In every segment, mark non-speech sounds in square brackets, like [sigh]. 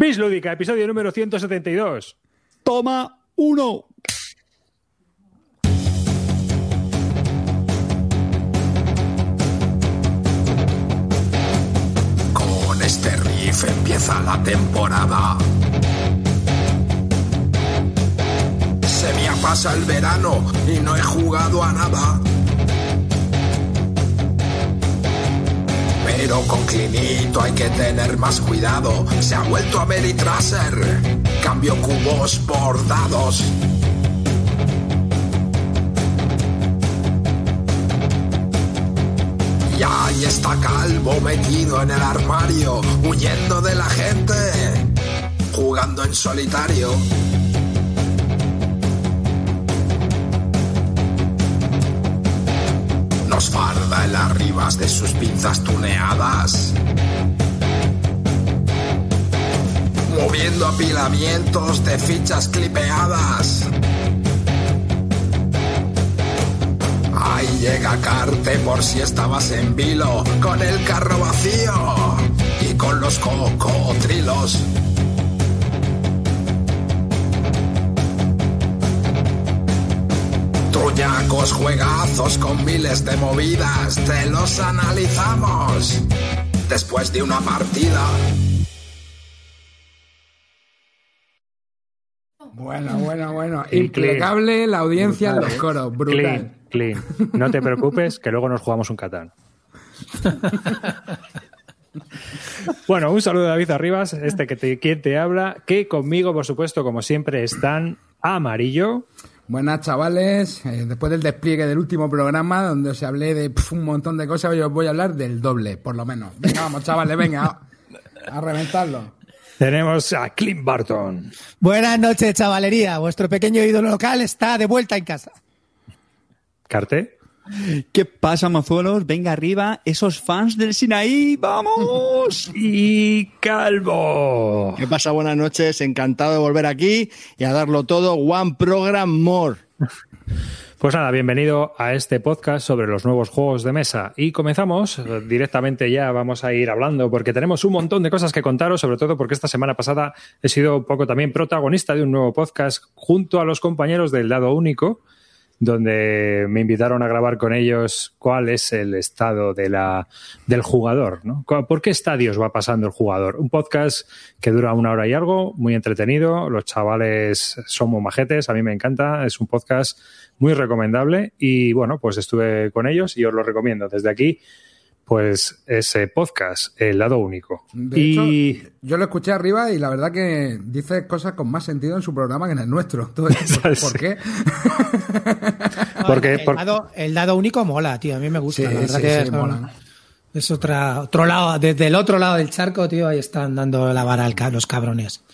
Bislúdica, episodio número 172. Toma uno. Con este riff empieza la temporada. Se me ha pasado el verano y no he jugado a nada. Pero con Clinito hay que tener más cuidado. Se ha vuelto a Meritraser. Cambio cubos por dados. Y ahí está Calvo metido en el armario, huyendo de la gente, jugando en solitario. Nos farda el arribas de sus pinzas tuneadas. Moviendo apilamientos de fichas clipeadas. Ahí llega Carte por si estabas en vilo, con el carro vacío y con los cocotrilos. Truñacos juegazos con miles de movidas, te los analizamos después de una partida. Bueno, bueno, bueno. Y Impecable la audiencia en Brutal, los ¿eh? coros. Brutal. Clean, clean. No te preocupes, que luego nos jugamos un Catán. Bueno, un saludo de David Arribas, este que te, quien te habla, que conmigo, por supuesto, como siempre, están Amarillo, Buenas, chavales. Eh, después del despliegue del último programa, donde os hablé de pf, un montón de cosas, hoy os voy a hablar del doble, por lo menos. Venga, vamos, chavales, venga. A, a reventarlo. tenemos a Clint Barton, Buenas noches, chavalería. Vuestro pequeño ídolo local está de vuelta en casa. Carte, ¿Qué pasa, mazuelos? Venga arriba, esos fans del Sinaí, ¡vamos! [laughs] y Calvo. ¿Qué pasa? Buenas noches, encantado de volver aquí y a darlo todo. One Program More. Pues nada, bienvenido a este podcast sobre los nuevos juegos de mesa. Y comenzamos directamente ya, vamos a ir hablando, porque tenemos un montón de cosas que contaros, sobre todo porque esta semana pasada he sido un poco también protagonista de un nuevo podcast junto a los compañeros del Dado Único, donde me invitaron a grabar con ellos cuál es el estado de la, del jugador, ¿no? ¿Por qué estadios va pasando el jugador? Un podcast que dura una hora y algo, muy entretenido, los chavales son muy majetes, a mí me encanta, es un podcast muy recomendable y bueno, pues estuve con ellos y os lo recomiendo desde aquí, pues ese podcast, el lado único. De y hecho, yo lo escuché arriba y la verdad que dice cosas con más sentido en su programa que en el nuestro. Entonces, [laughs] ¿por, por qué? [laughs] Porque- el, por- dado, el dado único mola, tío. A mí me gusta. Sí, la verdad sí, que sí, es, mola. es otra, otro lado, desde el otro lado del charco, tío, ahí están dando la vara al ca- los cabrones.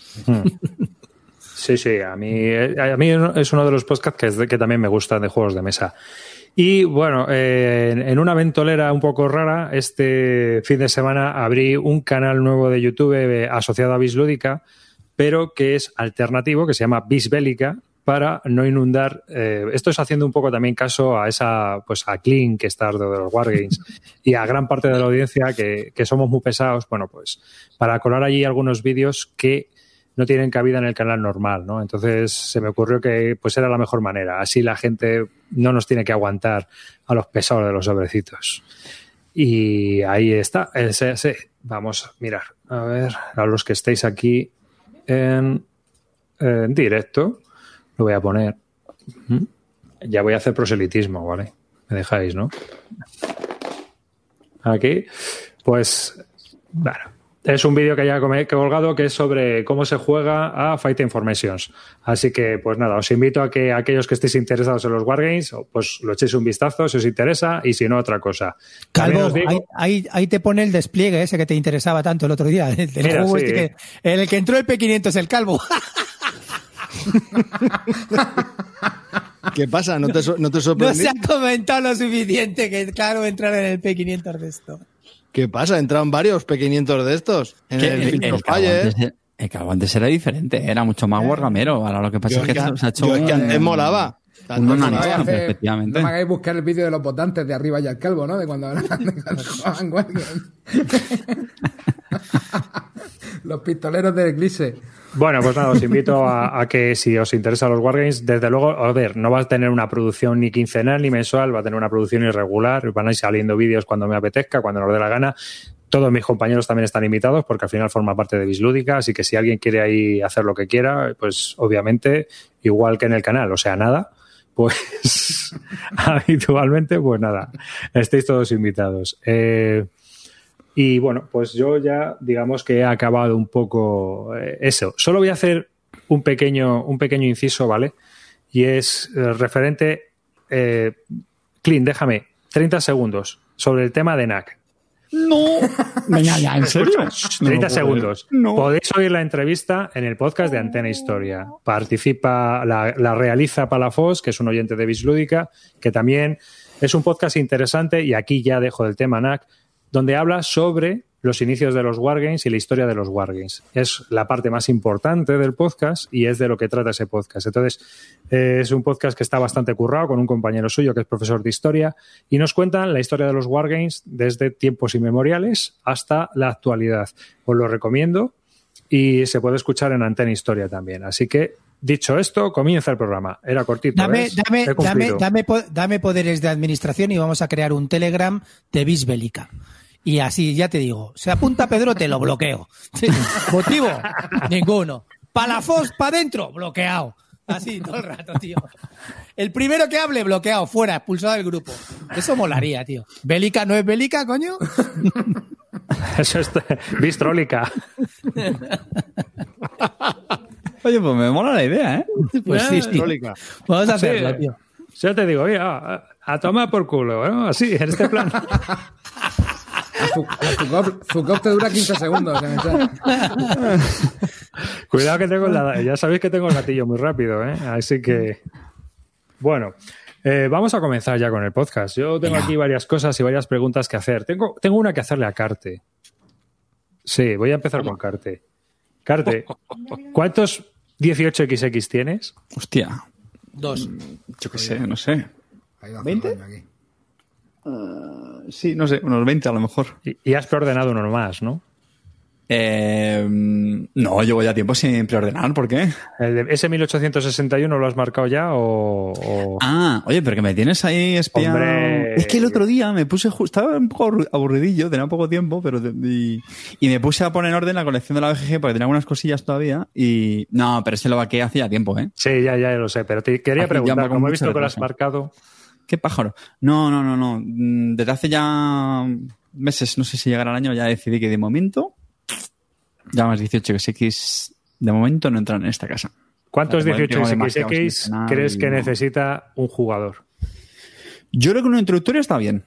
Sí, sí, a mí, a mí es uno de los podcasts que, es de- que también me gustan de juegos de mesa. Y bueno, eh, en- una ventolera un poco rara, este fin de semana abrí un canal nuevo de YouTube eh, asociado a Bislúdica, pero que es alternativo, que se llama Bisbélica, para no inundar. eh, esto es haciendo un poco también caso a esa, pues a Clean, que está de los Wargames, [laughs] y a gran parte de la audiencia que, que somos muy pesados. Bueno, pues para colar allí algunos vídeos que no tienen cabida en el canal normal, ¿no? Entonces se me ocurrió que pues era la mejor manera. Así la gente no nos tiene que aguantar a los pesados de los sobrecitos. Y ahí está, ese, ese. Vamos a mirar, a ver, a los que estéis aquí en, en directo, lo voy a poner. Ya voy a hacer proselitismo, ¿vale? Me dejáis, ¿no? Aquí, pues, bueno, es un vídeo que ya he colgado que es sobre cómo se juega a Fight Informations. Así que, pues nada, os invito a que aquellos que estéis interesados en los Wargames, pues lo echéis un vistazo si os interesa y si no, otra cosa. Calvo, digo- ahí, ahí, ahí te pone el despliegue ese que te interesaba tanto el otro día. El, del Mira, juego sí. este que- en el que entró el P500, el calvo. ¿Qué pasa? ¿No te, no te No se ha comentado lo suficiente que, claro, entrar en el P500 de esto. ¿Qué pasa? Entraron varios pequeñitos de estos. En el, el, el antes, el calvo antes era diferente, era mucho más wargamero. Ahora lo que pasa Yo es que, que, se ha hecho yo es que antes molaba. Uno No hacer- efectivamente. no me hagáis buscar el vídeo de los votantes de arriba y al calvo, ¿no? De cuando [laughs] de cuando jugaban Wargames. Los pistoleros del Eclipse. Bueno, pues nada, os invito a, a que si os interesan los Wargames, desde luego, a ver, no va a tener una producción ni quincenal ni mensual, va a tener una producción irregular, van a ir saliendo vídeos cuando me apetezca, cuando nos dé la gana. Todos mis compañeros también están invitados porque al final forma parte de Bislúdica, así que si alguien quiere ahí hacer lo que quiera, pues obviamente, igual que en el canal, o sea, nada, pues [laughs] habitualmente, pues nada, estéis todos invitados. Eh, y bueno, pues yo ya digamos que he acabado un poco eh, eso. Solo voy a hacer un pequeño, un pequeño inciso, ¿vale? Y es eh, referente. Eh, Clint, déjame 30 segundos sobre el tema de NAC. No. [laughs] Venga, ya, ¿en serio? 30 segundos. No. Podéis oír la entrevista en el podcast de Antena Historia. Participa, la, la realiza Palafos, que es un oyente de Bislúdica, que también es un podcast interesante, y aquí ya dejo el tema NAC, donde habla sobre los inicios de los Wargames y la historia de los Wargames. Es la parte más importante del podcast y es de lo que trata ese podcast. Entonces, eh, es un podcast que está bastante currado con un compañero suyo que es profesor de historia y nos cuentan la historia de los Wargames desde tiempos inmemoriales hasta la actualidad. Os lo recomiendo y se puede escuchar en Antena Historia también. Así que, dicho esto, comienza el programa. Era cortito. Dame, dame, dame, dame poderes de administración y vamos a crear un Telegram de Bisbélica. Y así, ya te digo, se apunta Pedro, te lo bloqueo. [laughs] Motivo, ninguno. Palafos para adentro, bloqueado. Así todo el rato, tío. El primero que hable, bloqueado, fuera, expulsado del grupo. Eso molaría, tío. ¿Bélica no es bélica, coño? [laughs] Eso es bistrólica. Oye, pues me mola la idea, ¿eh? Pues sí, sí. Vamos a hacerlo, tío. Yo te digo, oye, a, a tomar por culo, ¿no? Así, en este plan. [laughs] Foucault te dura 15 segundos. [laughs] Cuidado que tengo la... Ya sabéis que tengo el gatillo muy rápido, ¿eh? Así que... Bueno, eh, vamos a comenzar ya con el podcast. Yo tengo aquí varias cosas y varias preguntas que hacer. Tengo, tengo una que hacerle a Carte. Sí, voy a empezar con Carte. Carte, [laughs] ¿cuántos 18XX tienes? Hostia. Dos. Mm, yo qué sé, no sé. ¿20? Ah, sí, no sé, unos 20 a lo mejor. Y, has preordenado unos más, ¿no? Eh, no, llevo ya tiempo sin preordenar, ¿por qué? ¿Ese 1861 lo has marcado ya o. Ah, oye, pero que me tienes ahí espiando. Es que el otro día me puse, estaba un poco aburridillo, tenía poco tiempo, pero... Y, me puse a poner en orden la colección de la BGG porque tenía algunas cosillas todavía y... No, pero ese lo vaqué hacía tiempo, ¿eh? Sí, ya, ya, ya lo sé, pero te quería preguntar, como he visto que lo has marcado... ¿Qué pájaro? No, no, no, no. Mm, Desde hace ya meses, no sé si llegará el año, ya decidí que de momento, ya más 18 que X, de momento no entran en esta casa. ¿Cuántos Vale, bueno, tengo demasiado 18XX seleccionado crees que no. necesita un jugador? Yo creo que un introductorio está bien.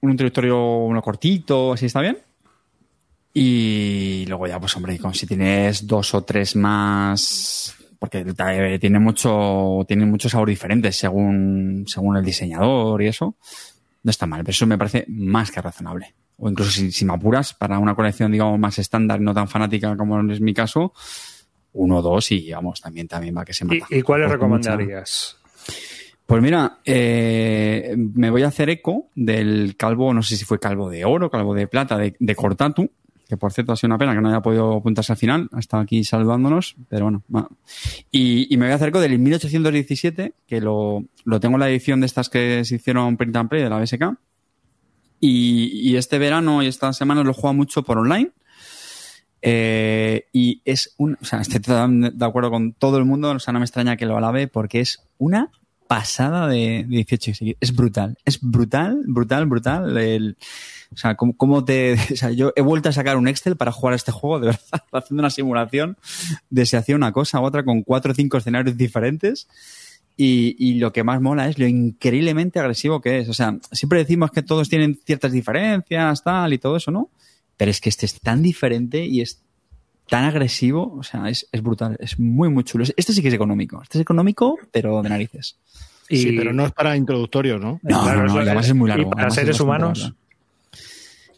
Un introductorio, uno cortito, así está bien. Y luego ya, pues hombre, como si tienes dos o tres más, porque eh, tiene mucho, tiene mucho sabor diferente según, según el diseñador y eso, no está mal, pero eso me parece más que razonable. O incluso si, si me apuras, para una colección, digamos, más estándar, no tan fanática como es mi caso, uno o dos y vamos, también, también va que se ¿Y, mata. y cuáles Por mucha- recomendarías? pues mira, eh, me voy a hacer eco del calvo, no sé si fue calvo de oro, calvo de plata, de, de Cortatu, que por cierto ha sido una pena que no haya podido apuntarse al final, ha estado aquí saludándonos, pero bueno. va. Y, y me voy a hacer del 1817, que lo, lo tengo en la edición de estas que se hicieron print and play de la BSK. Y, y este verano y esta semana lo juego mucho por online. Eh, y es un, o sea, estoy de acuerdo con todo el mundo, o sea, no me extraña que lo alabe porque es una pasada de, de 18 y Es brutal, es brutal, brutal, brutal. El, o sea, cómo, cómo te, [laughs] o sea, yo he vuelto a sacar un Excel para jugar a este juego, de [laughs] verdad, haciendo una simulación de si hacía una cosa u otra con cuatro o cinco escenarios diferentes. Y, y lo que más mola es lo increíblemente agresivo que es. O sea, siempre decimos que todos tienen ciertas diferencias, tal y todo eso, ¿no? Pero es que este es tan diferente y es tan agresivo, o sea, es, es brutal, es muy, muy chulo. Este sí que es económico, este es económico, pero de narices. Y, Sí, pero no es para introductorio, ¿no? No, Claro, no, no, eso- y además es muy largo. y para seres humanos?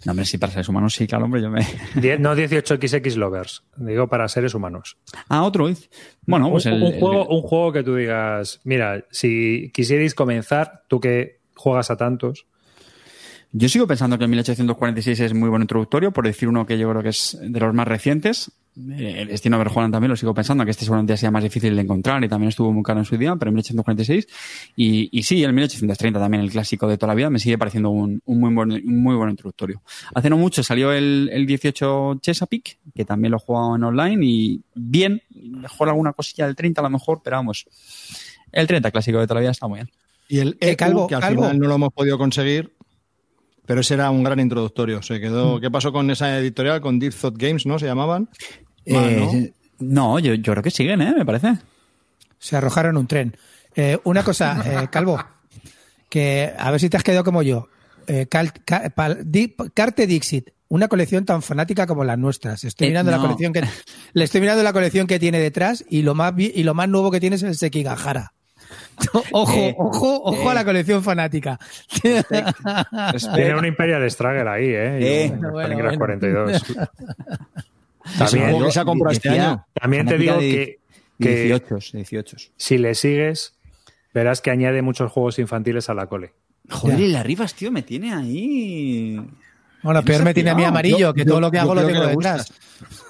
No, hombre, sí, para seres humanos sí, claro, hombre, yo me... No 18XX Lovers, digo para seres humanos. Ah, otro. Bueno, pues un, el, un el- juego, un juego que tú digas, mira, si quisierais comenzar, tú que juegas a tantos, Yo sigo pensando que el 1846 es muy buen introductorio, por decir uno que yo creo que es de los más recientes. Eh, El Destino Verjuan también lo sigo pensando, que este seguramente sea más difícil de encontrar y también estuvo muy caro en su día, pero el 1846. Y, y sí, el 1830 también, el clásico de toda la vida, me sigue pareciendo un, un muy, buen, un muy buen introductorio. Hace no mucho salió el, el 18 Chesapeake, que también lo he jugado en online y bien, mejor alguna cosilla del 30 a lo mejor, pero vamos, el 30 clásico de toda la vida está muy bien. Y el Eh, EQ, Calvo, que al Calvo. final no lo hemos podido conseguir, pero ese era un gran introductorio. Se Mm. quedó. ¿Qué pasó con esa editorial? Con Deep Thought Games, ¿no? Se llamaban. Eh, no, yo, yo creo que siguen, ¿eh? Me parece. Se arrojaron un tren. Eh, una cosa, [laughs] eh, Calvo, que a ver si te has quedado como yo. Eh, Cal- Ca- Pal- Di- Carte Dixit, una colección tan fanática como las nuestras. Estoy Eh, mirando la colección que le estoy mirando la colección que tiene detrás y lo más y lo más nuevo que tiene es el Sekigahara. Ojo, Eh, ojo, ojo a la colección fanática. tiene un Imperial Strager ahí, ¿eh? Y Eh. un Bueno, bueno. 42. Ese También, juego que se ha comprado este año. también te digo de- que, que 18, 18. si le sigues, verás que añade muchos juegos infantiles a la cole. Joder, y la Rivas, tío, me tiene ahí. Bueno, [laughs] peor me tiene a mí amarillo, que yo- todo lo que hago lo tengo detrás.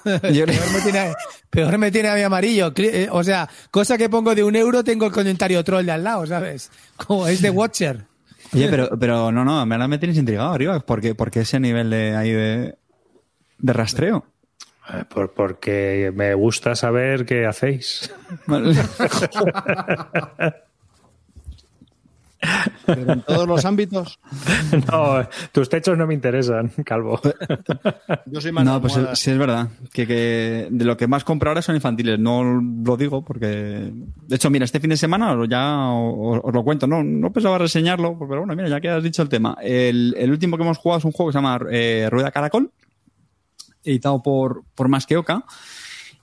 Peor, me tiene, peor me tiene a mí amarillo. Eh, O sea, cosa que pongo de un euro, tengo el comentario troll de al lado, ¿sabes? Como es de Watcher. Oye, pero, pero no, no, ahora me tienes intrigado, Rivas, porque, porque ese nivel de ahí de, de rastreo. Eh, por- porque me gusta saber qué hacéis. [laughs] [laughs] Pero en todos los ámbitos. [laughs] No, tus techos no me interesan, Calvo. [laughs] Yo soy más No, pues sí es verdad. Que, que de lo que más compro ahora son infantiles. No lo digo porque. De hecho, mira, este fin de semana ya os, os lo cuento. No, no pensaba reseñarlo, pero bueno, mira, ya que has dicho el tema. El, el último que hemos jugado es un juego que se llama eh, Rueda Caracol, editado por, por Masqueoka.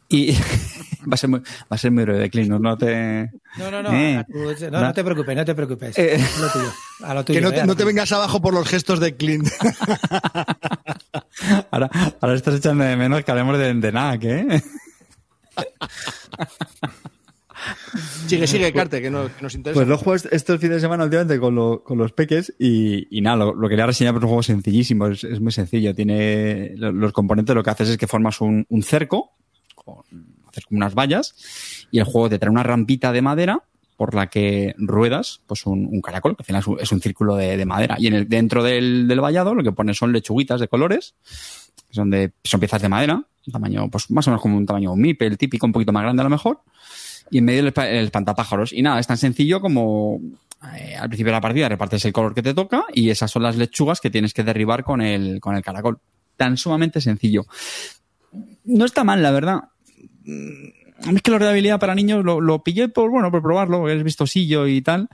Y [laughs] va a ser muy, va a ser muy breve, Clint, no, no te. No, no, no. Eh. tu- no, no te preocupes, no te preocupes. Eh. A lo tuyo. A lo tuyo. Que no te, eh, no te vengas abajo por los gestos de Clint. [laughs] Ahora, ahora estás echando de menos que hablemos de, de nada, [laughs] ¿qué? sigue, sigue, Carte, que, no- que nos interesa. Pues lo juego est- estos fines de semana últimamente con, lo- con los peques y, y nada, lo, lo quería reseñar, pero es un juego sencillísimo, es, es muy sencillo. Tiene lo- los componentes, lo que haces es que formas un, un cerco, con, como unas vallas, y el juego te trae una rampita de madera por la que ruedas pues un, caracol, que al final es un, círculo de, de madera. Y en el, dentro del, del vallado lo que pones son lechuguitas de colores, que son, de, son piezas de madera, tamaño, pues más o menos como un tamaño un el típico, un poquito más grande a lo mejor y en medio el, el espantapájaros. Y nada, es tan sencillo como eh, al principio de la partida repartes el color que te toca y esas son las lechugas que tienes que derribar con el, con el caracol. Tan sumamente sencillo. No está mal, la verdad. Mm, A mí es que de habilidad para niños lo, lo pillé por, bueno, por probarlo, porque es vistosillo y tal.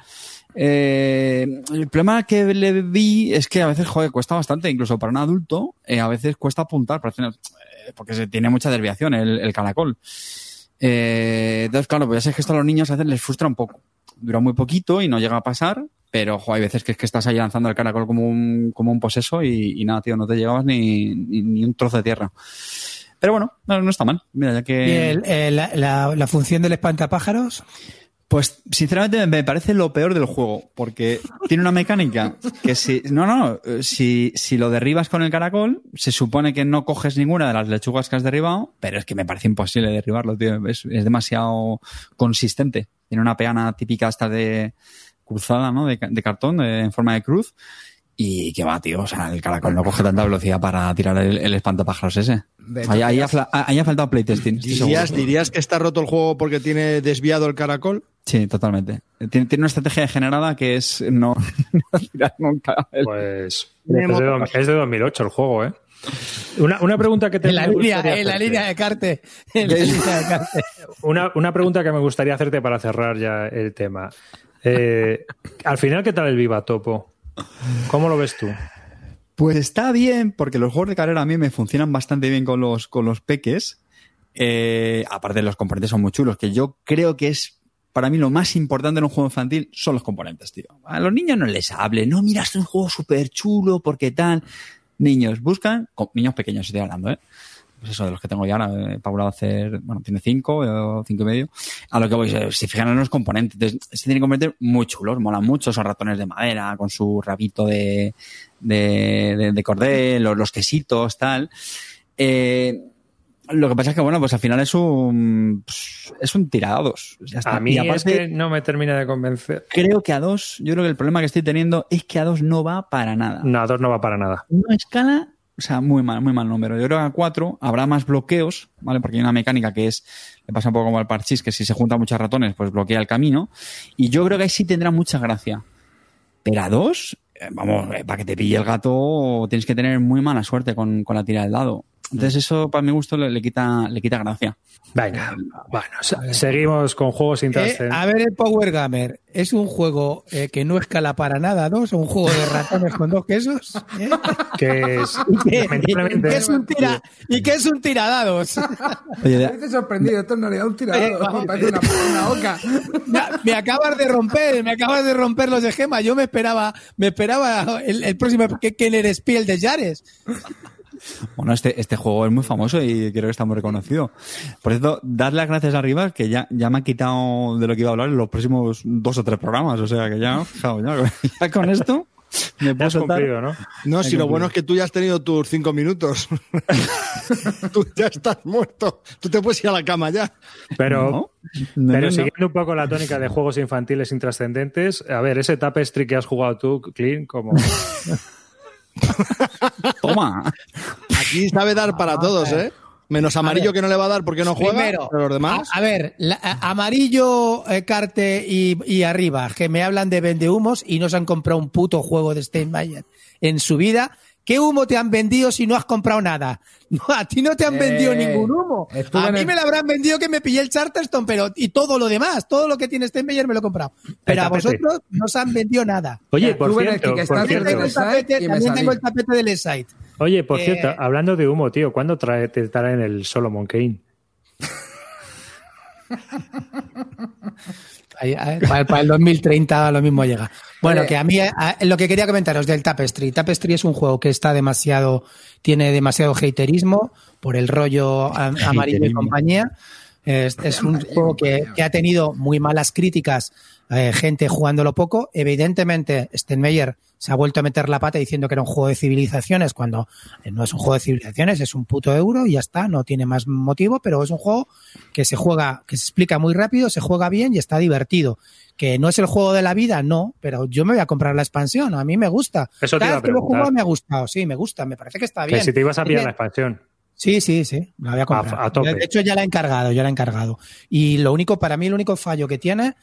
Eh, el problema que le vi es que a veces, joder, cuesta bastante, incluso para un adulto, eh, a veces cuesta apuntar, eh, porque se tiene mucha desviación el, el caracol. Eh, entonces, claro, pues ya sé que esto a los niños a veces les frustra un poco. Dura muy poquito y no llega a pasar, pero jo, hay veces que es que estás ahí lanzando el caracol como un, como un poseso y, y nada, tío, no te llegabas ni, ni, ni un trozo de tierra. Pero bueno, no, no está mal. Mira, ya que... Y el- el- la, la- la función del espantapájaros. Pues sinceramente me parece lo peor del juego, porque tiene una mecánica que si no no, si si lo derribas con el caracol, se supone que no coges ninguna de las lechugas que has derribado, pero es que me parece imposible derribarlo, tío, es, es demasiado consistente. Tiene una peana típica hasta de cruzada, ¿no? De, de cartón de- en forma de cruz y que va, tío, o sea, el caracol no coge tanta velocidad para tirar el, el espantapájaros ese. Ahí, ahí ha, fla- ahí ha faltado playtesting. ¿Dirías, dirías que está roto el juego porque tiene desviado el caracol? Sí, totalmente. Tiene, tiene una estrategia degenerada que es no, [laughs] no tirar nunca. el- Pues es de, es de 2008 el juego, ¿eh? Una, una pregunta que te En la línea, en la línea de Carte. En la línea de Carte. Una, una pregunta que me gustaría hacerte para cerrar ya el tema. Eh, al final, ¿qué tal el Viva Topo? ¿Cómo lo ves tú? Pues está bien, porque los juegos de carrera a mí me funcionan bastante bien con los, con los peques. Eh, aparte, los componentes son muy chulos, que yo creo que es para mí lo más importante en un juego infantil son los componentes, tío. A los niños no les hable, no, mira, es un juego súper chulo, porque tal. niños buscan, niños pequeños estoy hablando, ¿eh? Pues eso, de los que tengo ya ahora, eh, Paula va a hacer, bueno, tiene cinco o cinco y medio. A lo que voy, se, se fijan en los componentes. Entonces, se tienen componentes muy chulos, molan mucho, son ratones de madera, con su rabito de, de, de, de cordel, los, los quesitos, tal. Eh, lo que pasa es que, bueno, pues al final es un, pues, es un tirados. Ya está. A mí Y es aparte, que no me termina de convencer. creo que a dos, yo creo que el problema que estoy teniendo es que a dos no va para nada. No, a dos no va para nada. Una escala, o sea, muy mal, muy mal número. Yo creo que a cuatro habrá más bloqueos, ¿vale? Porque hay una mecánica que es, le pasa un poco como al parchís, que si se juntan muchos ratones, pues bloquea el camino. Y yo creo que ahí sí tendrá mucha gracia. Pero a dos, eh, vamos, eh, para que te pille el gato, tienes que tener muy mala suerte con, con la tira del dado. Entonces eso, para mi gusto, le, le quita, le quita gracia. Venga, bueno, se- seguimos con juegos sin Eh, trascender. a ver, el Power Gamer, ¿es un juego eh, que no escala para nada, dos? ¿O un juego de ratones con dos quesos? ¿Eh? que es, [laughs] ¿Y qué- lamentablemente, y qué es un tira, ¿Y qué es un tiradados? [laughs] Oye, sorprendido, esto en realidad es un tirador, [laughs] parece una, una oca. Me acabas de romper, me acabas de romper los esquemas. Yo me esperaba, me esperaba el, el próximo que Kenner Spiel de Yares. Bueno, este, este juego es muy famoso y creo que está muy reconocido. Por cierto, dar las gracias arriba, que ya, ya me ha quitado de lo que iba a hablar en los próximos dos o tres programas. O sea que ya, fijaos, ya, [laughs] ya con esto me puedo has cumplido, ¿no? No, si lo bueno es que tú ya has tenido tus cinco minutos. [laughs] tú ya estás muerto. Tú te puedes ir a la cama ya. Pero, No, no, pero no, no. siguiendo un poco la tónica de juegos infantiles intrascendentes, a ver, ese tapestry que has jugado tú, Clean, como... [laughs] [laughs] Toma. Aquí sabe dar para todos, ¿eh? Menos amarillo que no le va a dar porque no juega, Primero, pero los demás. A, a ver, la- a- amarillo, eh, Carte y, y arriba, que me hablan de vendehumos y no se han comprado un puto juego de Steinmeier en su vida. ¿Qué humo te han vendido si no has comprado nada? [laughs] No, a ti no te han Eh, vendido ningún humo. A mí el- me lo habrán vendido que me pillé el Charterstone, pero y todo lo demás, todo lo que tiene Steinmeier me lo he comprado. Pero a vosotros no os han vendido nada. Oye, por cierto, por También cierto, tengo el tapete, y me también salí. tengo el tapete del Site. oye, por Eh, cierto, hablando de humo, tío, ¿cuándo trae, te traen el Solomon Kane? [laughs] Ahí, Para, para el 2030 lo mismo llega. Bueno, que a mí a- lo que quería comentaros del Tapestry. Tapestry es un juego que está demasiado, tiene demasiado haterismo por el rollo [laughs] amarillo y compañía. Es, es un juego que, que ha tenido muy malas críticas, eh, gente jugándolo poco. Evidentemente, Steinmeier se ha vuelto a meter la pata diciendo que era un juego de civilizaciones cuando eh, no es un juego de civilizaciones, es un puto euro y ya está, no tiene más motivo, pero es un juego que se juega, que se explica muy rápido, se juega bien y está divertido. Que no es el juego de la vida, no, pero yo me voy a comprar la expansión, a mí me gusta. Eso te Cada vez que lo me ha gustado, sí, me gusta, me parece que está bien. Que si te ibas a pillar la expansión. Sí, sí, sí, la voy a comprar. A- a tope. De hecho, ya la he encargado, ya la he encargado. Y lo único, para mí, el único fallo que tiene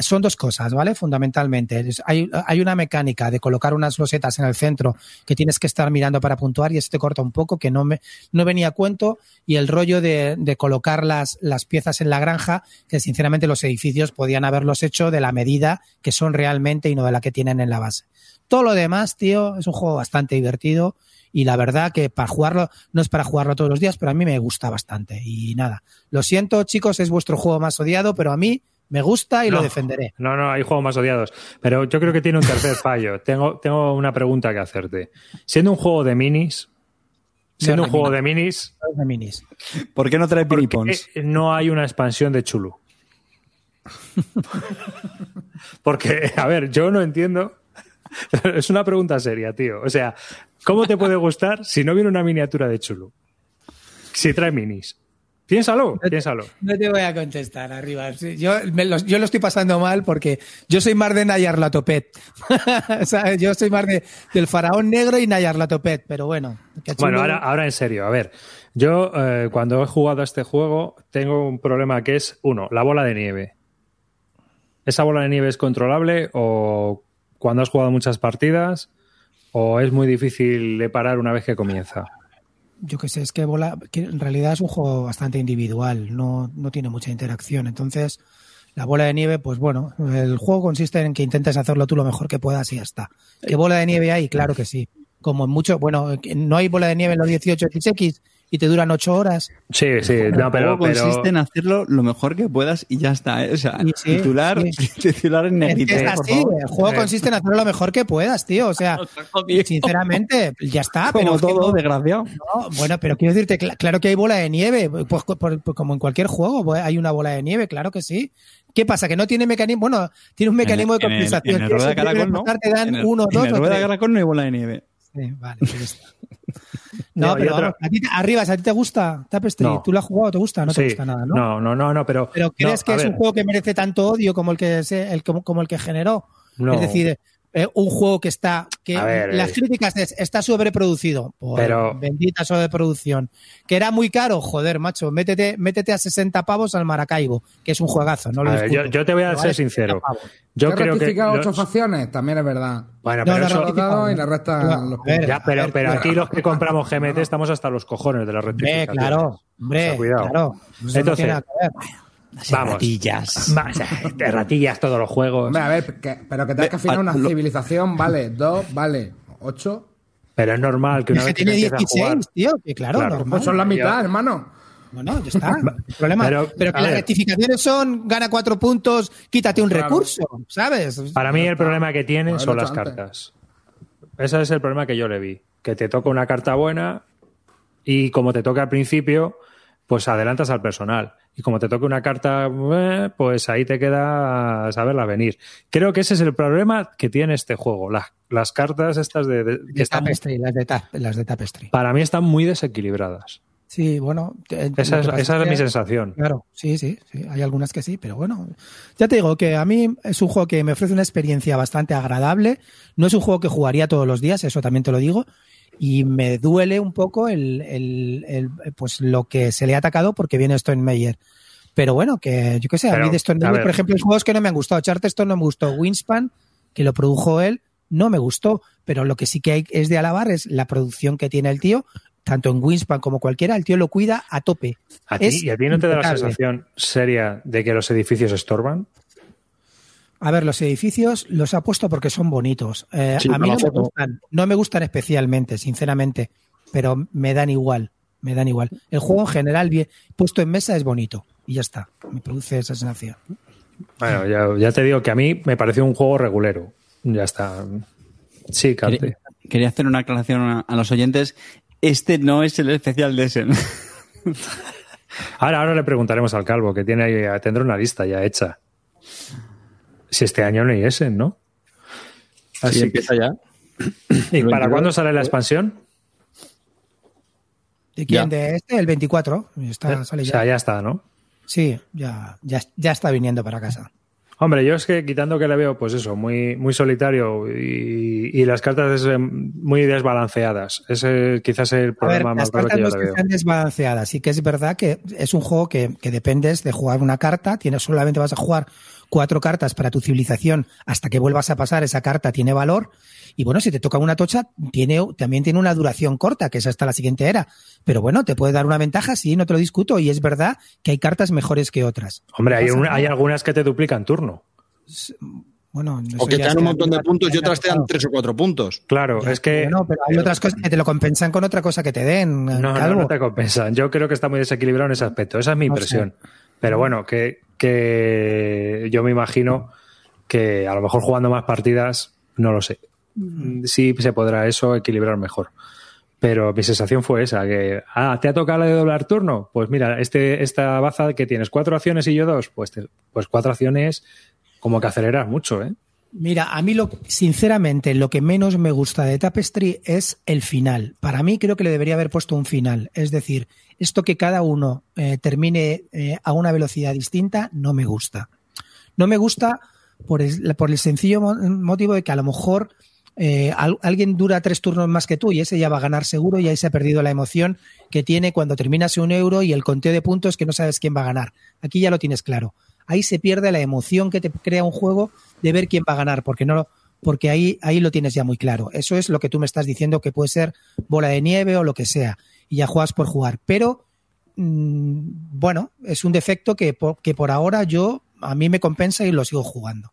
son dos cosas, ¿vale? Fundamentalmente. Hay, hay una mecánica de colocar unas losetas en el centro que tienes que estar mirando para puntuar y eso te corta un poco, que no me no venía a cuento. Y el rollo de, de colocar las, las piezas en la granja, que sinceramente los edificios podían haberlos hecho de la medida que son realmente y no de la que tienen en la base. Todo lo demás, tío, es un juego bastante divertido y la verdad que para jugarlo, no es para jugarlo todos los días, pero a mí me gusta bastante. Y nada, lo siento chicos, es vuestro juego más odiado, pero a mí me gusta y No. lo defenderé. No, no, hay juegos más odiados. Pero yo creo que tiene un tercer [laughs] fallo. Tengo, tengo una pregunta que hacerte. Siendo un juego de minis, siendo un juego no. de minis, De minis. ¿Por qué no trae ¿por pinipons? no hay una expansión de Chulu? [laughs] Porque, a ver, yo no entiendo. [laughs] Es una pregunta seria, tío. O sea, ¿cómo te puede gustar si no viene una miniatura de Chulu? Si trae minis. Piénsalo, piénsalo. No te voy a contestar arriba. Yo, me lo, yo lo estoy pasando mal porque yo soy más de Nayar Latopet. [laughs] ¿Sabes? Yo soy más de, del faraón negro y Nayar Latopet, pero bueno. Bueno, ahora, ahora en serio, a ver. Yo, eh, cuando he jugado a este juego, tengo un problema que es, uno, la bola de nieve. ¿Esa bola de nieve es controlable o cuando has jugado muchas partidas o es muy difícil de parar una vez que comienza? Yo que sé, es que, bola, en realidad es un juego bastante individual, no, no tiene mucha interacción. Entonces, la bola de nieve, pues bueno, el juego consiste en que intentes hacerlo tú lo mejor que puedas y ya está. ¿Qué bola de nieve hay? Claro que sí. Como en mucho, bueno, no hay bola de nieve en los 18XX, y te duran ocho horas. Sí, sí, no, pero, El juego pero consiste en hacerlo lo mejor que puedas y ya está. ¿eh? O sea, Sí, sí, titular, sí. [laughs] titular en Es que por favor. el juego consiste en hacerlo lo mejor que puedas, tío. O sea, [laughs] sinceramente, ya está. Pero Como es que todo, no- desgraciado. no, bueno, pero quiero decirte, cl- claro que hay bola de nieve, pues, como en cualquier juego, pues, hay una bola de nieve, claro que sí. ¿Qué pasa? Que no tiene mecanismo, bueno, tiene un mecanismo de En el- compensación. En el, rueda de que caracol, ¿no? pasar, te dan En el- uno, en dos el o rueda de tres. caracol no hay bola de nieve. Sí, vale, pues está. [laughs] No, pero vamos, a ti, arribas, ¿a ti te gusta Tapestry? No. ¿Tú lo has jugado? ¿Te gusta? No te sí, gusta nada, ¿no? No, no, no, no, pero. Pero ¿crees no, que es ver, un juego que merece tanto odio como el que, se- el, como, como el que generó? No. Es decir, eh, un juego que está. que ver, Las eh, críticas es, está sobreproducido. Por Pero- Bendita sobreproducción. Que era muy caro, joder, macho. Métete, métete a 60 pavos al Maracaibo, que es un juegazo. No lo ver, yo, yo te voy a ser vale sincero. 60 pavos. Yo ¿Te creo que. rectificado los- ocho facciones? También es verdad. Bueno, No, pero no, eso. y le no, restan no, los a ver, puntos. Ya, pero, ver, aquí los que compramos GMT [laughs] estamos hasta los cojones de las Hombre, rectificaciones. claro, O hombre, sea, cuidado. claro. No Ratillas. [laughs] De ratillas todos los juegos. Hombre, a ver, que- pero que te has que afinar una lo- civilización, vale. Dos, vale. Ocho. Pero es normal que una Es vez que tiene empieza a jugar. 16, tío, que claro, Claro, normal. Pues son la mitad, hermano. Bueno, ya está. [laughs] problema. Pero, Pero, que las ver. rectificaciones son gana cuatro puntos, quítate un Claro. recurso, ¿sabes? Para mí el problema que tiene Bueno, son las antes. cartas. Ese es el problema que yo le vi. Que te toca una carta buena y como te toca al principio, pues adelantas al personal. Y como te toca una carta, eh, pues ahí te queda saberla venir. Creo que ese es el problema que tiene este juego. Las, las cartas estas de, de- que De están, Tapestry, las de, las de Tapestry. para mí están muy desequilibradas. Sí, bueno. Esa es, esa es mi sensación. Claro, sí, sí, sí. Hay algunas que sí, pero bueno. Ya te digo que a mí es un juego que me ofrece una experiencia bastante agradable. No es un juego que jugaría todos los días, eso también te lo digo. Y me duele un poco el, el- el, pues lo que se le ha atacado porque viene Stone Meyer. Pero bueno, que yo qué sé, a Pero, mí de Stone a Meyer, ver. por ejemplo, hay juegos que no me han gustado. Charterstone no me gustó. Winspan, que lo produjo él, no me gustó. Pero lo que sí que hay es de alabar es la producción que tiene el tío, tanto en Winspan como cualquiera, el tío lo cuida a tope. ¿A ti, ¿Y a ti no te da la sensación seria de que los edificios estorban? A ver, los edificios los ha puesto porque son bonitos. Eh, Sí, a mí no me gustan, no me gustan especialmente, sinceramente, pero me dan igual, me dan igual. El juego en general, bien puesto en mesa, es bonito y ya está. Me produce esa sensación. Bueno, ya, ya te digo que a mí me pareció un juego regulero. Ya está. Sí, Carte. Quería, quería hacer una aclaración a, a los oyentes. Este no es el especial de Essen. Ahora, ahora le preguntaremos al Calvo, que tiene ahí- tendrá una lista ya hecha. Si este año no hay ese, ¿no? Así empieza ya. [clears throat] ¿Y para 22, cuándo sale la expansión? ¿De quién? Ya. De este, el 24. Está, sale o ya. sea, ya está, ¿no? Sí, ya, ya, ya está viniendo para casa. Hombre, yo es que quitando que le veo, pues eso, muy, muy solitario y, y las cartas es, em, muy desbalanceadas. Ese quizás es el ver, problema más grave que no yo es le veo. sean desbalanceadas. Sí que es verdad que es un juego que, que dependes de jugar una carta. Tienes, solamente vas a jugar cuatro cartas para tu civilización hasta que vuelvas a pasar. Esa carta tiene valor. Y bueno, si te toca una tocha, tiene, también tiene una duración corta, que es hasta la siguiente era. Pero bueno, te puede dar una ventaja, sí, no te lo discuto. Y es verdad que hay cartas mejores que otras. Hombre, No hay, un- hay algunas que te duplican turno. Bueno, O que te dan un montón de puntos y otras te dan tres o cuatro puntos. Claro, Ya, es que. Bueno, pero hay otras cosas que te lo compensan con otra cosa que te den. No, no, Calvo. no te compensan. Yo creo que está muy desequilibrado en ese aspecto. Esa es mi No impresión. Pero bueno, que, que yo me imagino que a lo mejor jugando más partidas, no lo sé. Sí se podrá eso equilibrar mejor. Pero mi sensación fue esa, que, ah, ¿te ha tocado la de doblar turno? Pues mira, este, esta baza que tienes cuatro acciones y yo dos, pues, te- pues cuatro acciones como que aceleras mucho, ¿eh? Mira, a mí lo, sinceramente lo que menos me gusta de Tapestry es el final. Para mí creo que le debería haber puesto un final. Es decir, esto que cada uno eh, termine eh, a una velocidad distinta no me gusta. No me gusta por el, sencillo mo- motivo de que a lo mejor eh, al- alguien dura tres turnos más que tú y ese ya va a ganar seguro y ahí se ha perdido la emoción que tiene cuando terminas un euro y el conteo de puntos que no sabes quién va a ganar. Aquí ya lo tienes claro. Ahí se pierde la emoción que te crea un juego de ver quién va a ganar, porque no lo- porque ahí, ahí lo tienes ya muy claro. Eso es lo que tú me estás diciendo que puede ser bola de nieve o lo que sea, y ya juegas por jugar. Pero mm, bueno, es un defecto que por, que por ahora yo a mí me compensa y lo sigo jugando.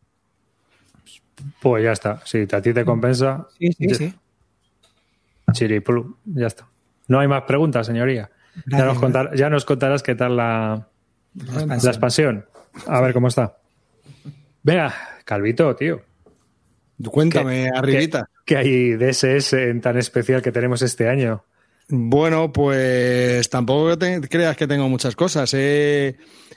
Pues ya está. Si a ti te compensa, Sí, sí, ya- sí. chiriplu, ya está. No hay más preguntas, señoría. Ya nos, contar- ya nos contarás qué tal la, la expansión. A ver cómo está. Venga, Calvito, tío. Cuéntame, ¿Qué- arribita. ¿Qué, qué hay de SS en tan especial que tenemos este año? Bueno, pues tampoco te creas que tengo muchas cosas. He,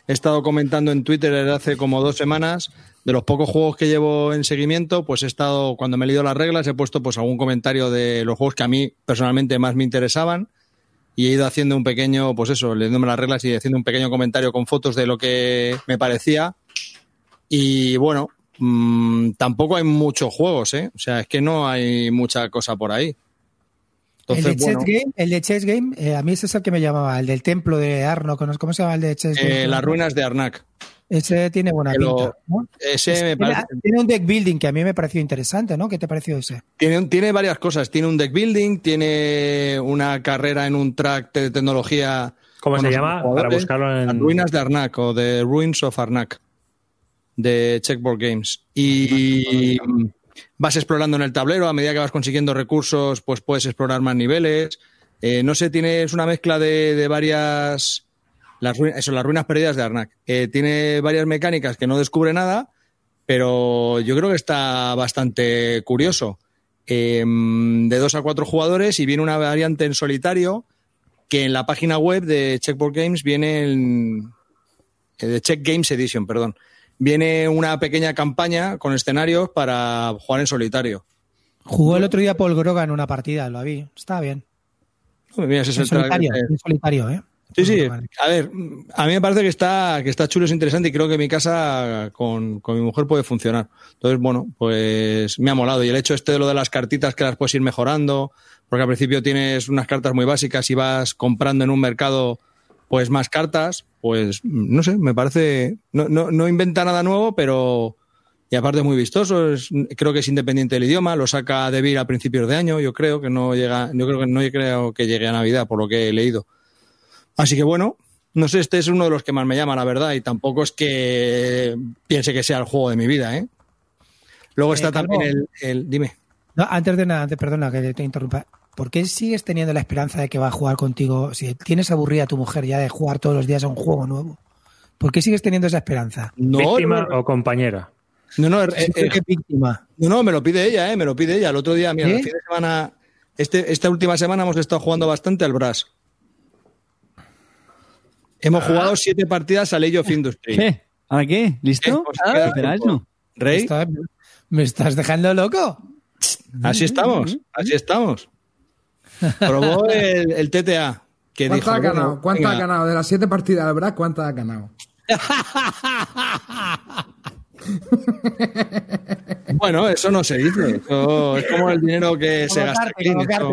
he estado comentando en Twitter desde hace como dos semanas de los pocos juegos que llevo en seguimiento, pues he estado, cuando me he leído las reglas, he puesto pues algún comentario de los juegos que a mí personalmente más me interesaban y he ido haciendo un pequeño, pues eso, leyéndome las reglas y haciendo un pequeño comentario con fotos de lo que me parecía. Y bueno, mm, tampoco hay muchos juegos, ¿eh? O sea, es que no hay mucha cosa por ahí. el de Chess bueno, Game, el de Chess Game eh, a mí ese es el que me llamaba, el del templo de Arno, ¿cómo se llama el de Chess Game? eh, las ruinas de Arnak. Ese tiene buena Pero pinta. ¿no? Ese me tiene, parece, tiene un deck building que a mí me pareció interesante, ¿no? ¿Qué te pareció ese? tiene, tiene varias cosas. Tiene un deck building, tiene una carrera en un track de tecnología. ¿Cómo se llama? Para buscarlo en- Las ruinas de Arnak o The Ruins of Arnak de Checkboard Games. Y vas explorando en el tablero, a medida que vas consiguiendo recursos, pues puedes explorar más niveles. Eh, no sé, tiene, es una mezcla de, de varias. Las, eso, las ruinas perdidas de Arnak. Eh, tiene varias mecánicas que no descubre nada, pero yo creo que está bastante curioso. Eh, de dos a cuatro jugadores y viene una variante en solitario que en la página web de Checkboard Games viene en, eh, de Check Games Edition, perdón. Viene una pequeña campaña con escenarios para jugar en solitario. Jugó el otro día Paul Grogan una partida, lo vi. Está bien. Mira, En solitario, en solitario, ¿eh? Sí, sí. A ver, a mí me parece que está, que está chulo, es interesante y creo que mi casa con, con mi mujer puede funcionar. Entonces, bueno, pues me ha molado. Y el hecho este de lo de las cartitas que las puedes ir mejorando, porque al principio tienes unas cartas muy básicas y vas comprando en un mercado pues más cartas, pues no sé, me parece, no, no, no inventa nada nuevo, pero y aparte muy vistoso, es- creo que es independiente del idioma, lo saca De Beer a principios de año, yo creo que no llega, yo creo que no creo que llegue a Navidad, por lo que he leído. Así que bueno, no sé, este es uno de los que más me llama, la verdad, y tampoco es que piense que sea el juego de mi vida, ¿eh? Luego está Eh, Calvo. también el, el- dime. No, antes de nada, antes- perdona que te interrumpa. ¿Por qué sigues teniendo la esperanza de que va a jugar contigo? Si tienes aburrida a tu mujer ya de jugar todos los días a un juego nuevo. ¿Por qué sigues teniendo esa esperanza? No, ¿Víctima no, o compañera? no, no, eh, eh, ¿Qué víctima? no, no, me lo pide ella, ¿eh? Me lo pide ella. El otro día, mira, el fin de semana, este, esta última semana hemos estado jugando bastante al Brass. Hemos jugado siete partidas al Age of Industry. ¿Qué? ¿Ahora qué? ¿Listo? Eh, eso. Rey, Está- ¿Me estás dejando loco? así estamos, así estamos. Probó el, el TTA. Que ¿Cuántas dijo, ha bueno, ganado? ¿Cuántas venga, ha ganado? De las siete partidas del Brack, ¿cuántas ha ganado? [laughs] Bueno, eso no se dice. Eso es como el dinero que se gasta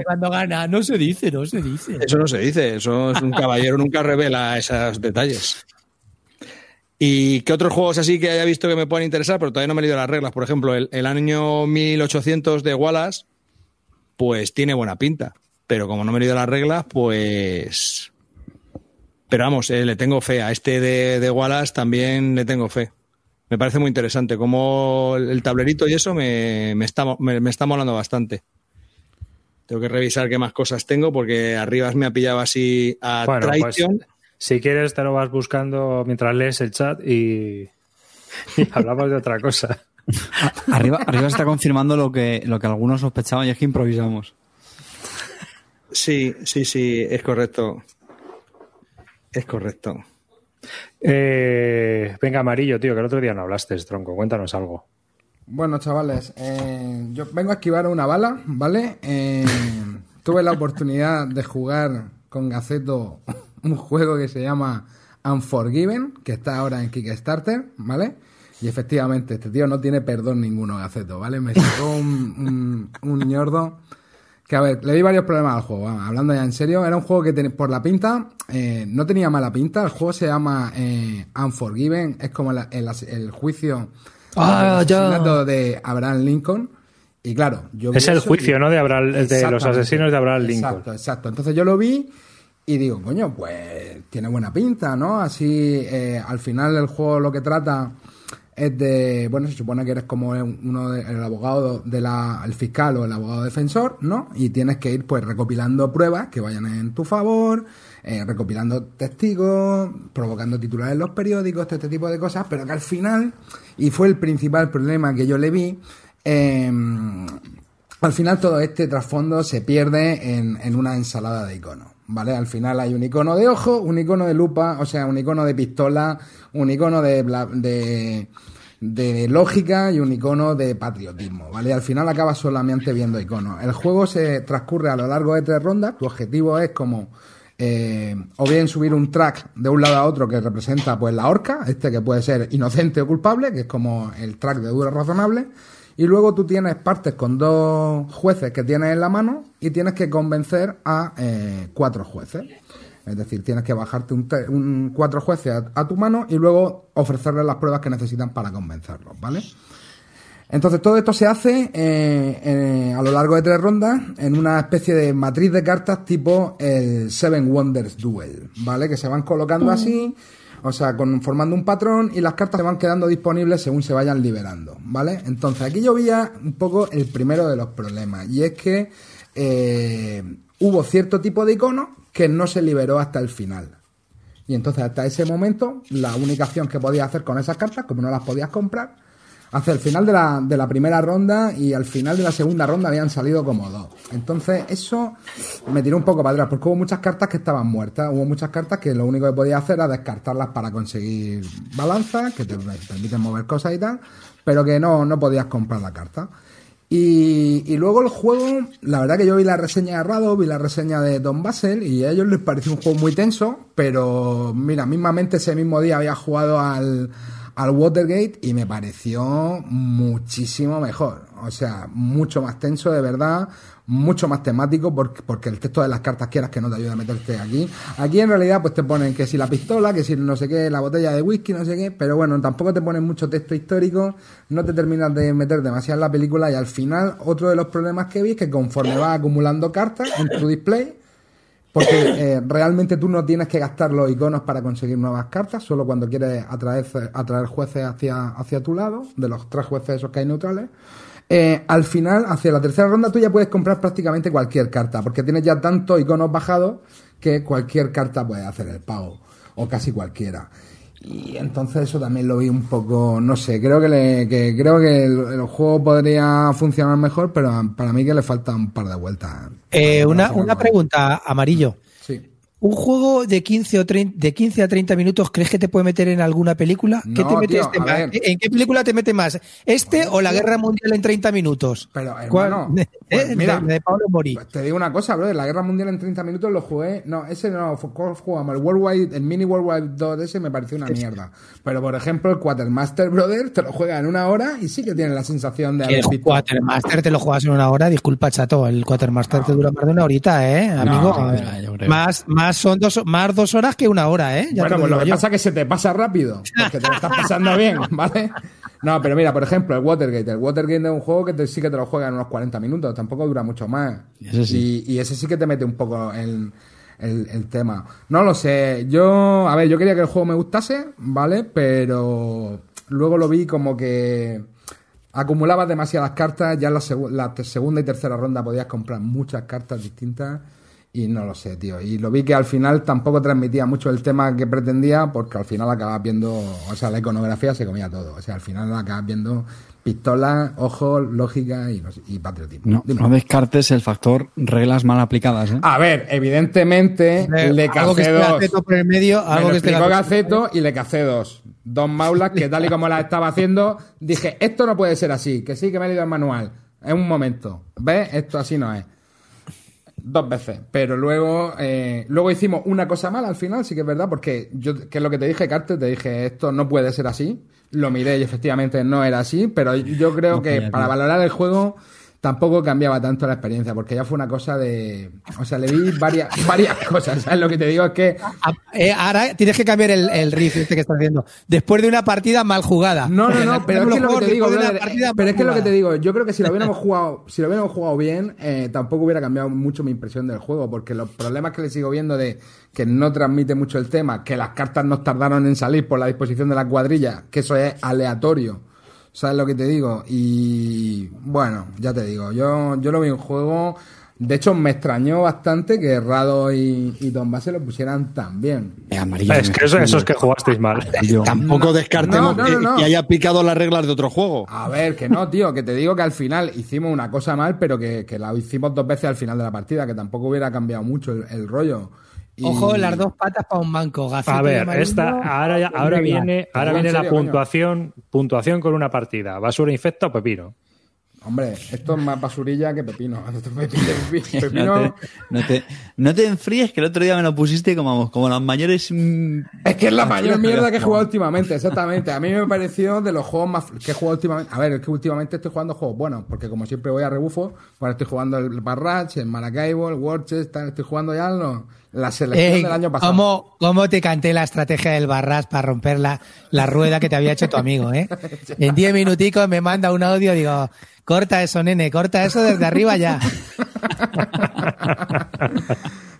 cuando gana. No se dice, no se dice. eso no se dice. Eso es un caballero nunca revela esos detalles. ¿Y qué otros juegos así que haya visto que me puedan interesar? Pero todavía no me he leído las reglas. Por ejemplo, el, el año 1800 de Wallace, pues tiene buena pinta. Pero como no me he leído las reglas, pues. Pero vamos, eh, le tengo fe. A este de, de Wallace también le tengo fe. Me parece muy interesante. Como el, el tablerito y eso me, me está, me, me está molando bastante. Tengo que revisar qué más cosas tengo porque arriba me ha pillado así a Bueno, pues, Traición. si quieres te lo vas buscando mientras lees el chat y, y [laughs] hablamos de otra cosa. [laughs] Arriba, arriba se está confirmando lo que, lo que algunos sospechaban y es que improvisamos. Sí, sí, sí, es correcto. Es correcto. Eh, venga, Amarillo, tío, que el otro día no hablaste, tronco. Cuéntanos algo. Bueno, chavales, eh, yo vengo a esquivar una bala, ¿vale? Eh, tuve la oportunidad de jugar con Gaceto [laughs] un juego que se llama Unforgiven, que está ahora en Kickstarter, ¿vale? Y efectivamente, este tío no tiene perdón ninguno, Gaceto, ¿vale? Me sacó un, un, un ñordo. Que a ver, le di varios problemas al juego, hablando ya en serio. Era un juego que ten- por la pinta eh, no tenía mala pinta. El juego se llama eh, Unforgiven, es como la- el, el juicio Ah, el ya. asesinato de Abraham Lincoln. Y claro, yo vi Es el juicio, y- ¿no? De, Abraham- de los asesinos de Abraham Lincoln. Exacto, exacto. Entonces yo lo vi y digo, coño, pues tiene buena pinta, ¿no? Así, eh, al final el juego lo que trata es de, bueno, se supone que eres como uno de, el abogado de la, el fiscal o el abogado defensor, ¿no? Y tienes que ir pues recopilando pruebas que vayan en tu favor, eh, recopilando testigos, provocando titulares en los periódicos, este, este tipo de cosas, pero que al final, y fue el principal problema que yo le vi, eh, al final todo este trasfondo se pierde en, en una ensalada de iconos. ¿Vale? Al final hay un icono de ojo, un icono de lupa, o sea, un icono de pistola, un icono de, de, de lógica y un icono de patriotismo, ¿vale? Al final acabas solamente viendo iconos. El juego se transcurre a lo largo de tres rondas, tu objetivo es como eh, o bien subir un track de un lado a otro que representa pues la horca, este que puede ser inocente o culpable, que es como el track de dura razonable, y luego tú tienes partes con dos jueces que tienes en la mano y tienes que convencer a eh, cuatro jueces. Es decir, tienes que bajarte un, un- cuatro jueces a, a tu mano y luego ofrecerles las pruebas que necesitan para convencerlos, ¿vale? Entonces todo esto se hace eh, eh, a lo largo de tres rondas en una especie de matriz de cartas tipo el Seven Wonders Duel, ¿vale? Que se van colocando así, o sea, con, formando un patrón y las cartas se van quedando disponibles según se vayan liberando, ¿vale? Entonces aquí yo veía un poco el primero de los problemas y es que eh, hubo cierto tipo de icono que no se liberó hasta el final. Y entonces hasta ese momento la única acción que podías hacer con esas cartas, como no las podías comprar, hacia el final de la, de la primera ronda y al final de la segunda ronda habían salido como dos. Entonces eso me tiró un poco para atrás porque hubo muchas cartas que estaban muertas, hubo muchas cartas que lo único que podías hacer era descartarlas para conseguir balanzas, que te permiten mover cosas y tal, pero que no, no podías comprar la carta. Y, y luego el juego, la verdad que yo vi la reseña de Rado, vi la reseña de Don Basel y a ellos les pareció un juego muy tenso, pero mira, mismamente ese mismo día había jugado al, al Watergate y me pareció muchísimo mejor. O sea, mucho más tenso de verdad, mucho más temático porque, porque el texto de las cartas quieras que no te ayude a meterte aquí. Aquí en realidad pues te ponen que si la pistola, que si no sé qué, la botella de whisky, no sé qué, pero bueno, tampoco te ponen mucho texto histórico, no te terminas de meter demasiado en la película y al final otro de los problemas que vi es que conforme vas acumulando cartas en tu display, porque eh, realmente tú no tienes que gastar los iconos para conseguir nuevas cartas, solo cuando quieres atraer, atraer jueces hacia, hacia tu lado, de los tres jueces esos que hay neutrales. Eh, al final, hacia la tercera ronda, tú ya puedes comprar prácticamente cualquier carta, porque tienes ya tantos iconos bajados que cualquier carta puede hacer el pago, o casi cualquiera. Y entonces eso también lo vi un poco, no sé, creo que, le, que creo que el, el juego podría funcionar mejor, pero para mí que le falta un par de vueltas. Eh, una, una pregunta, Amarillo. ¿Un juego de 15, o 30, de 15 a 30 minutos crees que te puede meter en alguna película? ¿Qué No, te mete tío, este más? ¿En qué película te mete más? ¿Este o la Guerra Mundial en 30 minutos? Pero, ¿Cuál? hermano, [laughs] ¿Eh? pues mira, de, de Pablo Mori. Pues te digo una cosa, bro. La Guerra Mundial en 30 minutos lo jugué. No, ese no, ¿cuál jugamos? El Worldwide, el Mini Worldwide 2 ese me pareció una mierda. Pero por ejemplo, el Quatermaster Brother te lo juega en una hora y sí que tiene la sensación de El haber visto. Quatermaster te lo juegas en una hora, disculpa, chato. El Quatermaster te dura más de una horita, ¿eh, amigo? no, creo. más, más son dos, más dos horas que una hora, ¿eh? Ya bueno, pues lo que yo. pasa es que se te pasa rápido, porque te lo estás pasando bien, [laughs] ¿vale? No, pero mira, por ejemplo, el Watergate. El Watergate es un juego que te- sí que te lo juega en unos 40 minutos, tampoco dura mucho más. Ese sí. Y, y ese sí que te mete un poco el, el- el tema. No lo sé, yo, a ver, yo quería que el juego me gustase, ¿vale? Pero luego lo vi como que acumulabas demasiadas cartas, ya en la, segunda y tercera ronda podías comprar muchas cartas distintas y no lo sé, tío. Y lo vi que al final tampoco transmitía mucho el tema que pretendía porque al final acabas viendo, o sea, la iconografía se comía todo. O sea, al final acabas viendo pistolas, ojos, lógica y, no sé, y patriotismo. No, Dime. no descartes el factor reglas mal aplicadas, ¿eh? A ver, evidentemente, Eh, le algo que cacé esté por el medio, Me algo lo que esté explicó Gaceto- y le cacé dos. Dos maulas que tal y como las estaba haciendo, dije, esto no puede ser así, que sí que me he leído el manual. En un momento. ¿Ves? Esto así no es. Dos veces. Pero luego, eh, luego hicimos una cosa mal al final, sí que es verdad, porque yo, que es lo que te dije, Carter, te dije, esto no puede ser así. Lo miré y efectivamente no era así, pero yo creo No que para valorar el juego tampoco cambiaba tanto la experiencia, porque ya fue una cosa de. O sea, le vi varias, [laughs] varias cosas. ¿Sabes lo que te digo? Es que. Ah, eh, ahora tienes que cambiar el, el riff este que estás haciendo. Después de una partida mal jugada. No, no, no, [laughs] pero es que lo que te digo, brother, pero es que lo que te digo, yo creo que si lo hubiéramos [laughs] jugado, si lo hubiéramos jugado bien, eh, tampoco hubiera cambiado mucho mi impresión del juego, porque los problemas que le sigo viendo de que no transmite mucho el tema, que las cartas no tardaron en salir por la disposición de la cuadrilla, que eso es aleatorio. ¿Sabes lo que te digo? Y bueno, ya te digo, yo, yo lo vi un juego. De hecho, me extrañó bastante que Rado y, y Don Base lo pusieran tan bien. Eh, amarillo, Es que eso, eso es que jugasteis mal. [laughs] Amarillo. Tampoco descartemos No, no, no, no. Que, que haya picado las reglas de otro juego. A ver, que no, tío, que te digo que al final hicimos una cosa mal, pero que, que la hicimos dos veces al final de la partida, que tampoco hubiera cambiado mucho el, el rollo. Y- Ojo, las dos patas para un banco. Gafete A ver, esta, ahora, ya- ahora viene, ahora viene la puntuación, puntuación con una partida. ¿Basura infecta o pepino? Hombre, esto es más basurilla que pepino. [laughs] [laughs] No te, no, te, no te enfríes, que el otro día me lo pusiste como, como las mayores. mm, Es que es la mayor mierda que he jugado últimamente, exactamente. A mí me pareció de los juegos más que he jugado últimamente. A ver, es que últimamente estoy jugando juegos buenos, porque como siempre voy a rebufo, pues estoy jugando el Barrage, el Maracaibo, el Warchest, tal, estoy jugando ya lo- la selección Eh, del año pasado. ¿cómo, cómo te canté la estrategia del Barras para romper la, la rueda que te había hecho tu amigo, eh? [laughs] En 10 minuticos me manda un audio, digo, corta eso, nene, corta eso desde arriba ya. [laughs]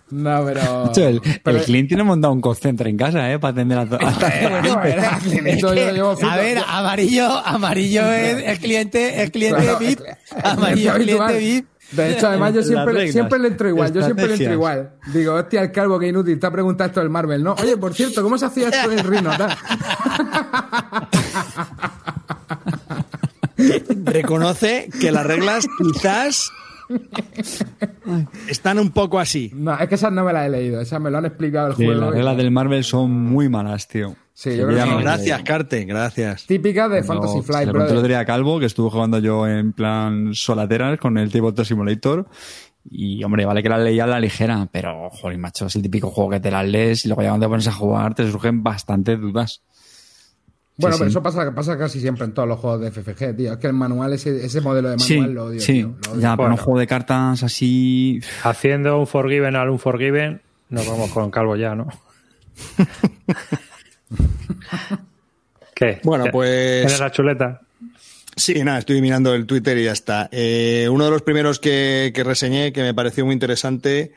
No, pero. El, pero- el cliente tiene montado un call center en casa, ¿eh? Para atender a, to- a [laughs] ver, amarillo, amarillo es el cliente, el cliente VIP, es amarillo cliente cliente. VIP. De hecho, además, yo siempre, siempre le entro igual. Yo siempre le entro igual. Digo, hostia, el calvo que inútil. Te ha preguntado esto del Marvel, ¿no? Oye, por cierto, ¿cómo se hacía esto en Rino? Reconoce que las reglas quizás [laughs] están un poco así. No, es que esas no me las he leído. Esas me lo han explicado el Sí, juego. las reglas del Marvel son muy malas, tío. Sí, yo creo que. Gracias, Carte, gracias. Típica de Cuando Fantasy se Flight, le otro a Calvo, que estuve jugando yo en plan solateras con el Tabletop Simulator. Y, hombre, vale que las leía a la ligera, pero, joder, macho, es el típico juego que te las lees y luego ya cuando te pones a jugar te surgen bastantes dudas. Bueno, Sí, pero sí. eso pasa, pasa casi siempre en todos los juegos de FFG, tío. Es que el manual, ese, ese modelo de manual Sí, lo odio, sí, tío. Lo odio. ya, pero un juego de cartas así... Haciendo un Forgiven al un Forgiven, nos vamos con Calvo ya, ¿no? [laughs] ¿Qué? Bueno, pues- ¿Tienes la chuleta? Sí, nada, estoy mirando el Twitter y ya está. Eh, uno de los primeros que, que reseñé, que me pareció muy interesante,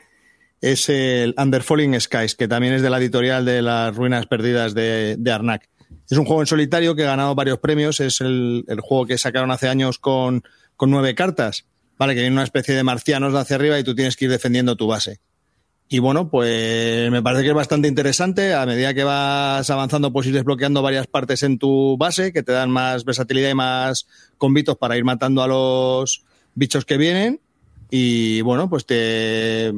es el Under Falling Skies, que también es de la editorial de las ruinas perdidas de, de Arnak. Es un juego en solitario que ha ganado varios premios. Es el, juego que sacaron hace años con, con nueve cartas. Vale, que viene una especie de marcianos hacia arriba y tú tienes que ir defendiendo tu base. Y bueno, pues me parece que es bastante interesante. A medida que vas avanzando, pues ir desbloqueando varias partes en tu base que te dan más versatilidad y más convitos para ir matando a los bichos que vienen. Y bueno, pues te.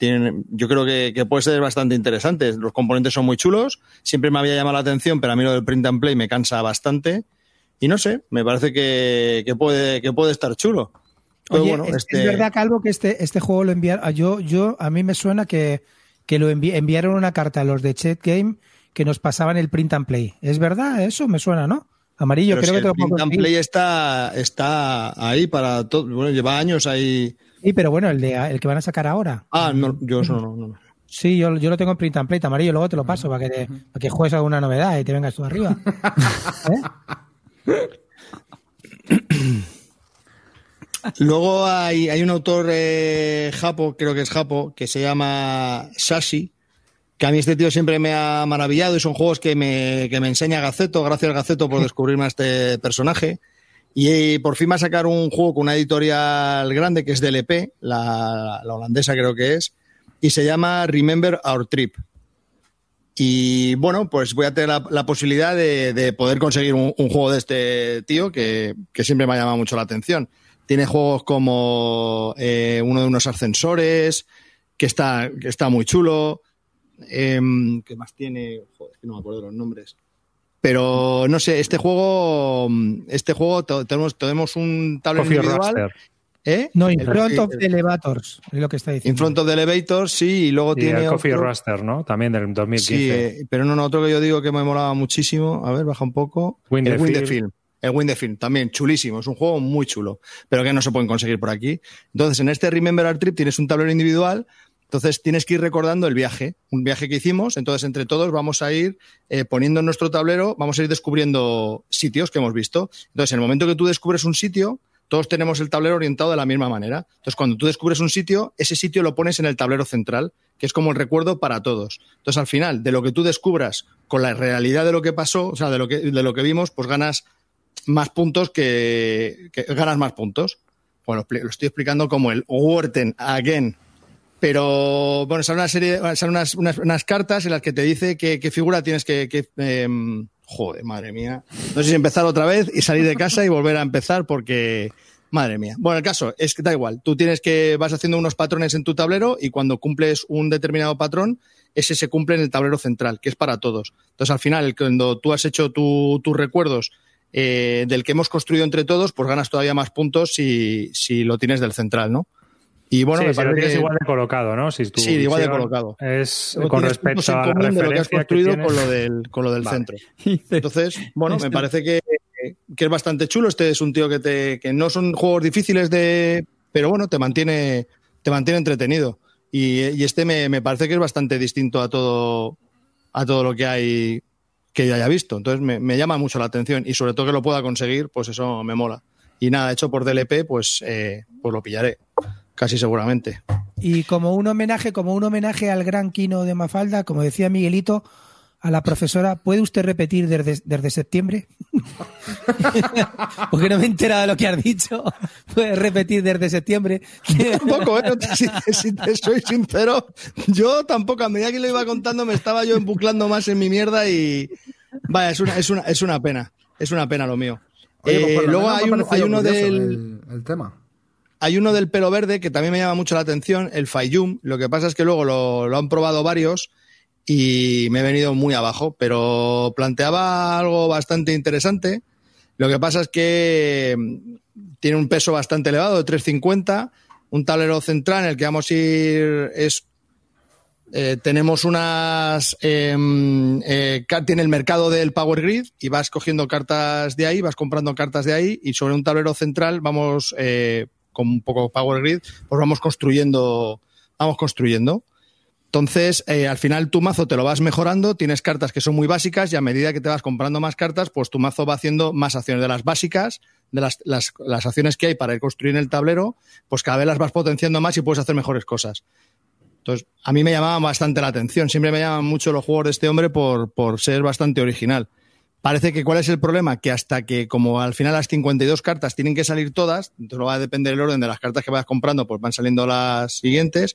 Tienen, yo creo que, que puede ser bastante interesante. Los componentes son muy chulos. Siempre me había llamado la atención, pero a mí lo del print and play me cansa bastante. Y no sé, me parece que, que puede, que puede estar chulo. Pero Oye, bueno, es, este- es verdad, Calvo, que este, este juego lo enviaron. Yo, yo, a mí me suena que, que lo envi- enviaron una carta a los de Chat Game que nos pasaban el print and play. ¿Es verdad? Eso me suena, ¿no? Amarillo, Pero creo si que te el lo puedo print and play está, está ahí para todo. Bueno, lleva años ahí. Sí, pero bueno, el, de, el que van a sacar ahora. Ah, no, yo eso no, no. Sí, yo, yo lo tengo en print and play, amarillo, luego te lo paso para que, te- para que juegues alguna novedad y te vengas tú arriba. [laughs] ¿Eh? Luego hay, hay un autor eh, japo, creo que es japo, que se llama Sashi, que a mí este tío siempre me ha maravillado y son juegos que me, que me enseña Gaceto, gracias Gaceto por descubrirme a este personaje. Y eh, por fin va a sacar un juego con una editorial grande que es DLP, la, la holandesa creo que es, y se llama Remember Our Trip. Y bueno, pues voy a tener la, posibilidad de, de poder conseguir un, juego de este tío que, siempre me ha llamado mucho la atención. Tiene juegos como eh, uno de unos ascensores, que está, muy chulo. Em, ¿Qué más tiene? Que no me acuerdo los nombres. Pero no sé, este juego, este juego tenemos, tenemos un tablero Coffee individual. Raster. ¿Eh? No, in El- front of the elevators, es lo que está diciendo. In front of the elevator, sí, y luego Y tiene. el Coffee otro- Raster, ¿no? También del 2015. Sí, eh, pero no, no, otro que yo digo que me molaba muchísimo. A ver, baja un poco. Wind el the Wind the. Film. El Wind the Film, también chulísimo, es un juego muy chulo, pero que no se pueden conseguir por aquí. Entonces, en este Remember Our Trip tienes un tablero individual, entonces tienes que ir recordando el viaje, un viaje que hicimos, entonces entre todos vamos a ir eh, poniendo en nuestro tablero, vamos a ir descubriendo sitios que hemos visto. Entonces, en el momento que tú descubres un sitio, todos tenemos el tablero orientado de la misma manera. Entonces, cuando tú descubres un sitio, ese sitio lo pones en el tablero central, que es como el recuerdo para todos. Entonces, al final, de lo que tú descubras con la realidad de lo que pasó, o sea, de lo que, de lo que vimos, pues ganas más puntos que, ganas más puntos. Bueno, lo estoy explicando como el Worten Again. Pero, bueno, sale una serie, salen unas, cartas en las que te dice qué, qué figura tienes que, que eh, joder, madre mía. No sé si empezar otra vez y salir de casa y volver a empezar porque, madre mía. Bueno, el caso es que da igual. Tú tienes que, vas haciendo unos patrones en tu tablero y cuando cumples un determinado patrón, ese se cumple en el tablero central, que es para todos. Entonces, al final, cuando tú has hecho tu, tus recuerdos eh, del que hemos construido entre todos, pues ganas todavía más puntos si lo tienes del central, ¿no? Y bueno, sí, me parece si lo tienes que... igual de colocado, ¿no? Si sí, igual de colocado. Es con respecto a la referencia de lo que has construido que con lo del, con lo del Vale. centro. [laughs] Entonces, bueno, me parece que, que, es bastante chulo. Este es un tío que te, que no son juegos difíciles de, pero bueno, te mantiene, te mantiene entretenido. Y, y este me, me, parece que es bastante distinto a todo, a todo lo que hay que ya haya visto. Entonces me, me, llama mucho la atención y sobre todo que lo pueda conseguir, pues eso me mola. Y nada, hecho por DLP, pues, eh, pues lo pillaré casi seguramente. Y como un homenaje, como un homenaje al gran Kino de Mafalda, como decía Miguelito, a la profesora, ¿puede usted repetir desde, desde septiembre? [laughs] Porque no me he enterado de lo que has dicho. ¿Puedes repetir desde septiembre? [laughs] tampoco, ¿eh? si, si, te soy sincero, yo tampoco, a medida que lo iba contando, me estaba yo embuclando más en mi mierda y. Vaya, es una, es una, es una pena. Es una pena lo mío. Oye, pues eh, luego hay, un, hay uno del. El, el tema. Hay uno del pelo verde que también me llama mucho la atención, el Fayum. Lo que pasa es que luego lo, han probado varios y me he venido muy abajo, pero planteaba algo bastante interesante. Lo que pasa es que tiene un peso bastante elevado, de 350, un tablero central en el que vamos a ir eh, tenemos unas eh, eh, tiene el mercado del Power Grid y vas cogiendo cartas de ahí, vas comprando cartas de ahí y sobre un tablero central vamos eh, un poco Power Grid, pues vamos construyendo, vamos construyendo. Entonces, eh, al final tu mazo te lo vas mejorando, tienes cartas que son muy básicas y a medida que te vas comprando más cartas, pues tu mazo va haciendo más acciones de las básicas, de las, las, acciones que hay para ir construir en el tablero, pues cada vez las vas potenciando más y puedes hacer mejores cosas. Entonces, a mí me llamaban bastante la atención, siempre me llaman mucho los juegos de este hombre por, por ser bastante original. Parece que cuál es el problema, que hasta que como al final las 52 cartas tienen que salir todas, entonces no va a depender el orden de las cartas que vayas comprando, pues van saliendo las siguientes,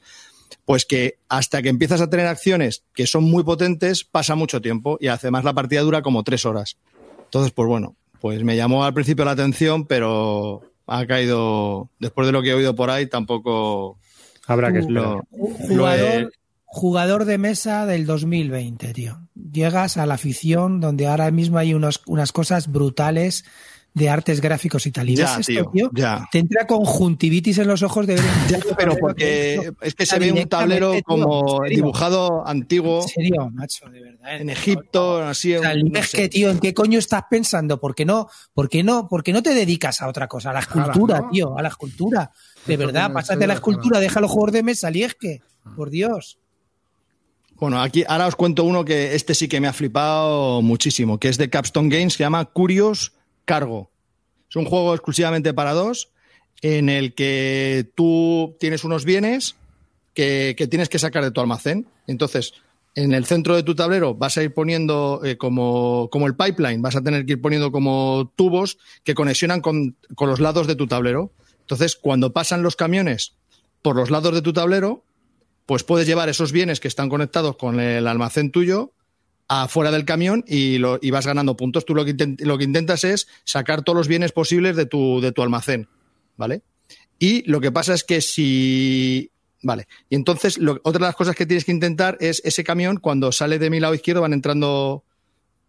pues que hasta que empiezas a tener acciones que son muy potentes, pasa mucho tiempo y además la partida dura como tres horas. Entonces, pues bueno, pues me llamó al principio la atención, pero ha caído, después de lo que he oído por ahí, tampoco... Habrá que lo, jugador, lo he... jugador de mesa del 2020, tío. Llegas a la afición donde ahora mismo hay unos, unas cosas brutales de artes gráficos y tal. Y ya, tío, tío, ya. te entra conjuntivitis en los ojos de ver. [laughs] Ya, pero porque es que se ve un tablero como dibujado antiguo. En serio, macho, de verdad. En Egipto, así. O sea, no es sé. que, tío, ¿en qué coño estás pensando? ¿Por qué no? ¿Por qué no? ¿Por qué no te dedicas a otra cosa? A la escultura, tío, a la escultura. De verdad, pásate a la escultura, deja los juegos de mesa, y es que, por Dios. Bueno, aquí ahora os cuento uno que este sí que me ha flipado muchísimo, que es de Capstone Games, se llama Curious Cargo. Es un juego exclusivamente para dos, en el que tú tienes unos bienes que, que tienes que sacar de tu almacén. Entonces, en el centro de tu tablero vas a ir poniendo eh, como, como, el pipeline, vas a tener que ir poniendo como tubos que conexionan con, con los lados de tu tablero. Entonces, cuando pasan los camiones por los lados de tu tablero, pues puedes llevar esos bienes que están conectados con el almacén tuyo afuera del camión y, vas ganando puntos. Tú lo que, lo que, intentas es sacar todos los bienes posibles de tu, de tu almacén, ¿vale? Y lo que pasa es que si... Vale, y entonces otra de las cosas que tienes que intentar es ese camión, cuando sale de mi lado izquierdo van entrando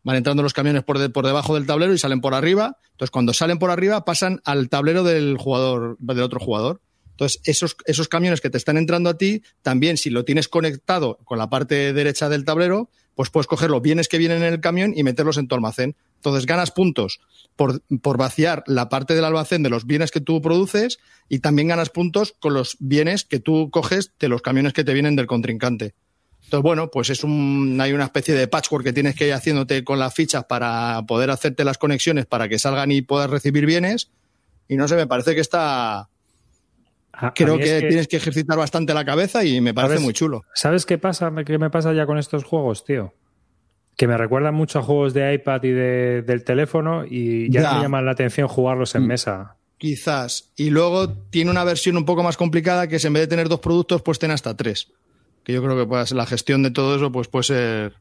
van entrando los camiones por, de, por debajo del tablero y salen por arriba. Entonces, cuando salen por arriba, pasan al tablero del jugador, del otro jugador. Entonces, esos, esos camiones que te están entrando a ti, también si lo tienes conectado con la parte derecha del tablero, pues puedes coger los bienes que vienen en el camión y meterlos en tu almacén. Entonces ganas puntos por, por vaciar la parte del almacén de los bienes que tú produces y también ganas puntos con los bienes que tú coges de los camiones que te vienen del contrincante. Entonces, bueno, pues es un, hay una especie de patchwork que tienes que ir haciéndote con las fichas para poder hacerte las conexiones para que salgan y puedas recibir bienes. Y no sé, me parece que está, A- creo que, es que- tienes que ejercitar bastante la cabeza y me parece ¿Sabes? muy chulo. ¿Sabes qué pasa? ¿Qué me pasa ya con estos juegos, tío? Que me recuerdan mucho a juegos de iPad y de- del teléfono y ya, Ya. no me llaman la atención jugarlos en Mm. mesa. Quizás. Y luego tiene una versión un poco más complicada que es en vez de tener dos productos, pues tiene hasta tres. Que yo creo que pues, la gestión de todo eso pues puede ser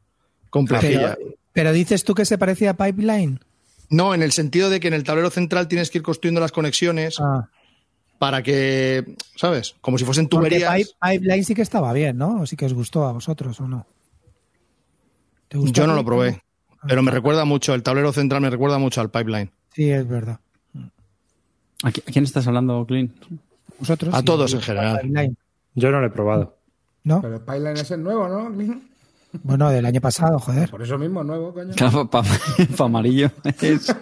complejilla. Pero, pero dices tú que se parecía a Pipeline. No, en el sentido de que en el tablero central tienes que ir construyendo las conexiones Ah, para que, ¿sabes? Como si fuesen tuberías. Pipe- Pipeline sí que estaba bien, ¿no? ¿O sí que os gustó a vosotros o no? ¿Te gustó Yo no lo probé, pero me recuerda mucho, el tablero central me recuerda mucho al pipeline. Sí, es verdad. ¿A qui- a quién estás hablando, Clint? Vosotros. A sí, todos en general. Pipeline, Yo no lo he probado. ¿No? Pero el Pipeline es el nuevo, ¿no? Bueno, del año pasado, joder. Por eso mismo, nuevo, coño. Claro, para [laughs] amarillo. Es-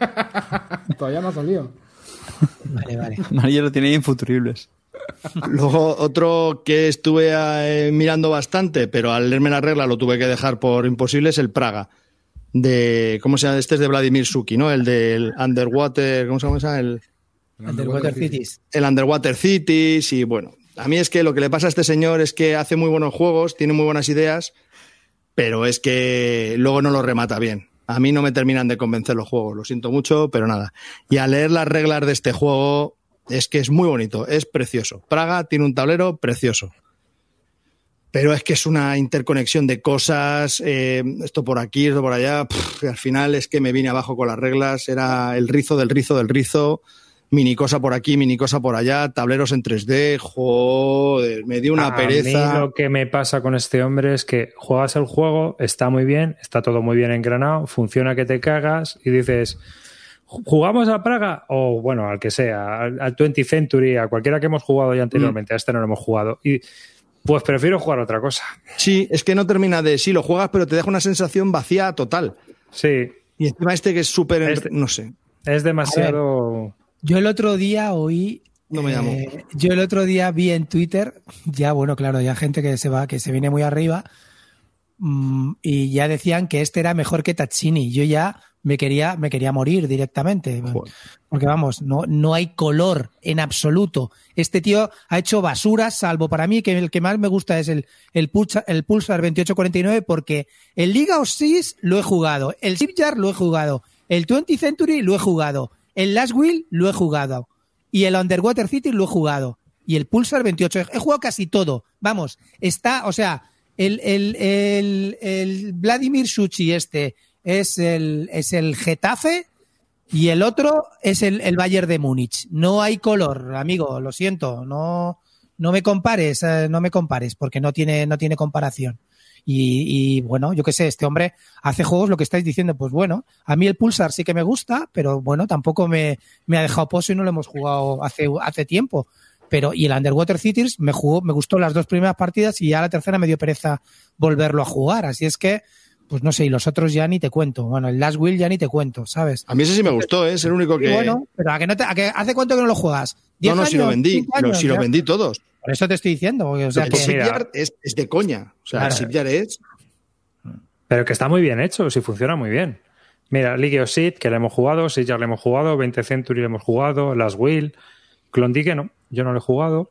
[laughs] Todavía no ha salido. Vale, vale. [laughs] amarillo lo tiene ahí en futuribles. Luego otro que estuve eh, mirando bastante, pero al leerme la regla lo tuve que dejar por imposible, es el Praga. De, ¿cómo se llama? Este es de Vladimir Suki, ¿no? El del Underwater, ¿cómo se llama esa? El, Underwater Cities. el Underwater Cities y bueno, a mí es que lo que le pasa a este señor es que hace muy buenos juegos, tiene muy buenas ideas, pero es que luego no los remata bien. A mí no me terminan de convencer los juegos, lo siento mucho, pero nada. Y al leer las reglas de este juego es que es muy bonito, es precioso. Praga tiene un tablero precioso. Pero es que es una interconexión de cosas, eh, esto por aquí, esto por allá, al final es que me vine abajo con las reglas, era el rizo del rizo del rizo, mini cosa por aquí, mini cosa por allá, tableros en 3D, joder, me dio una a pereza. mí lo que me pasa con este hombre es que juegas el juego, está muy bien, está todo muy bien engranado, funciona que te cagas y dices, ¿jugamos a Praga? O bueno, al que sea, al, al 20th Century, a cualquiera que hemos jugado ya anteriormente, a este no lo hemos jugado. Y pues prefiero jugar otra cosa. Sí, es que no termina de, sí, lo juegas, pero te deja una sensación vacía total. Sí, Y encima este que es súper, Este- no sé. es demasiado... Yo el otro día oí. No me llamó. eh, yo el otro día vi en Twitter, ya bueno, claro, ya gente que se va, que se viene muy arriba, mm, y ya decían que este era mejor que Tatsini. Yo ya me quería, me quería morir directamente. Porque vamos, no, no hay color en absoluto. Este tío ha hecho basura, salvo para mí, que el que más me gusta es el, el, Pulsar, el Pulsar 2849, porque el Liga of Seas lo he jugado, el Shipyard lo he jugado, el 20 Century lo he jugado, el Last Wheel lo he jugado, y el Underwater City lo he jugado, y el Pulsar 28. He jugado casi todo. Vamos, está, o sea, el, el, el, el Vladimir Suchi este es el, es el Getafe y el otro es el, el Bayern de Múnich. No hay color, amigo, lo siento, no, no me compares, eh, no me compares, porque no tiene, no tiene comparación. Y, y, bueno, yo qué sé, este hombre hace juegos, lo que estáis diciendo, pues bueno, a mí el Pulsar sí que me gusta, pero bueno, tampoco me, me ha dejado pozo y no lo hemos jugado hace, hace tiempo. Pero, y el Underwater Cities me jugó, me gustó las dos primeras partidas y ya la tercera me dio pereza volverlo a jugar. Así es que, pues no sé, y los otros ya ni te cuento. Bueno, el Last Will ya ni te cuento, ¿sabes? A mí ese sí me gustó, ¿eh? es el único Y que... bueno, pero ¿a que no te, a que ¿hace cuánto que no lo juegas? no, ¿Diez no, si lo vendí, ¿Cinco lo- si lo vendí todos. Por eso te estoy diciendo. o sea, el que-. Shipyard es, es de coña. O sea, Claro. Shipyard es... Pero que está muy bien hecho, sí funciona muy bien. Mira, League of Seed, que le hemos jugado, Sitjar le hemos jugado, 20 Century le hemos jugado, Last Will, Klondike no, yo no lo he jugado.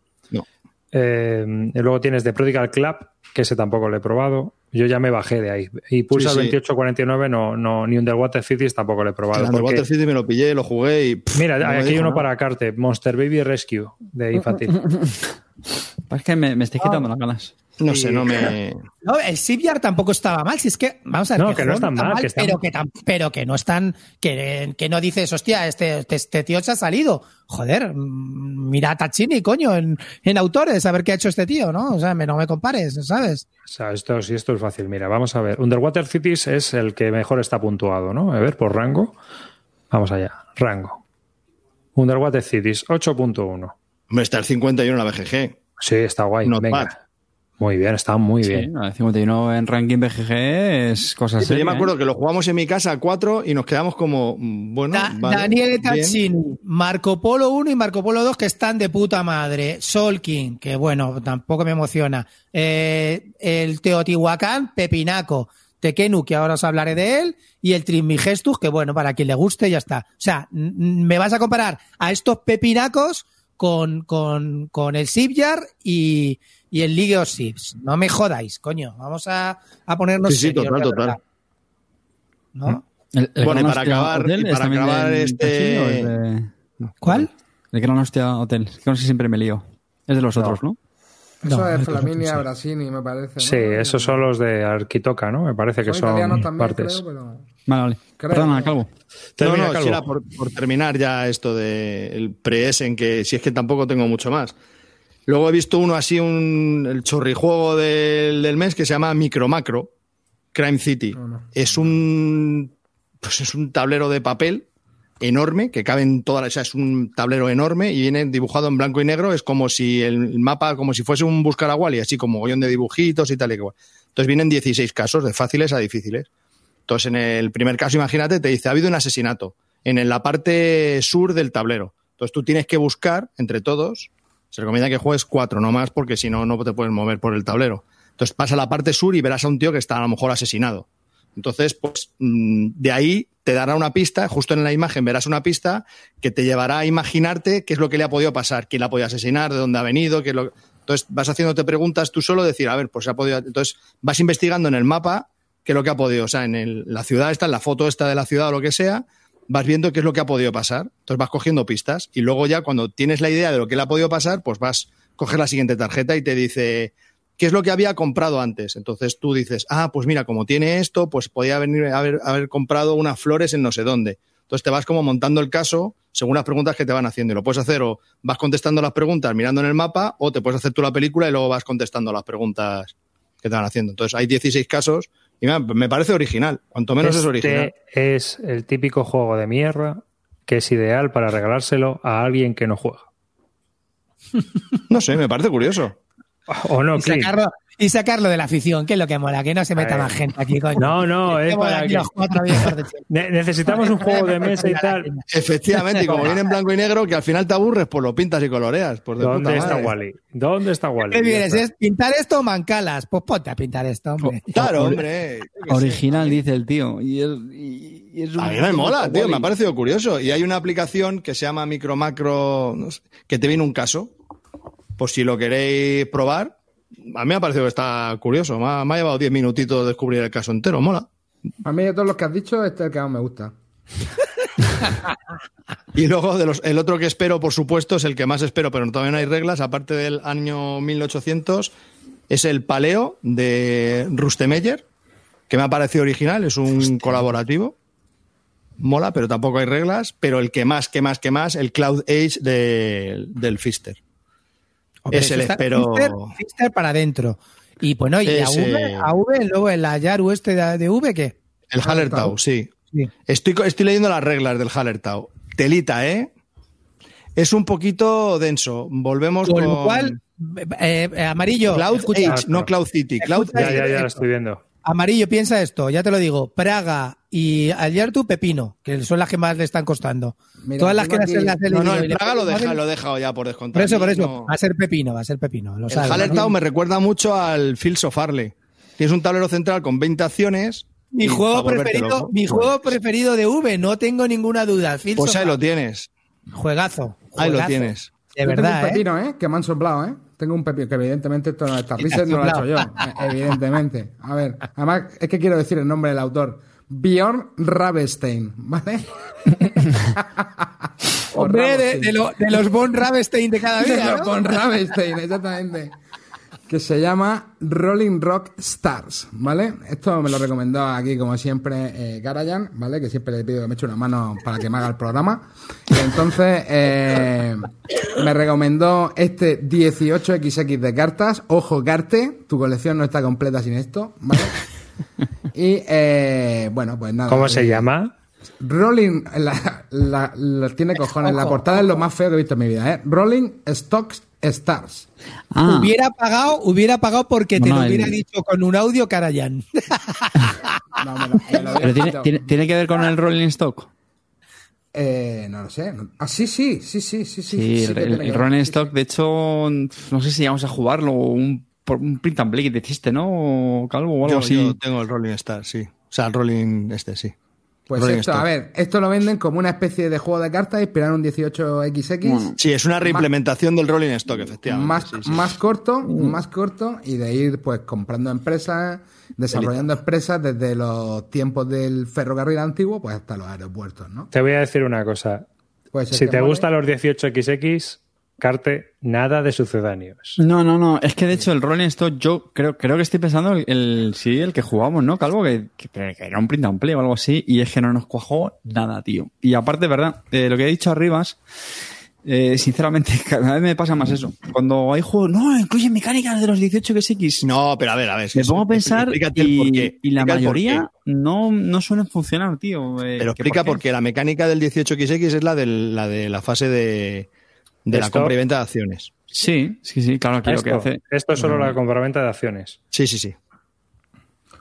Eh, y luego tienes The Prodigal Club, que ese tampoco lo he probado. Yo ya me bajé de ahí. Y Pulsar Sí, sí. 2849 no, no, ni Underwater Cities tampoco lo he probado. el Underwater City me lo pillé, lo jugué y... pff, Mira, no aquí hay uno nada. para Carte, Monster Baby Rescue, de infantil. [laughs] Es que me, me estoy quitando las ganas. No sé, no me... No, el Shipyard tampoco estaba mal. Si es que, vamos a ver, No, que no juego está mal, que pero, que tam- pero que no están, que, que no dices, hostia, este, este, este tío se ha salido. Joder, mm, mira a Tachini, coño, en, en autores, a ver qué ha hecho este tío, ¿no? O sea, me, no me compares, ¿sabes? O sea, esto sí, esto es fácil. Mira, vamos a ver. Underwater Cities es el que mejor está puntuado, ¿no? A ver, por rango. Vamos allá. Rango. Underwater Cities, 8.1. Hombre, está el 51 en la BGG. Sí, está guay. Not Venga. bad. Muy bien, está muy Sí, bien. de 51 en ranking BGG es cosa Sí, pero yo seria. me ¿eh? acuerdo que lo jugamos en mi casa a cuatro y nos quedamos como, mm, bueno, Da- vale, Daniel. Tatsini, Marco Polo 1 y Marco Polo 2 que están de puta madre. Solkin, que bueno, tampoco me emociona. Eh, el Teotihuacán, Pepinaco. Tekenu, que ahora os hablaré de él. Y el Trismigestus, que bueno, para quien le guste, ya está. O sea, me vas a comparar a estos pepinacos con, con, con el Sipyard y, y el League of Ships. No me jodáis, coño. Vamos a, a ponernos Sí, sí, serios, total, total. ¿No? El, el Bueno, y para acabar- Hotel y es para acabar del este- es de- ¿Cuál? El Gran Hostia Hotel. Que no sé, siempre me lío. Es de los otros, ¿no? Eso No, es Flaminia sí. Brasini, me parece. ¿no? Sí, esos son los de Arquitoca, ¿no? Me parece que Son son italianos también, partes. creo, pero... Vale, vale. Creo. Perdona, Calvo. No, Termina, no, Calvo. si era por, por terminar ya esto de el pre-Essen, que si es que tampoco tengo mucho más. Luego he visto uno así, un, el chorrijuego del, del mes que se llama Micro Macro, Crime City. Es un pues es un tablero de papel enorme que cabe en toda la, o sea, es un tablero enorme y viene dibujado en blanco y negro, es como si el mapa, como si fuese un buscar a Wally, así como gollón de dibujitos y tal y cual. Entonces vienen 16 casos, de fáciles a difíciles. Entonces, en el primer caso, imagínate, te dice, ha habido un asesinato en la parte sur del tablero. Entonces, tú tienes que buscar entre todos. Se recomienda que juegues cuatro, no más, porque si no, no te puedes mover por el tablero. Entonces, pasa a la parte sur y verás a un tío que está a lo mejor asesinado. Entonces, pues mm, de ahí te dará una pista, justo en la imagen verás una pista que te llevará a imaginarte qué es lo que le ha podido pasar, quién la ha podido asesinar, de dónde ha venido, qué es lo... Entonces vas haciéndote preguntas tú solo, decir, a ver, pues se ha podido... Entonces vas investigando en el mapa qué es lo que ha podido, o sea, en la ciudad esta, en la foto esta de la ciudad o lo que sea, vas viendo qué es lo que ha podido pasar. Entonces vas cogiendo pistas y luego ya cuando tienes la idea de lo que le ha podido pasar, pues vas coger la siguiente tarjeta y te dice qué es lo que había comprado antes. Entonces tú dices, ah, pues mira, como tiene esto, pues podía venir a haber, haber comprado unas flores en no sé dónde. Entonces te vas como montando el caso según las preguntas que te van haciendo. Y lo puedes hacer o vas contestando las preguntas mirando en el mapa o te puedes hacer tú la película y luego vas contestando las preguntas que te van haciendo. Entonces hay 16 casos y me- me parece original. Cuanto menos es este original. es el típico juego de mierda que es ideal para regalárselo a alguien que no juega. No sé, me parece curioso. O no, y, sacarlo, y sacarlo de la afición, que es lo que mola, que no se meta más gente aquí, coño. No, no, [laughs] es Estemos para aquí que- los cuatro de. Ne- necesitamos un juego de mesa y tal. Efectivamente, y como viene en blanco y negro, que al final te aburres, pues lo pintas y coloreas. Pues de ¿Dónde puta está madre. Wally? ¿Dónde está Wally? ¿Qué vienes? ¿Es pintar esto o mancalas? Pues ponte a pintar esto, hombre. Claro, hombre. Original, dice el tío. Y es, y- y es un- A mí me mola, tío, me ha parecido curioso. Y hay una aplicación que se llama Micro Macro, no sé, que te viene un caso. Por si lo queréis probar. A mí me ha parecido que está curioso. Me ha, me ha llevado 10 minutitos descubrir el caso entero, mola. A mí de todos los que has dicho, este es el que más me gusta. [laughs] Y luego de los, el otro que espero, por supuesto, es el que más espero, pero todavía no hay reglas, aparte del año 1800, es el Paleo de Rustemeyer, que me ha parecido original, es un colaborativo. Mola, pero tampoco hay reglas. Pero el que más, que más, que más, el Cloud Age de- del Fister. Hombre, le está- espero. Fister, Fister para adentro. Y bueno, y a V, a V, luego el Ayaru este de, de V, ¿qué? El Hallertau, sí. Sí. Estoy, estoy leyendo las reglas del Hallertau. Telita, ¿eh? Es un poquito denso. Volvemos Con con. lo cual, eh, eh, amarillo, Cloud escucha, no Cloud City. Cloud Ya, ya, ya lo estoy viendo. Amarillo, piensa esto, ya te lo digo, Praga y Ayartu, Pepino, que son las que más le están costando. Mira, Todas las que las he No, no, el le- Praga lo, deja, lo he dejado ya por Por descontar. eso, por eso, No. va a ser Pepino, va a ser Pepino. Lo El. Hallertau me recuerda mucho al Fields of Arle. Tienes un tablero central con 20 acciones. Mi juego preferido, mi juego preferido de V, no tengo ninguna duda. Fields Pues of ahí lo tienes. Juegazo. Ahí lo tienes. De Yo verdad, tengo un ¿eh? pepino, ¿eh? Que me han soplado, ¿eh? Tengo un pepino, que evidentemente esto no está. Reset [laughs] no lo he hecho yo, eh, evidentemente. A ver, además es que quiero decir el nombre del autor. Bjorn Rabestein, ¿vale? [laughs] Hombre, de, de lo- de los Von Rabestein de cada [laughs] día, ¿no? Con Rabestein, exactamente. Que se llama Rolling Rock Stars, ¿vale? Esto me lo recomendó aquí, como siempre, eh, Garayan, ¿vale? Que siempre le pido que me eche una mano para que me haga el programa. Y entonces eh, me recomendó este 18XX de cartas. Ojo, Carte, tu colección no está completa sin esto, ¿vale? Y eh, bueno, pues nada. ¿Cómo se eh, llama? Rolling, la, la- la- tiene cojones, la Ojo, portada es lo más feo que he visto en mi vida, ¿eh? Rolling Stocks Stars. Ah, Hubiera pagado, hubiera pagado porque te No, lo el- hubiera dicho con un audio Karayan. [laughs] No, me lo- me lo pero hubiera tiene, quitado. tiene, tiene que ver con el Rolling Stock. Eh, no lo sé. Ah, sí, sí, sí, sí, sí. sí, Sí, sí el. Rolling. Stock, de hecho, no sé si vamos a jugarlo, un, por un print and play que te hiciste, ¿no? Calvo o algo Yo, así. yo tengo el Rolling Star, sí. O sea, el Rolling este, sí. Pues Rolling esto, a ver, esto lo venden como una especie de juego de cartas inspirado en un 18XX. Sí, es una reimplementación del Rolling Stock, efectivamente. más, sí, sí. más corto, más corto y de ir pues comprando empresas, desarrollando empresas desde los tiempos del ferrocarril antiguo pues hasta los aeropuertos, ¿no? Te voy a decir una cosa. Pues Si te gustan los 18XX, Carte, nada de sucedáneos. No, no, no. Es que de hecho el Rolling Stock, yo creo, creo que estoy pensando el, el- sí, el que jugamos, ¿no, Calvo? Que, que- que era un print and play o algo así, y es que no nos cuajó nada, tío. Y aparte, ¿verdad? Eh, lo que he dicho arribas, eh, sinceramente, [laughs] cada vez me pasa más eso. Cuando hay juegos, no, incluyen mecánicas de los 18 que XX. No, pero a ver, a ver. Me pongo a pensar y, la mayoría no, no suelen funcionar, tío. Eh, Pero ¿que explica por por qué? qué la mecánica del 18XX es la, del- la de la fase de, de la Esto- compra y venta de acciones. Sí, sí, sí, claro, aquí lo Esto, que hace. esto es solo la compraventa de acciones. Sí, sí, sí.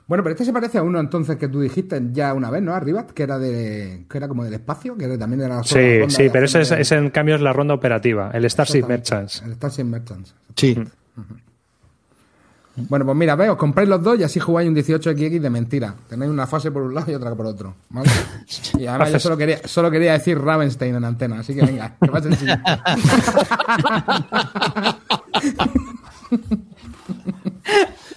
Bueno, pero este se parece a uno entonces que tú dijiste ya una vez, ¿no? Arriba, que era de que era como del espacio, que era- también era la Sí, ronda sí, de pero ese, es, acciones. ese en cambio es la ronda operativa, el Starship Merchants. El Starship Merchants. Sí. Bueno, pues mira, veos, compráis los dos y así jugáis un 18XX de mentira. Tenéis una fase por un lado y otra por otro. ¿vale? [laughs] Y además yo solo quería, solo quería decir Ravenstein en antena, así que venga, que pasen siguiente. [laughs]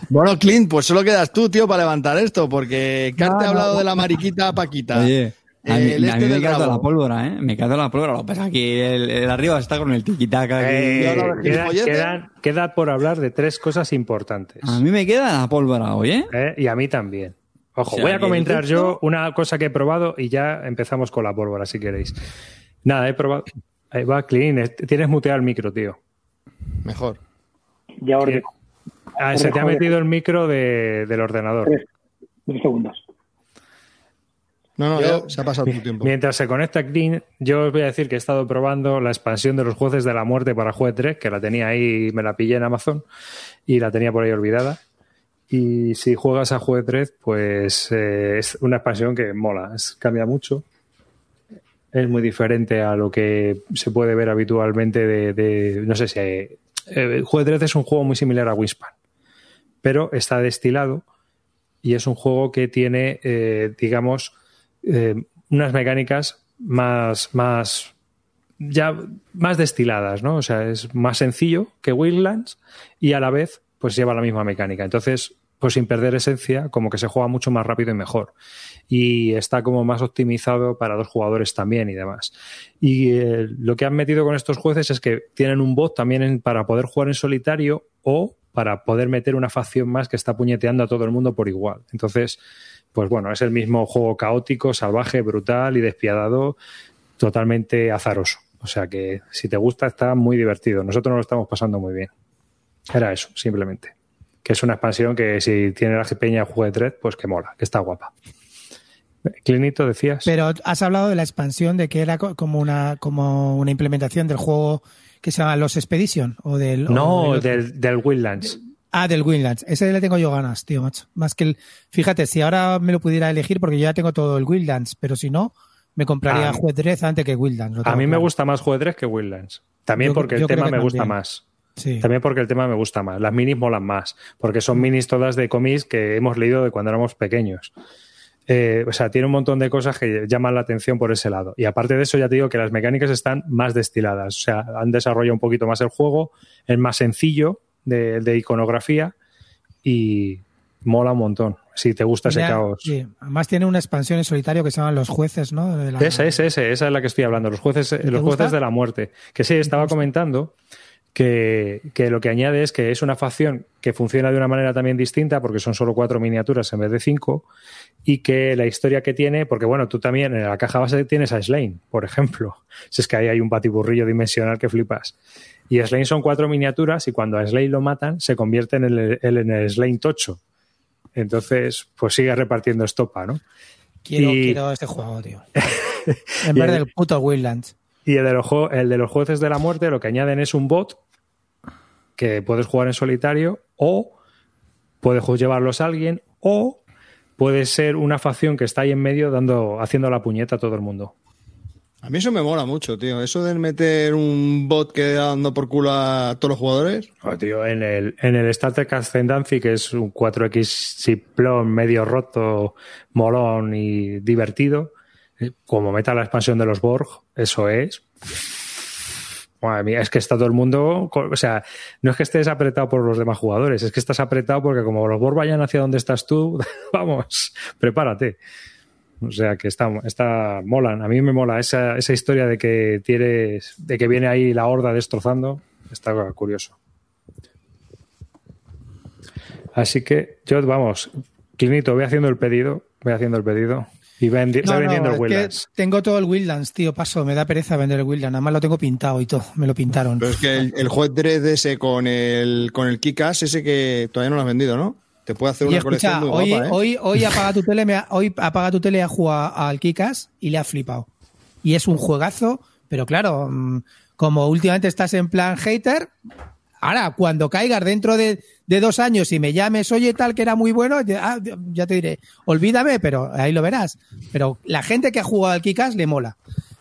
Bueno, Clint, pues solo quedas tú, tío, para levantar esto, porque Carte ha hablado de la mariquita Paquita. Oye, a mí, El a este mí me rabo. la pólvora, ¿eh? Me queda la pólvora. Lo que pasa es que el, el arriba está con el tiquitaca. aquí. Eh, queda, por hablar de tres cosas importantes. A mí me queda la pólvora hoy, ¿eh? ¿eh? Y a mí también. Ojo, O sea, voy a comentar yo una cosa que he probado y ya empezamos con la pólvora, si queréis. Nada, he probado. Ahí va, Clean. Tienes muteado el micro, tío. Mejor. Ya orden. Ah, se te ha metido el micro de- del ordenador. Tres, dos segundos. No, no, Yo- ya se ha pasado tu tiempo. Mientras se conecta Clean, yo os voy a decir que he estado probando la expansión de los jueces de la muerte para Juez 3, que la tenía ahí, me la pillé en Amazon y la tenía por ahí olvidada. Y si juegas a Juez 3, pues eh, es una expansión que mola, es- cambia mucho. Es muy diferente a lo que se puede ver habitualmente de, de- no sé si... eh, eh, Juez 3 es un juego muy similar a Wingspan, pero está destilado y es un juego que tiene, eh, digamos, eh, unas mecánicas más, más, ya más destiladas, ¿no? O sea, es más sencillo que Wildlands y a la vez, pues lleva la misma mecánica. Entonces, pues sin perder esencia, como que se juega mucho más rápido y mejor. Y está como más optimizado para dos jugadores también y demás. Y eh, lo que han metido con estos jueces es que tienen un bot también en- para poder jugar en solitario o para poder meter una facción más que está puñeteando a todo el mundo por igual. Entonces, pues bueno, es el mismo juego caótico, salvaje, brutal y despiadado, totalmente azaroso. O sea que si te gusta está muy divertido. Nosotros nos lo estamos pasando muy bien. Era eso, simplemente. Que es una expansión que si tiene la peña juego de tres, pues que mola, que está guapa. Clinito, decías. Pero has hablado de la expansión de que era co- como una, como una implementación del juego que se llama Los Expedition o del. o no, del- del, del Wildlands. Ah, del Wildlands. Ese le tengo yo ganas, tío, macho. Más que el. Fíjate, si ahora me lo pudiera elegir, porque yo ya tengo todo el Wildlands, pero si no, me compraría Ah. Juez Dredd antes que Wildlands. A mí me gusta más tres que Wildlands. También Yo- porque el yo tema me gusta más. Sí. También porque el tema me gusta más. Las minis molan más, porque son minis todas de cómics que hemos leído de cuando éramos pequeños. Eh, o sea, tiene un montón de cosas que llaman la atención por ese lado. Y aparte de eso, ya te digo que las mecánicas están más destiladas. O sea, han desarrollado un poquito más el juego, es más sencillo de, de iconografía y mola un montón. Si te gusta ese caos. sí. Además tiene una expansión en solitario que se llaman Los Jueces, ¿no? De la- Esa, esa, esa, esa es la que estoy hablando, los jueces, los jueces de la muerte. Que sí, estaba comentando que, que lo que añade es que es una facción que funciona de una manera también distinta, porque son solo cuatro miniaturas en vez de cinco, y que la historia que tiene, porque bueno, tú también en la caja base tienes a Slain, por ejemplo. [laughs] Si es que ahí hay un patiburrillo dimensional que flipas. Y Slain son cuatro miniaturas y cuando a Slain lo matan, se convierte en el, el- en el Slain tocho. Entonces, pues sigue repartiendo estopa, ¿no? Quiero, y- quiero este juego, tío. En vez el- del puto Wildlands. [laughs] Y el de, los, el de los jueces de la muerte lo que añaden es un bot que puedes jugar en solitario o puedes llevarlos a alguien o puede ser una facción que está ahí en medio dando, haciendo la puñeta a todo el mundo. A mí eso me mola mucho, tío. Eso de meter un bot que da dando por culo a todos los jugadores. Joder, tío, en el, en el Star Trek Ascendancy, que es un 4X simplón, medio roto, molón y divertido, eh, como meta la expansión de los Borg, eso es. Madre mía, es que está todo el mundo. O sea, no es que estés apretado por los demás jugadores, es que estás apretado porque como los Borg vayan hacia donde estás tú, [laughs] vamos, prepárate. O sea que está, está molan. A mí me mola esa, esa historia de que tienes, de que viene ahí la horda destrozando. Está curioso. Así que yo, vamos, Clinito, voy haciendo el pedido, voy haciendo el pedido y vendi- No, voy no, vendiendo el Wildlands. tengo todo el Wildlands, tío, paso, me da pereza vender el Wildlands, además lo tengo pintado y todo, me lo pintaron. Pero es que el, el juez Dredd ese con el, con el Kikas, ese que todavía no lo has vendido, ¿no? Te puede hacer Y una escucha, colección muy hoy, guapa, ¿eh? hoy, hoy apaga tu tele, me ha- hoy apaga tu tele, ha jugado al Kikas y le ha flipado. Y es un juegazo, pero claro, mm, como últimamente estás en plan hater, ahora cuando caigas dentro de, de dos años y me llames, oye, tal que era muy bueno, ya, ah, ya te diré, olvídame, pero ahí lo verás. Pero la gente que ha jugado al Kikas le mola.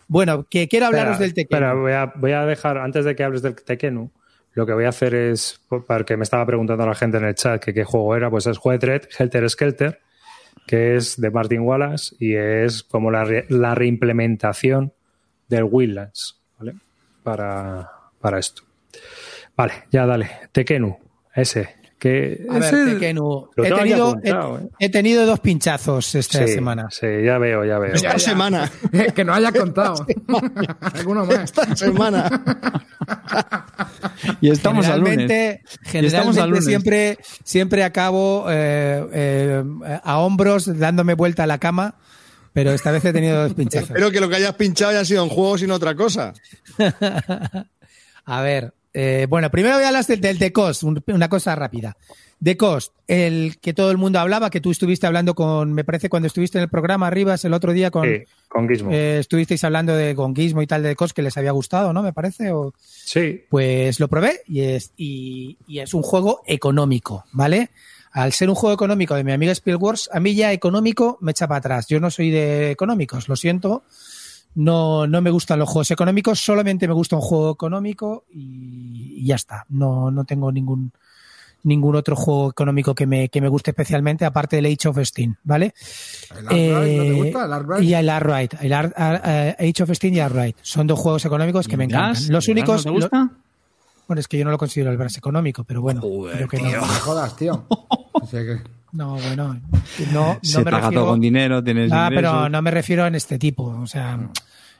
Bueno, que quiero hablaros Espera, del Tekken. espera, voy a, voy a dejar, antes de que hables del Tekenu, lo que voy a hacer es, porque me estaba preguntando la gente en el chat que qué juego era, pues es Juez Red, Helter Skelter, que es de Martin Wallace y es como la, la reimplementación del Wildlands, ¿vale? Para, para esto. Vale, ya dale. Tekenu, ese. Que A ver, lo He tenido, apuntado, he- ¿eh? he tenido dos pinchazos esta Sí, semana. Sí, ya veo, ya veo. Esta semana. [laughs] que no haya contado. Alguno más. Esta semana. [laughs] Y estamos al lunes. generalmente, estamos al lunes. siempre, siempre acabo eh, eh, a hombros dándome vuelta a la cama, pero esta vez he tenido dos pinchazos. Espero que lo que hayas pinchado haya sido en juegos y no otra cosa. [laughs] A ver, eh, bueno, primero voy a hablar del, del The Cost, un- una cosa rápida. The Cost, el que todo el mundo hablaba, que tú estuviste hablando con, me parece cuando estuviste en el programa Arribas el otro día con, Sí, con Gizmo. eh, estuvisteis hablando de gonguismo y tal de The Cost que les había gustado, ¿no? Me parece, o... sí, Pues lo probé y es, y, y es un juego económico, ¿vale? Al ser un juego económico de mi amiga Spielworks, a mí ya económico me echa para atrás. Yo no soy de económicos, lo siento. No, no me gustan los juegos económicos, solamente me gusta un juego económico y, y ya está. No, no tengo ningún, ningún otro juego económico que me, que me guste especialmente, aparte del Age of Steam, ¿vale? ¿El Arkwright no te Eh, gusta? ¿El Arkwright? Y el Arkwright, el Ar- Ar- eh, Age of Steam y Arkwright. Son dos juegos económicos que me encantan. ¿Gas? Los ¿Gas únicos. ¿No te gusta? Bueno, es que yo no lo considero el brazo económico, pero bueno. creo que no. No me jodas, tío. [laughs] O sea que- No, bueno. No, no Se me paga refiero. todo con dinero, tienes Ah, pero no me refiero en este tipo. O sea,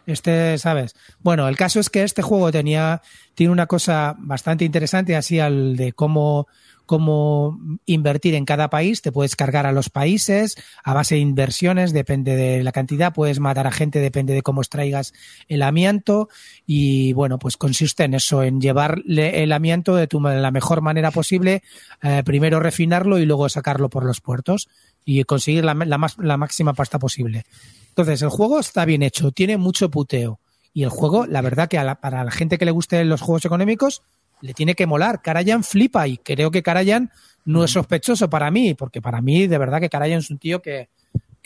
este, ¿sabes? Bueno, el caso es que este juego tenía, tiene una cosa bastante interesante, así al de cómo, cómo invertir en cada país. Te puedes cargar a los países a base de inversiones, depende de la cantidad. Puedes matar a gente, depende de cómo extraigas el amianto. Y bueno, pues consiste en eso, en llevarle el amianto de, tu, de la mejor manera posible. eh, primero refinarlo y luego sacarlo por los puertos y conseguir la, la más, la máxima pasta posible. Entonces, el juego está bien hecho, tiene mucho puteo. Y el juego, la verdad que a la- para la gente que le guste los juegos económicos, le tiene que molar. Karayan flipa y creo que Karayan no es sospechoso para mí, porque para mí, de verdad que Karayan es un tío que,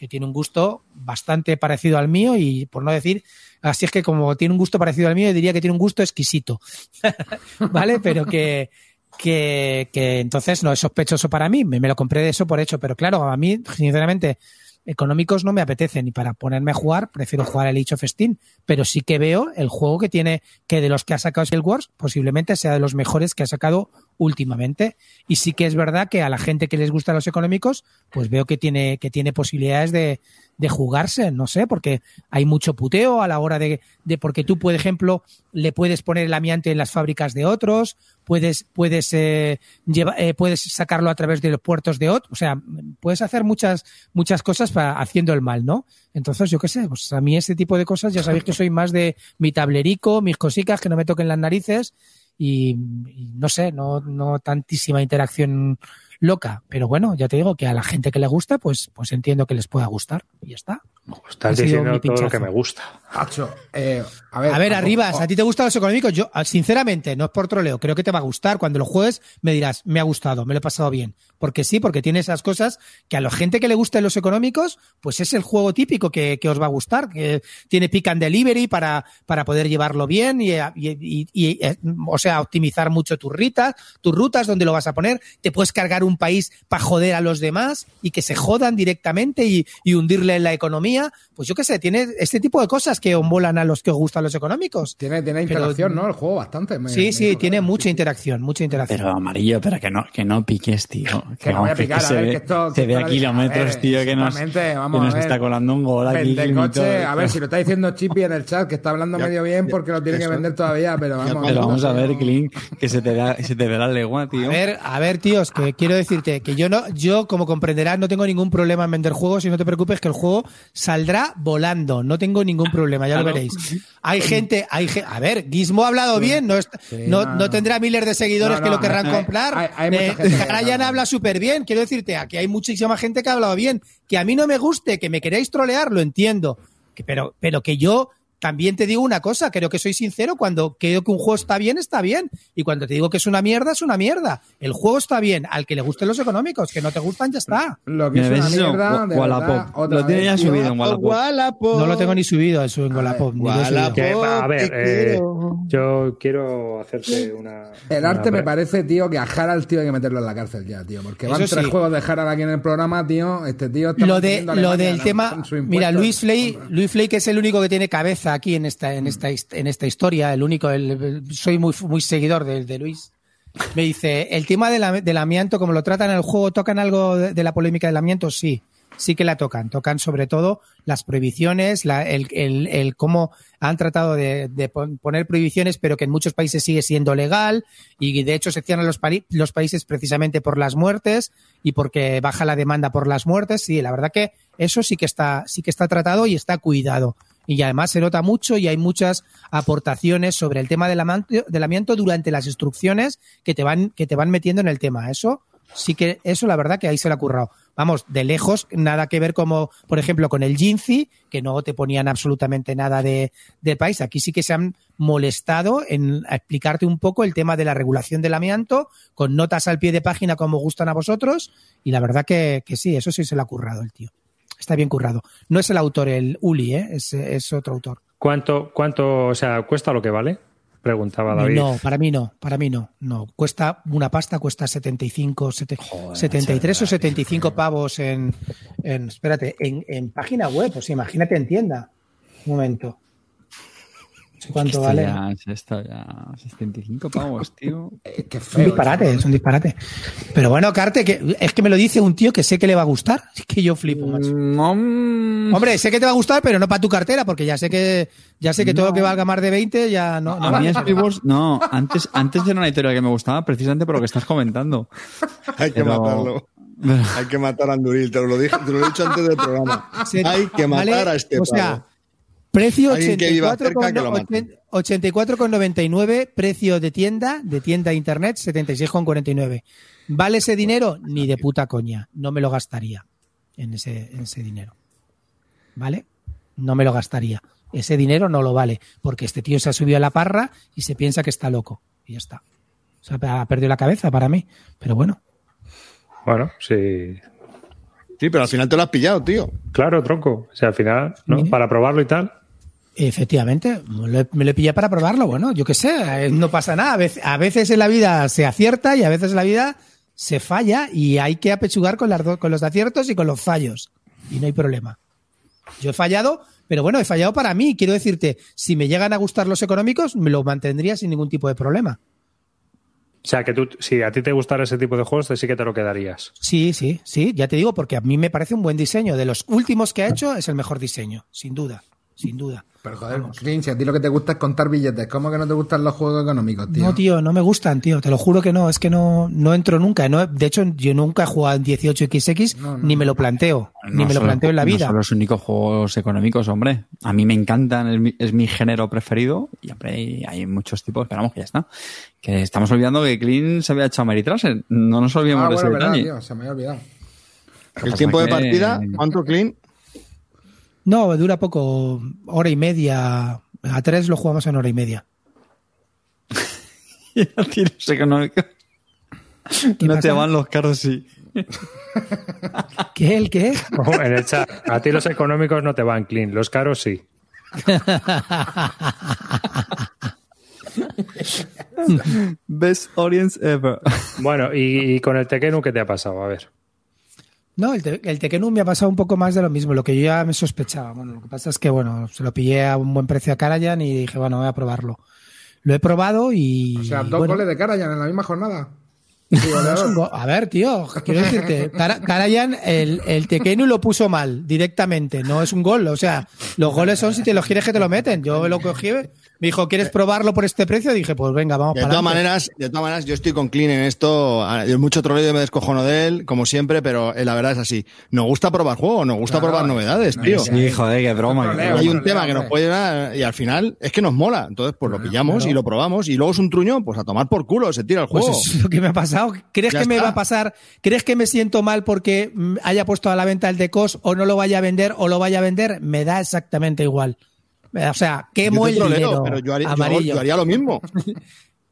que tiene un gusto bastante parecido al mío y por no decir, así es que como tiene un gusto parecido al mío, diría que tiene un gusto exquisito. [laughs] ¿Vale? Pero que, que, que entonces no es sospechoso para mí. Me, me lo compré de eso por hecho, pero claro, a mí, sinceramente, económicos no me apetecen y para ponerme a jugar prefiero jugar el Age of Steam, pero sí que veo el juego que tiene, que de los que ha sacado Steel Wars, posiblemente sea de los mejores que ha sacado últimamente. Y sí que es verdad que a la gente que les gustan los económicos, pues veo que tiene, que tiene posibilidades de, de jugarse, no sé, porque hay mucho puteo a la hora de, de porque tú, por ejemplo, le puedes poner el amiante en las fábricas de otros, puedes, puedes, eh, lleva- eh, puedes sacarlo a través de los puertos de otros, o sea, puedes hacer muchas, muchas cosas para, haciendo el mal, ¿no? Entonces, yo qué sé, pues a mí este tipo de cosas, ya sabéis que soy más de mi tablerico, mis cositas, que no me toquen las narices y, no sé, no, no tantísima interacción loca, pero bueno, ya te digo que a la gente que le gusta, pues, pues entiendo que les pueda gustar y ya está. Estás diciendo todo lo que me gusta. Hacho, eh, a ver, A ver, Arribas. ¿a ti te gustan los económicos? Yo, ah, sinceramente, no es por troleo, creo que te va a gustar. Cuando lo juegues, me dirás, me ha gustado, me lo he pasado bien. Porque sí, porque tiene esas cosas que a la gente que le gusten los económicos, pues es el juego típico que, que os va a gustar. Que tiene pick and delivery para, para poder llevarlo bien y, y- y- y, eh, o sea, optimizar mucho tus rutas, tus rutas, donde lo vas a poner. Te puedes cargar un país para joder a los demás y que se jodan directamente y, y hundirle en la economía. Pues yo qué sé, tiene este tipo de cosas que os molan a los que os gustan los económicos. Tiene, tiene Pero- interacción, ¿no? El juego bastante. me- Sí, me sí, tiene claro, mucha sí, sí. interacción, mucha interacción. Pero amarillo, pero que no, que no piques, tío. Que no voy a que- que picar, a se ver, ve, que esto- se ve a kilómetros, ver, tío, que nos, vamos que nos a ver. está colando un gol aquí. Coche, a ver, si lo está diciendo Chippy en el chat, que está hablando medio bien porque lo tiene que vender todavía, pero vamos. Pero vamos a ver, Clint, que se te, da, se te ve la legua, tío. A ver, a ver, tíos, que quiero decirte que yo no, yo como comprenderás no tengo ningún problema en vender juegos y no te preocupes que el juego saldrá volando, no tengo ningún problema, ya lo veréis. Hay gente, hay ge- a ver, Gizmo ha hablado bien, no, Sí, no, no, no tendrá miles de seguidores que lo querrán hay- comprar. hay- Eh, Ryan habla. habla súper bien, quiero decirte, aquí hay muchísima gente que ha hablado bien, que a mí no me guste, que me queréis trolear, lo entiendo, que- pero, pero que yo también te digo una cosa, creo que soy sincero, cuando creo que un juego está bien, está bien. Y cuando te digo que es una mierda, es una mierda. El juego está bien, al que le gusten los económicos, que no te gustan, ya está. Lo que es una mierda, de Wallapop. verdad, Lo tiene ya subido en Wallapop. No lo tengo ni subido eso en Wallapop. Que, a ver, eh, quiero. yo quiero hacerte una. El una arte me parece, tío, que a Harald, tío, hay que meterlo en la cárcel ya, tío. Porque van Eso tres sí. juegos de Harald aquí en el programa, tío. Este tío está Lo, de, lo del tema, mira, Luis Flay. Luis Flay, que es el único que tiene cabeza aquí en esta, en esta, en esta historia, el único, el- soy muy, muy seguidor de, de Luis. Me dice, el tema de la- del amianto, como lo tratan en el juego, ¿tocan algo de, de la polémica del amianto? Sí, sí que la tocan. Tocan sobre todo las prohibiciones, la- el, el- el cómo han tratado de, de pon- poner prohibiciones, pero que en muchos países sigue siendo legal y de hecho se cierran los, los países precisamente por las muertes y porque baja la demanda por las muertes. Sí, la verdad que eso sí que está, sí que está tratado y está cuidado. Y además se nota mucho y hay muchas aportaciones sobre el tema del del amianto durante las instrucciones que te van, que te van metiendo en el tema. Eso sí que, eso la verdad que ahí se le ha currado. Vamos, de lejos, nada que ver como, por ejemplo, con el Jinzi, que no te ponían absolutamente nada de, de país. Aquí sí que se han molestado en explicarte un poco el tema de la regulación del amianto, con notas al pie de página como gustan a vosotros, y la verdad que, que sí, eso sí se le ha currado el tío. Está bien currado. No es el autor, el Uli, ¿eh? es, es otro autor. ¿Cuánto, ¿Cuánto, o sea, cuesta lo que vale? Preguntaba David. No, para mí no, para mí no, no. Cuesta una pasta, cuesta 75, sete- 73 o 75 pavos en, en espérate, en, en página web, sea, imagínate en tienda. Un momento. ¿Cuánto Esto vale? ya, esto ya, 75 pavos, [laughs] tío. Eh, qué Es un disparate, es un disparate. Pero bueno, Carte, que es que me lo dice un tío que sé que le va a gustar. [laughs] Es que yo flipo, macho. Mm, Hombre, sé que te va a gustar, pero no para tu cartera, porque ya sé que ya sé que todo lo que valga más de 20 ya no. no a mí vale. Speedwars, no, antes, antes era una editorial que me gustaba precisamente por lo que estás comentando. [laughs] Hay que Pero- matarlo. Hay que matar a Anduril, te lo, dije, te lo he dicho antes del programa. Hay que matar vale, a este O sea, pavo. Precio Alguien que viva 84 cerca que lo con, maten. 84,99, precio de tienda, de tienda internet 76,49. ¿Vale ese dinero? Ni de puta coña. No me lo gastaría en ese, en ese dinero. ¿Vale? No me lo gastaría. Ese dinero no lo vale, porque este tío se ha subido a la parra y se piensa que está loco. Y ya está. O sea, ha perdido la cabeza para mí. Pero bueno. Bueno, sí. Sí, pero al final te lo has pillado, tío. Claro, tronco. O sea, al final, ¿no? Para probarlo y tal. Efectivamente, me lo, pillé para probarlo. Bueno, yo qué sé, eh, no pasa nada. A veces, a veces en la vida se acierta y a veces en la vida se falla y hay que apechugar con, las con los aciertos y con los fallos. Y no hay problema. Yo he fallado, pero bueno, he fallado para mí. Quiero decirte, si me llegan a gustar los económicos, me lo mantendría sin ningún tipo de problema. O sea, que tú, si a ti te gustara ese tipo de juegos, te sí que te lo quedarías. Sí, sí, sí, ya te digo, porque a mí me parece un buen diseño. De los últimos que ha hecho, es el mejor diseño, sin duda, sin duda. Pero joder, Clint, si a ti lo que te gusta es contar billetes, ¿cómo que no te gustan los juegos económicos, tío? No, tío, no me gustan, tío. Te lo juro que no. Es que no, no entro nunca. No, de hecho, yo nunca he jugado en 18XX, No, no. ni me lo planteo. ni No me lo planteo en la no vida. son los únicos juegos económicos, hombre. A mí me encantan, es mi, es mi género preferido. Y hombre, hay, hay muchos tipos, pero vamos, que ya está. Que estamos olvidando que Clean se había echado Meritraser. No nos olvidemos Ah, de ese verdad, tío, se me había olvidado. El tiempo de partida, ¿cuánto, Clean? No, dura poco, hora y media. A tres lo jugamos en hora y media. Y a ti los económicos. ¿Qué No te van los caros, sí. ¿Qué? ¿El qué? En el chat. A ti los económicos no te van clean, los caros sí. [laughs] Best audience ever. Bueno, y, y con el Tekenu, ¿qué te ha pasado? A ver. No, el, te- el Tekken 1 me ha pasado un poco más de lo mismo, lo que yo ya me sospechaba. Bueno, lo que pasa es que, bueno, se lo pillé a un buen precio a Karajan y dije, bueno, voy a probarlo. Lo he probado y. O sea, dos bueno, goles de Karajan en la misma jornada. A ver, tío, quiero decirte, Karajan, el, el Tekken 1 lo puso mal directamente, no es un gol. O sea, los goles son si te los quieres que te lo meten. Yo lo cogí, me dijo, ¿quieres probarlo por este precio? Dije, pues venga, vamos De para todas maneras, de todas maneras, yo estoy con Clean en esto. Ah, Yo mucho troleo y me descojono de él, como siempre, pero eh, la verdad es así. Nos gusta probar juegos, nos gusta Claro, probar novedades, tío. Sí, joder, qué broma. Troleo. Hay un tema que nos puede llevar y al final es que nos mola. Entonces, pues lo pillamos y lo probamos y luego es un truño, pues a tomar por culo, se tira el Pues juego. eso es lo que me ha pasado. ¿Crees Ya que me va a pasar? ¿Crees que me siento mal porque mm, haya puesto a la venta el de COS o no lo vaya a vender o lo vaya a vender? Me da exactamente igual. O sea, quemo el troleo, dinero pero yo haría, amarillo. yo haría lo mismo. [laughs]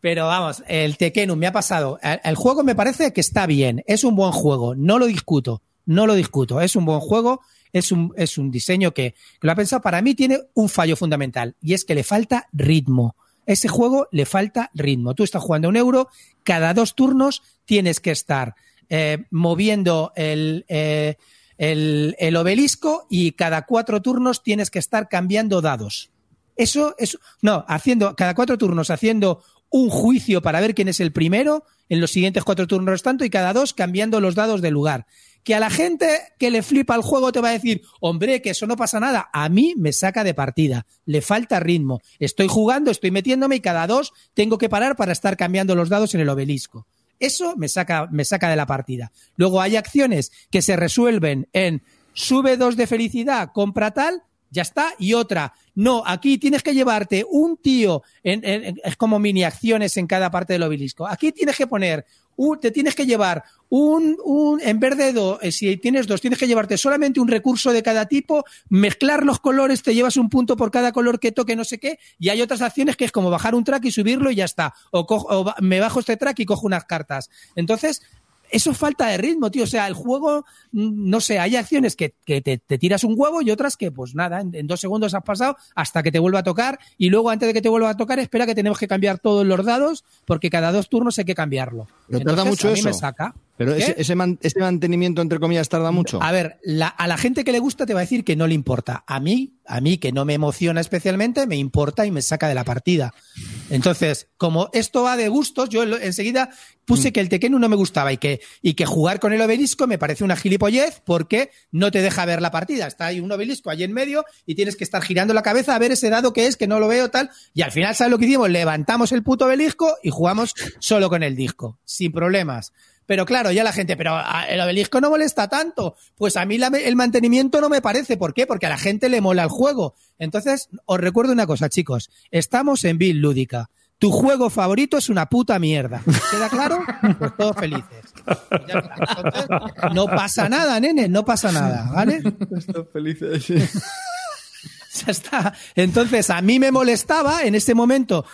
Pero vamos, el Tekken me ha pasado. El, el juego me parece que está bien, es un buen juego, no lo discuto, no lo discuto, es un buen juego, es un, es un diseño que, que lo ha pensado. Para mí tiene un fallo fundamental y es que le falta ritmo. Ese juego le falta ritmo. Tú estás jugando un euro, cada dos turnos tienes que estar eh, moviendo el, eh, el, el obelisco y cada cuatro turnos tienes que estar cambiando dados. Eso es, no, haciendo, cada cuatro turnos haciendo un juicio para ver quién es el primero en los siguientes cuatro turnos restantes y cada dos cambiando los dados de lugar. Que a la gente que le flipa el juego te va a decir, hombre, que eso no pasa nada. A mí me saca de partida. Le falta ritmo. Estoy jugando, estoy metiéndome y cada dos tengo que parar para estar cambiando los dados en el obelisco. Eso me saca, me saca de la partida. Luego hay acciones que se resuelven en sube dos de felicidad, compra tal, ya está. Y otra, no, aquí tienes que llevarte un tío, en, en- es como mini acciones en cada parte del obelisco. Aquí tienes que poner, un- te tienes que llevar un, un en vez de dos, eh, si tienes dos, tienes que llevarte solamente un recurso de cada tipo, mezclar los colores, te llevas un punto por cada color que toque, no sé qué, y hay otras acciones que es como bajar un track y subirlo y ya está. O, cojo- o me bajo este track y cojo unas cartas. Entonces, eso es falta de ritmo, tío. O sea, el juego, mm, no sé, hay acciones que, que te, te tiras un huevo y otras que, pues nada, en, en dos segundos has pasado hasta que te vuelva a tocar y luego antes de que te vuelva a tocar, espera que tenemos que cambiar todos los dados porque cada dos turnos hay que cambiarlo. Pero tarda mucho a mí eso. me saca. Pero ese, ese, man- ese mantenimiento, entre comillas, tarda mucho. A ver, la- a la gente que le gusta te va a decir que no le importa. A mí, a mí que no me emociona especialmente, me importa y me saca de la partida. Entonces, como esto va de gustos, yo enseguida puse que el Tekken no me gustaba y que, y que jugar con el obelisco me parece una gilipollez porque no te deja ver la partida. Está ahí un obelisco allí en medio y tienes que estar girando la cabeza a ver ese dado que es, que no lo veo tal. Y al final, ¿sabes lo que hicimos? Levantamos el puto obelisco y jugamos solo con el disco, sin problemas. Pero claro, ya la gente, pero ah, el obelisco no molesta tanto. Pues a mí la- el mantenimiento no me parece. ¿Por qué? Porque a la gente le mola el juego. Entonces, os recuerdo una cosa, chicos. Estamos en Bill Lúdica. Tu juego favorito es una puta mierda. ¿Queda claro? Pues todos felices. No pasa nada, nene, no pasa nada, ¿vale? [laughs] Ya está. Entonces, a mí me molestaba en ese momento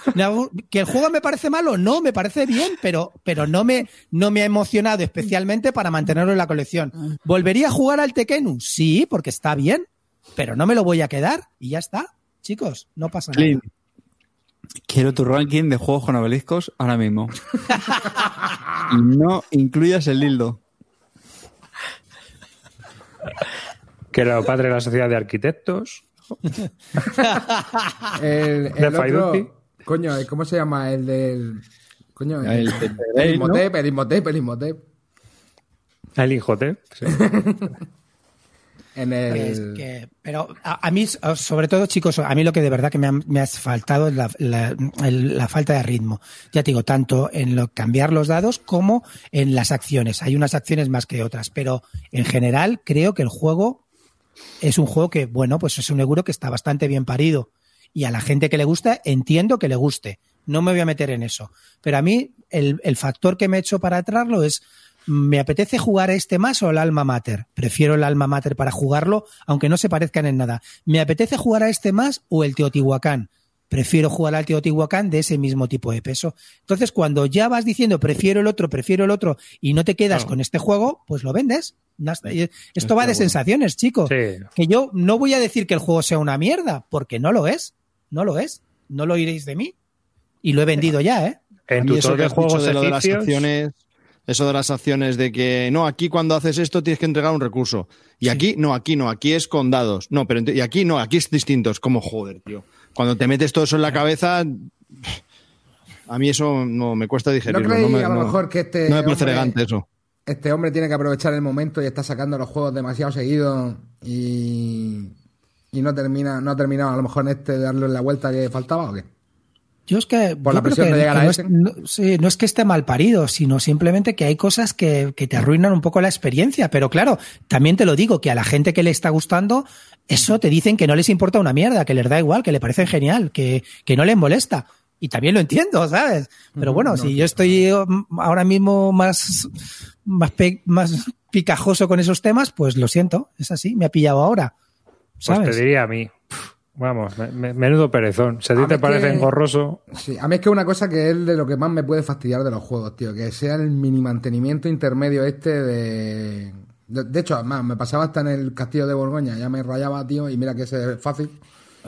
que el juego me parece malo, no, me parece bien, pero, pero no, me, no me ha emocionado especialmente para mantenerlo en la colección. ¿Volvería a jugar al Tekenu? Sí, porque está bien, pero no me lo voy a quedar y ya está. Chicos, no pasa nada. Quiero tu ranking de juegos con obeliscos ahora mismo. [laughs] y no incluyas el dildo. Que era padre de la sociedad de arquitectos. [laughs] El, el otro, coño, ¿cómo se llama? El del. Coño, El el, el ¿no? Imhotep, [laughs] el Imhotep, el Imhotep. El Inhotep. sí. En Es el. que- pero a, a mí, sobre todo, chicos, a mí lo que de verdad que me ha, me ha faltado es la, la- el- la falta de ritmo. Ya te digo, tanto en lo, cambiar los dados como en las acciones. Hay unas acciones más que otras, pero en general creo que el juego es un juego que, bueno, pues es un euro que está bastante bien parido. Y a la gente que le gusta, entiendo que le guste. No me voy a meter en eso. Pero a mí, el, el factor que me he hecho para atrarlo es me apetece jugar este más o el Alma Mater. Prefiero el Alma Mater para jugarlo, aunque no se parezcan en nada. Me apetece jugar a este más o el Teotihuacán. Prefiero jugar al Teotihuacán de ese mismo tipo de peso. Entonces, cuando ya vas diciendo prefiero el otro, prefiero el otro y no te quedas con este juego, pues lo vendes. Está. Esto va de sensaciones, chicos. Sí. Que yo no voy a decir que el juego sea una mierda, porque no lo es. No lo es. No lo iréis de mí. Y lo he vendido ya, ¿eh? En tu eso que de has dicho juegos de lo de las acciones, eso de las acciones de que no, aquí cuando haces esto tienes que entregar un recurso. Y aquí, no, aquí no, aquí es con dados. No, pero y aquí no, aquí es distinto. Es como joder, tío. Cuando te metes todo eso en la cabeza, a mí eso no me cuesta ¿No digerirlo. creéis me- a lo no- mejor que este no me parece elegante eso. Este hombre tiene que aprovechar el momento y está sacando los juegos demasiado seguidos y, y no termina, no ha terminado a lo mejor en este de darle la vuelta que faltaba o qué? Yo es que, Por yo la creo presión que- de llegar que a no, es, no- sí, no es que esté mal parido, sino simplemente que hay cosas que, que te arruinan un poco la experiencia. Pero claro, también te lo digo, que a la gente que le está gustando, eso te dicen que no les importa una mierda, que les da igual, que le parece genial, que, que no les molesta. Y también lo entiendo, [laughs] ¿sabes? Pero bueno, si yo estoy mm, ahora mismo más, más, pe- más picajoso con esos temas, pues lo siento, es así, me ha pillado ahora. pues ¿Sabes? te diría a mí. Vamos, me- me- menudo perezón. Si a ti A te parece que- engorroso, Sí, a mí es que una cosa que es de lo que más me puede fastidiar de los juegos, tío, que sea el mini mantenimiento intermedio este de... De, de hecho, además, me pasaba hasta en el castillo de Borgoña, ya me rayaba, tío, y mira que ese es fácil,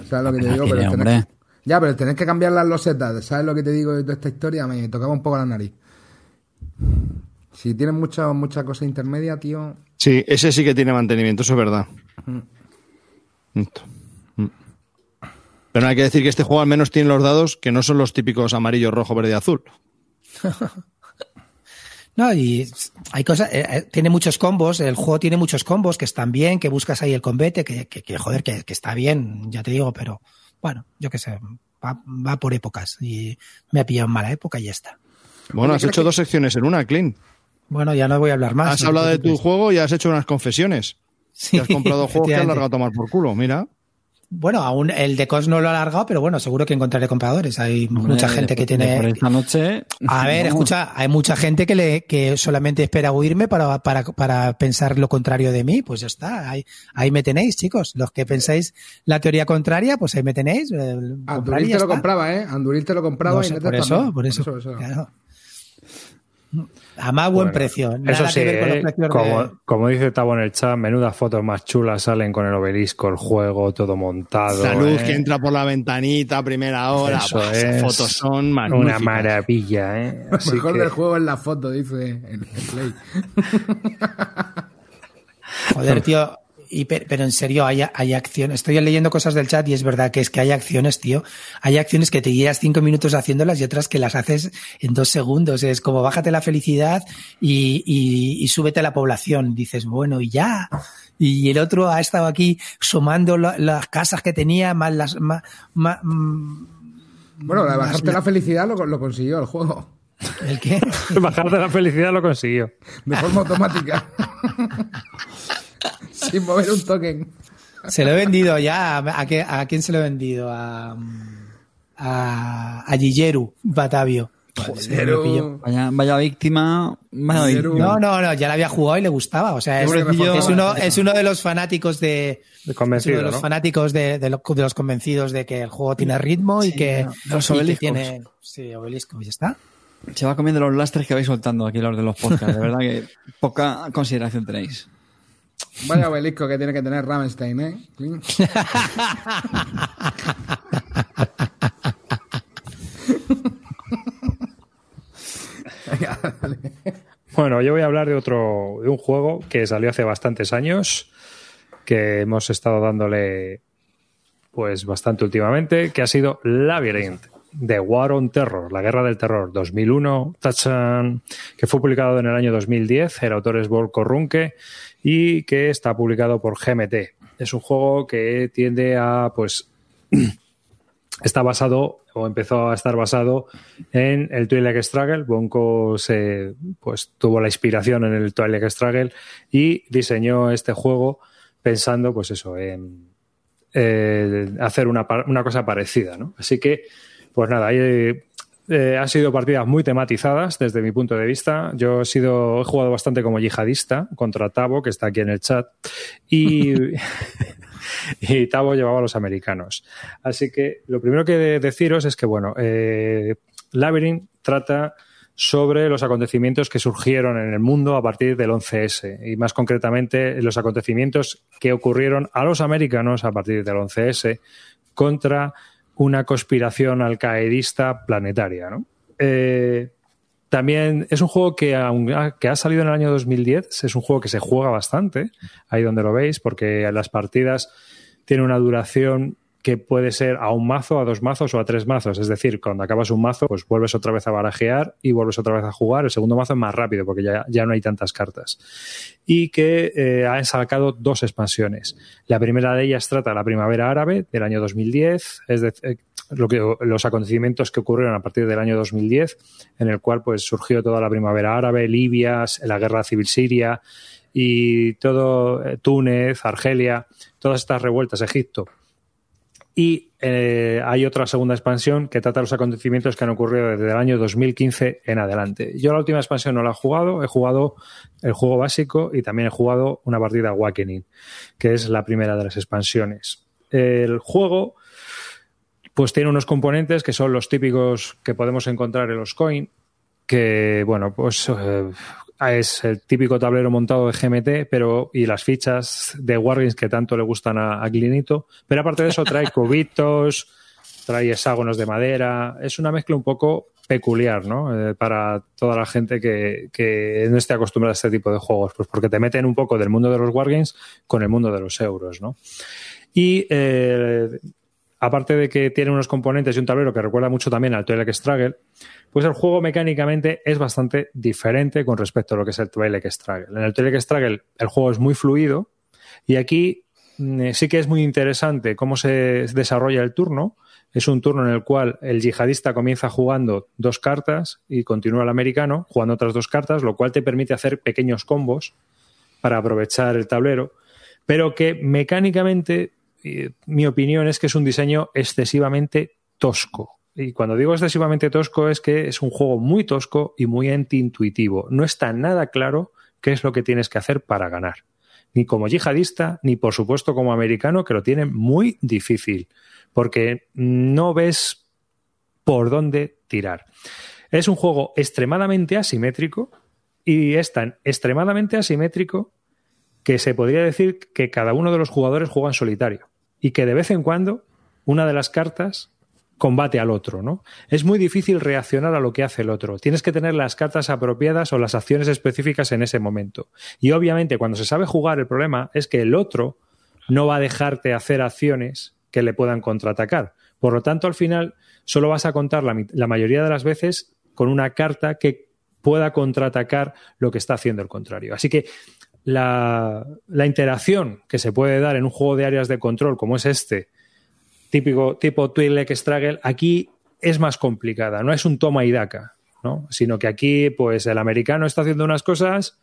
¿sabes lo que te digo? Pero el tener- ya, pero el tener que cambiar las losetas, ¿sabes lo que te digo de toda esta historia? Me tocaba un poco la nariz. Si tienes mucha, mucha cosa intermedia, tío... Sí, ese sí que tiene mantenimiento, eso es verdad. Esto. Mm. Pero no hay que decir que este juego al menos tiene los dados que no son los típicos amarillo, rojo, verde y azul. [laughs] No, y hay cosas, eh, eh, tiene muchos combos, el juego tiene muchos combos que están bien, que buscas ahí el combate, que, que, que, joder, que, que está bien, ya te digo, pero bueno, yo qué sé, va, va por épocas y me ha pillado en mala época y ya está. Bueno, has ¿crees hecho dos secciones en una, Clint. Bueno, ya no voy a hablar más. Has no hablado de tu juego y has hecho unas confesiones. Sí, [laughs] Que has comprado juegos que has largado a tomar por culo, mira. Bueno, aún el de COS no lo ha alargado, pero bueno, seguro que encontraré compradores. Hay mucha gente que tiene. esta noche. A ver, escucha, hay mucha gente que le que solamente espera oírme para, para, para pensar lo contrario de mí. Pues ya está, ahí, ahí me tenéis, chicos. Los que pensáis la teoría contraria, pues ahí me tenéis. eh, y Anduril te lo compraba, ¿eh? Anduril te lo compraba No y sé, Netes por eso, por eso. Eso, eso. claro. A más buen Bueno, precio. Nada Eso sí, que ver con los ¿eh? precios como, de- como dice Tabo en el chat, menudas fotos más chulas salen con el obelisco, el juego, todo montado. Salud ¿eh? que entra por la ventanita a primera hora. Eso Buah, esas es fotos son Una magníficas. maravilla, ¿eh? [laughs] Así mejor que- del juego es la foto, dice el, el Play. Joder, [laughs] tío. Y, per- pero en serio, hay, hay acciones. Estoy leyendo cosas del chat y es verdad que es que hay acciones, tío. Hay acciones que te llevas cinco minutos haciéndolas y otras que las haces en dos segundos. Es como bájate la felicidad y, y, y súbete la población. Dices, bueno, y ya. Y el otro ha estado aquí sumando la- las casas que tenía, más las. Más, más- mm, Bueno, la bajarte la felicidad lo, lo consiguió el juego. ¿El qué? [laughs] Bajarte la felicidad lo consiguió. De forma automática. [laughs] Sin mover un token. Se lo he vendido ya. ¿A, qué- a quién se lo he vendido? A, a, a Gigeru Batavio. Joder. Vaya, vaya víctima. Vaya Pero- víctima. No, no, no, ya la había jugado y le gustaba. O sea, es, uno, es uno de los fanáticos de. De uno los ¿no? fanáticos de, de lo- de los convencidos de que el juego tiene ritmo y Sí, que, los y que obeliscos. tiene. Sí, obelisco, y ya está. Se va comiendo los lastres que vais soltando aquí los de los podcasts. De verdad que poca consideración tenéis. Vaya obelisco que tiene que tener Rammstein, ¿eh? Bueno, yo voy a hablar de otro, de un juego que salió hace bastantes años, que hemos estado dándole pues bastante últimamente, que ha sido Labyrinth, de War on Terror, la guerra del terror, 2001, tachan, que fue publicado en el año 2010, el autor es Volko Runke y que está publicado por GMT. Es un juego que tiende a, pues, [clears throat] está basado o empezó a estar basado en el Twilight Struggle. Bonko se, pues, tuvo la inspiración en el Twilight Struggle y diseñó este juego pensando, pues eso, en eh, hacer una, una cosa parecida, ¿no? Así que, pues nada, hay, eh, han sido partidas muy tematizadas desde mi punto de vista. Yo he sido, he jugado bastante como yihadista contra Tavo, que está aquí en el chat, y, [laughs] [laughs] y Tavo llevaba a los americanos. Así que lo primero que de- deciros es que, bueno, eh, Labyrinth trata sobre los acontecimientos que surgieron en el mundo a partir del 11S y más concretamente los acontecimientos que ocurrieron a los americanos a partir del 11S contra una conspiración alcaedista planetaria. ¿no? Eh, también es un juego que, aun- que ha salido en el año 2010, es un juego que se juega bastante, ahí donde lo veis, porque las partidas tienen una duración que puede ser a un mazo, a dos mazos o a tres mazos. Es decir, cuando acabas un mazo, pues vuelves otra vez a barajear y vuelves otra vez a jugar. El segundo mazo es más rápido porque ya, ya no hay tantas cartas. Y que eh, han sacado dos expansiones. La primera de ellas trata la primavera árabe del año 2010, es de- eh, los acontecimientos que ocurrieron a partir del año 2010, en el cual pues surgió toda la primavera árabe, Libia, la guerra civil siria y todo eh, Túnez, Argelia, todas estas revueltas, Egipto. Y eh, hay otra segunda expansión que trata los acontecimientos que han ocurrido desde el año 2015 en adelante. Yo la última expansión no la he jugado, he jugado el juego básico y también he jugado una partida Awakening, que es la primera de las expansiones. El juego pues tiene unos componentes que son los típicos que podemos encontrar en los coin, que bueno, pues eh, es el típico tablero montado de GMT, pero y las fichas de Wargames que tanto le gustan a, a Glinito, pero aparte de eso trae [laughs] cubitos, trae hexágonos de madera, es una mezcla un poco peculiar, ¿no? Eh, para toda la gente que, que no esté acostumbrada a este tipo de juegos, pues porque te meten un poco del mundo de los Wargames con el mundo de los euros, ¿no? Y eh, aparte de que tiene unos componentes y un tablero que recuerda mucho también al Twilight Struggle, pues el juego mecánicamente es bastante diferente con respecto a lo que es el Twilight Struggle. En el Twilight Struggle el juego es muy fluido y aquí mm, sí que es muy interesante cómo se desarrolla el turno. Es un turno en el cual el yihadista comienza jugando dos cartas y continúa el americano jugando otras dos cartas, lo cual te permite hacer pequeños combos para aprovechar el tablero, pero que mecánicamente eh, mi opinión es que es un diseño excesivamente tosco. Y cuando digo excesivamente tosco es que es un juego muy tosco y muy antiintuitivo. No está nada claro qué es lo que tienes que hacer para ganar. Ni como yihadista, ni por supuesto como americano, que lo tiene muy difícil, porque no ves por dónde tirar. Es un juego extremadamente asimétrico y es tan extremadamente asimétrico que se podría decir que cada uno de los jugadores juega en solitario y que de vez en cuando una de las cartas combate al otro, ¿no? Es muy difícil reaccionar a lo que hace el otro. Tienes que tener las cartas apropiadas o las acciones específicas en ese momento. Y obviamente cuando se sabe jugar el problema es que el otro no va a dejarte hacer acciones que le puedan contraatacar. Por lo tanto, al final solo vas a contar la, la mayoría de las veces con una carta que pueda contraatacar lo que está haciendo el contrario. Así que la, la, interacción que se puede dar en un juego de áreas de control como es este, típico tipo Twilight Struggle, aquí es más complicada, no es un toma y daca, ¿no? sino que aquí pues el americano está haciendo unas cosas,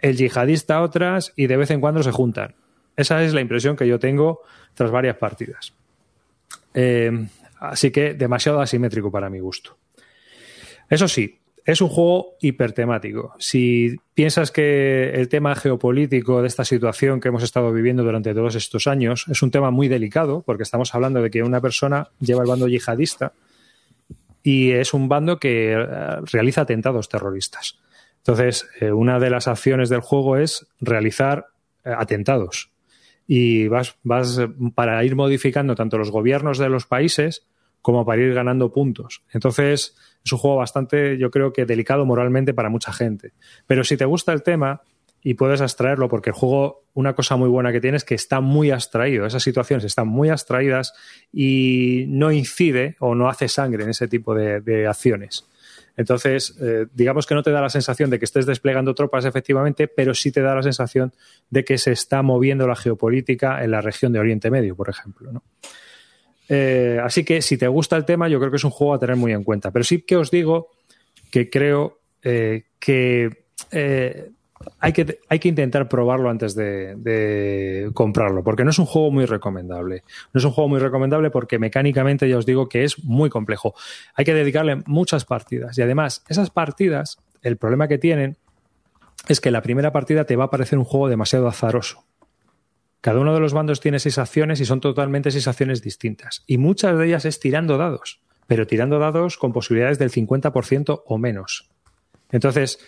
el yihadista otras y de vez en cuando se juntan. Esa es la impresión que yo tengo tras varias partidas. Eh, así que demasiado asimétrico para mi gusto. Eso sí, es un juego hipertemático. Si piensas que el tema geopolítico de esta situación que hemos estado viviendo durante todos estos años es un tema muy delicado, porque estamos hablando de que una persona lleva el bando yihadista y es un bando que eh, realiza atentados terroristas. Entonces, eh, una de las acciones del juego es realizar eh, atentados. Y vas, vas para ir modificando tanto los gobiernos de los países como para ir ganando puntos. Entonces, es un juego bastante, yo creo que delicado moralmente para mucha gente. Pero si te gusta el tema y puedes abstraerlo, porque el juego, una cosa muy buena que tiene es que está muy abstraído, esas situaciones están muy abstraídas y no incide o no hace sangre en ese tipo de, acciones. Entonces, eh, digamos que no te da la sensación de que estés desplegando tropas efectivamente, pero sí te da la sensación de que se está moviendo la geopolítica en la región de Oriente Medio, por ejemplo. ¿no? Eh, así que si te gusta el tema, yo creo que es un juego a tener muy en cuenta. Pero sí que os digo que creo eh, que eh, hay que, hay que intentar probarlo antes de, de, comprarlo, porque no es un juego muy recomendable. No es un juego muy recomendable porque mecánicamente ya os digo que es muy complejo. Hay que dedicarle muchas partidas y además esas partidas, el problema que tienen es que la primera partida te va a parecer un juego demasiado azaroso. Cada uno de los bandos tiene seis acciones y son totalmente seis acciones distintas. Y muchas de ellas es tirando dados, pero tirando dados con posibilidades del 50% o menos. Entonces,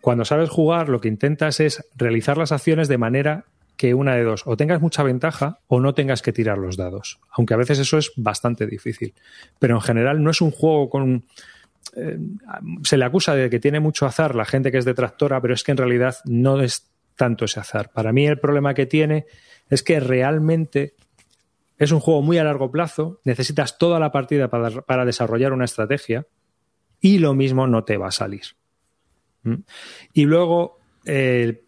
cuando sabes jugar, lo que intentas es realizar las acciones de manera que una de dos, o tengas mucha ventaja o no tengas que tirar los dados. Aunque a veces eso es bastante difícil. Pero en general no es un juego con... Eh, se le acusa de que tiene mucho azar la gente que es detractora, pero es que en realidad no es tanto ese azar. Para mí el problema que tiene es que realmente es un juego muy a largo plazo, necesitas toda la partida para, para desarrollar una estrategia y lo mismo no te va a salir. ¿Mm? Y luego, eh,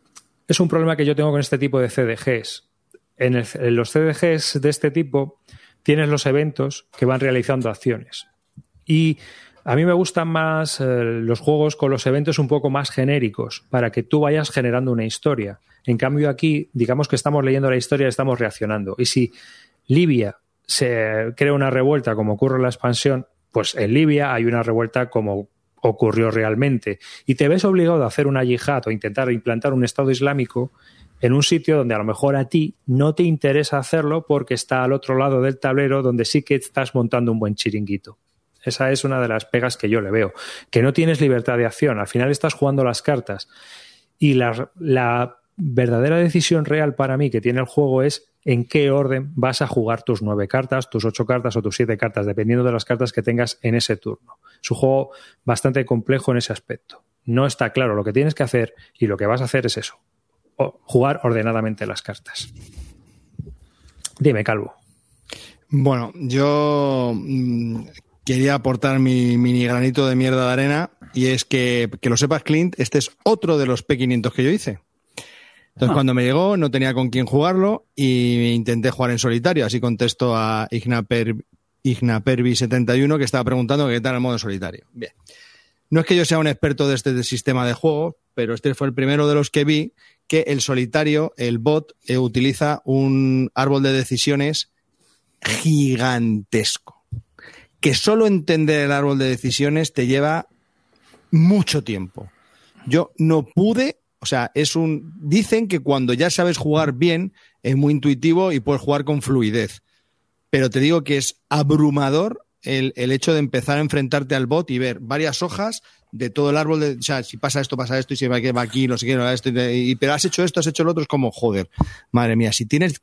es un problema que yo tengo con este tipo de CDGs. En, los CDGs de este tipo tienes los eventos que van realizando acciones. Y a mí me gustan más eh, los juegos con los eventos un poco más genéricos, para que tú vayas generando una historia. En cambio, aquí, digamos que estamos leyendo la historia estamos reaccionando. Y si Libia se crea una revuelta como ocurre en la expansión, pues en Libia hay una revuelta como ocurrió realmente. Y te ves obligado a hacer una yihad o intentar implantar un Estado Islámico en un sitio donde a lo mejor a ti no te interesa hacerlo porque está al otro lado del tablero donde sí que estás montando un buen chiringuito. Esa es una de las pegas que yo le veo. Que no tienes libertad de acción. Al final estás jugando las cartas. Y la, la verdadera decisión real para mí que tiene el juego es en qué orden vas a jugar tus nueve cartas, tus ocho cartas o tus siete cartas, dependiendo de las cartas que tengas en ese turno. Es un juego bastante complejo en ese aspecto. No está claro lo que tienes que hacer y lo que vas a hacer es eso, jugar ordenadamente las cartas. Dime, Calvo. Bueno, yo mm, quería aportar mi mini granito de mierda de arena y es que, que lo sepas, Clint, este es otro de los P500 que yo hice. Entonces, ah. cuando me llegó, no tenía con quién jugarlo y intenté jugar en solitario. Así contesto a Ignaper, Ignapervi71 que estaba preguntando qué tal el modo solitario. Bien. No es que yo sea un experto de este sistema de juego, pero este fue el primero de los que vi que el solitario, el bot, eh, utiliza un árbol de decisiones gigantesco. Que solo entender el árbol de decisiones te lleva mucho tiempo. Yo no pude o sea, es un. Dicen que cuando ya sabes jugar bien, es muy intuitivo y puedes jugar con fluidez. Pero te digo que es abrumador el, el hecho de empezar a enfrentarte al bot y ver varias hojas de todo el árbol de, o sea, si pasa esto, pasa esto, y si va, va aquí, no sé qué, esto, y, pero has hecho esto, has hecho lo otro, es como, joder, madre mía, si tienes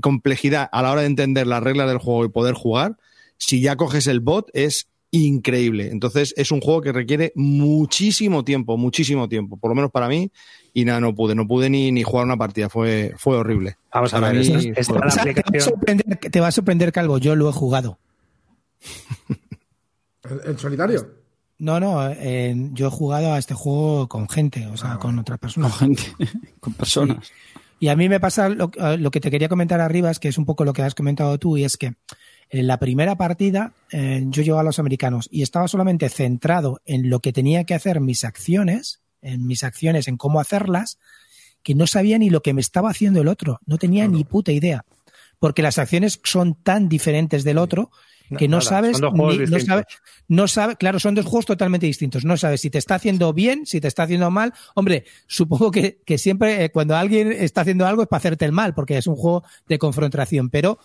complejidad a la hora de entender las reglas del juego y poder jugar, si ya coges el bot, es increíble. Entonces es un juego que requiere muchísimo tiempo, muchísimo tiempo, por lo menos para mí. Y nada, no pude, no pude ni, ni jugar una partida, fue, fue horrible. Vamos a ver, esta, esta te, va a sorprender, te va a sorprender, Calvo, yo lo he jugado. [laughs] ¿En solitario? No, no, eh, yo he jugado a este juego con gente, o sea, ah, con otras personas. Con gente, [laughs] con personas. Y a mí me pasa lo, lo, que te quería comentar arriba, es que es un poco lo que has comentado tú, y es que en la primera partida eh, yo llevaba a los americanos y estaba solamente centrado en lo que tenía que hacer mis acciones, en mis acciones, en cómo hacerlas, que no sabía ni lo que me estaba haciendo el otro, no tenía ni puta idea. Porque las acciones son tan diferentes del otro que no, sabes, ni, no sabes, no sabe, claro, son dos juegos totalmente distintos. No sabes si te está haciendo bien, si te está haciendo mal. Hombre, supongo que, que siempre eh, cuando alguien está haciendo algo es para hacerte el mal, porque es un juego de confrontación, pero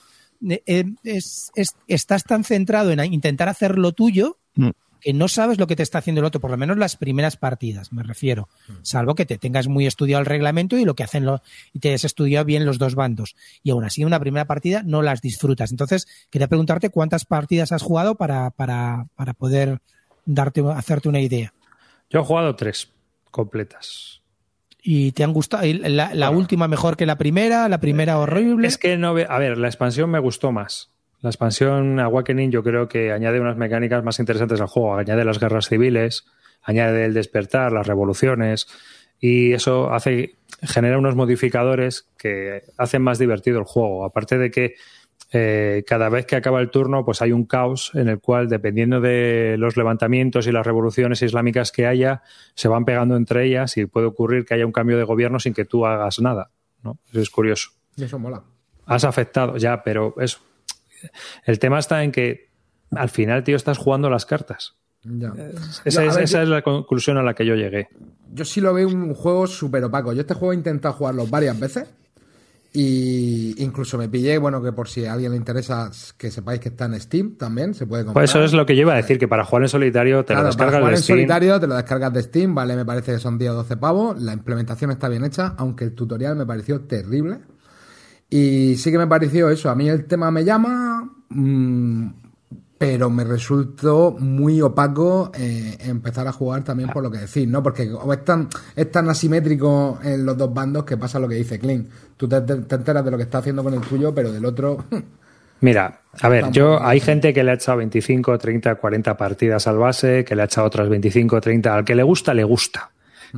es, es, estás tan centrado en intentar hacer lo tuyo mm. que no sabes lo que te está haciendo el otro, por lo menos las primeras partidas, me refiero. Mm. Salvo que te tengas muy estudiado el reglamento y lo que hacen lo, y te has estudiado bien los dos bandos. Y aún así, una primera partida no las disfrutas. Entonces, quería preguntarte cuántas partidas has jugado para, para, para poder darte, hacerte una idea. Yo he jugado tres completas y te han gustado. La, la última mejor que la primera, la primera horrible. Es que no ve, a ver, la expansión me gustó más. La expansión Awakening yo creo que añade unas mecánicas más interesantes al juego, añade las guerras civiles, añade el despertar, las revoluciones y eso hace genera unos modificadores que hacen más divertido el juego. Aparte de que eh, cada vez que acaba el turno, pues hay un caos en el cual, dependiendo de los levantamientos y las revoluciones islámicas que haya, se van pegando entre ellas y puede ocurrir que haya un cambio de gobierno sin que tú hagas nada. ¿no? Eso es curioso. Y eso mola. Has afectado, ya, pero eso. El tema está en que al final, tío, estás jugando las cartas. Ya. Esa, Yo, es, ver, esa yo- es la conclusión a la que yo llegué. Yo sí lo veo un juego súper opaco. Yo este juego he intentado jugarlo varias veces. Y incluso me pillé, bueno, que por si a alguien le interesa, que sepáis que está en Steam también, se puede comprar. Pues eso es lo que yo iba a decir, que para jugar en solitario te Claro, lo para descargas jugar de en Steam. solitario te lo descargas de Steam, vale, me parece que son 10 o 12 pavos. La implementación está bien hecha, aunque el tutorial me pareció terrible. Y sí que me pareció eso. A mí el tema me llama, mm, pero me resultó muy opaco eh, empezar a jugar también por lo que decís, ¿no? Porque como es tan, es tan asimétrico en los dos bandos que pasa lo que dice Clint. Tú te, te enteras de lo que está haciendo con el tuyo, pero del otro. [laughs] Mira, a ver, yo hay gente que le ha echado 25, 30, 40 partidas al base, que le ha echado otras 25, 30. Al que le gusta, le gusta.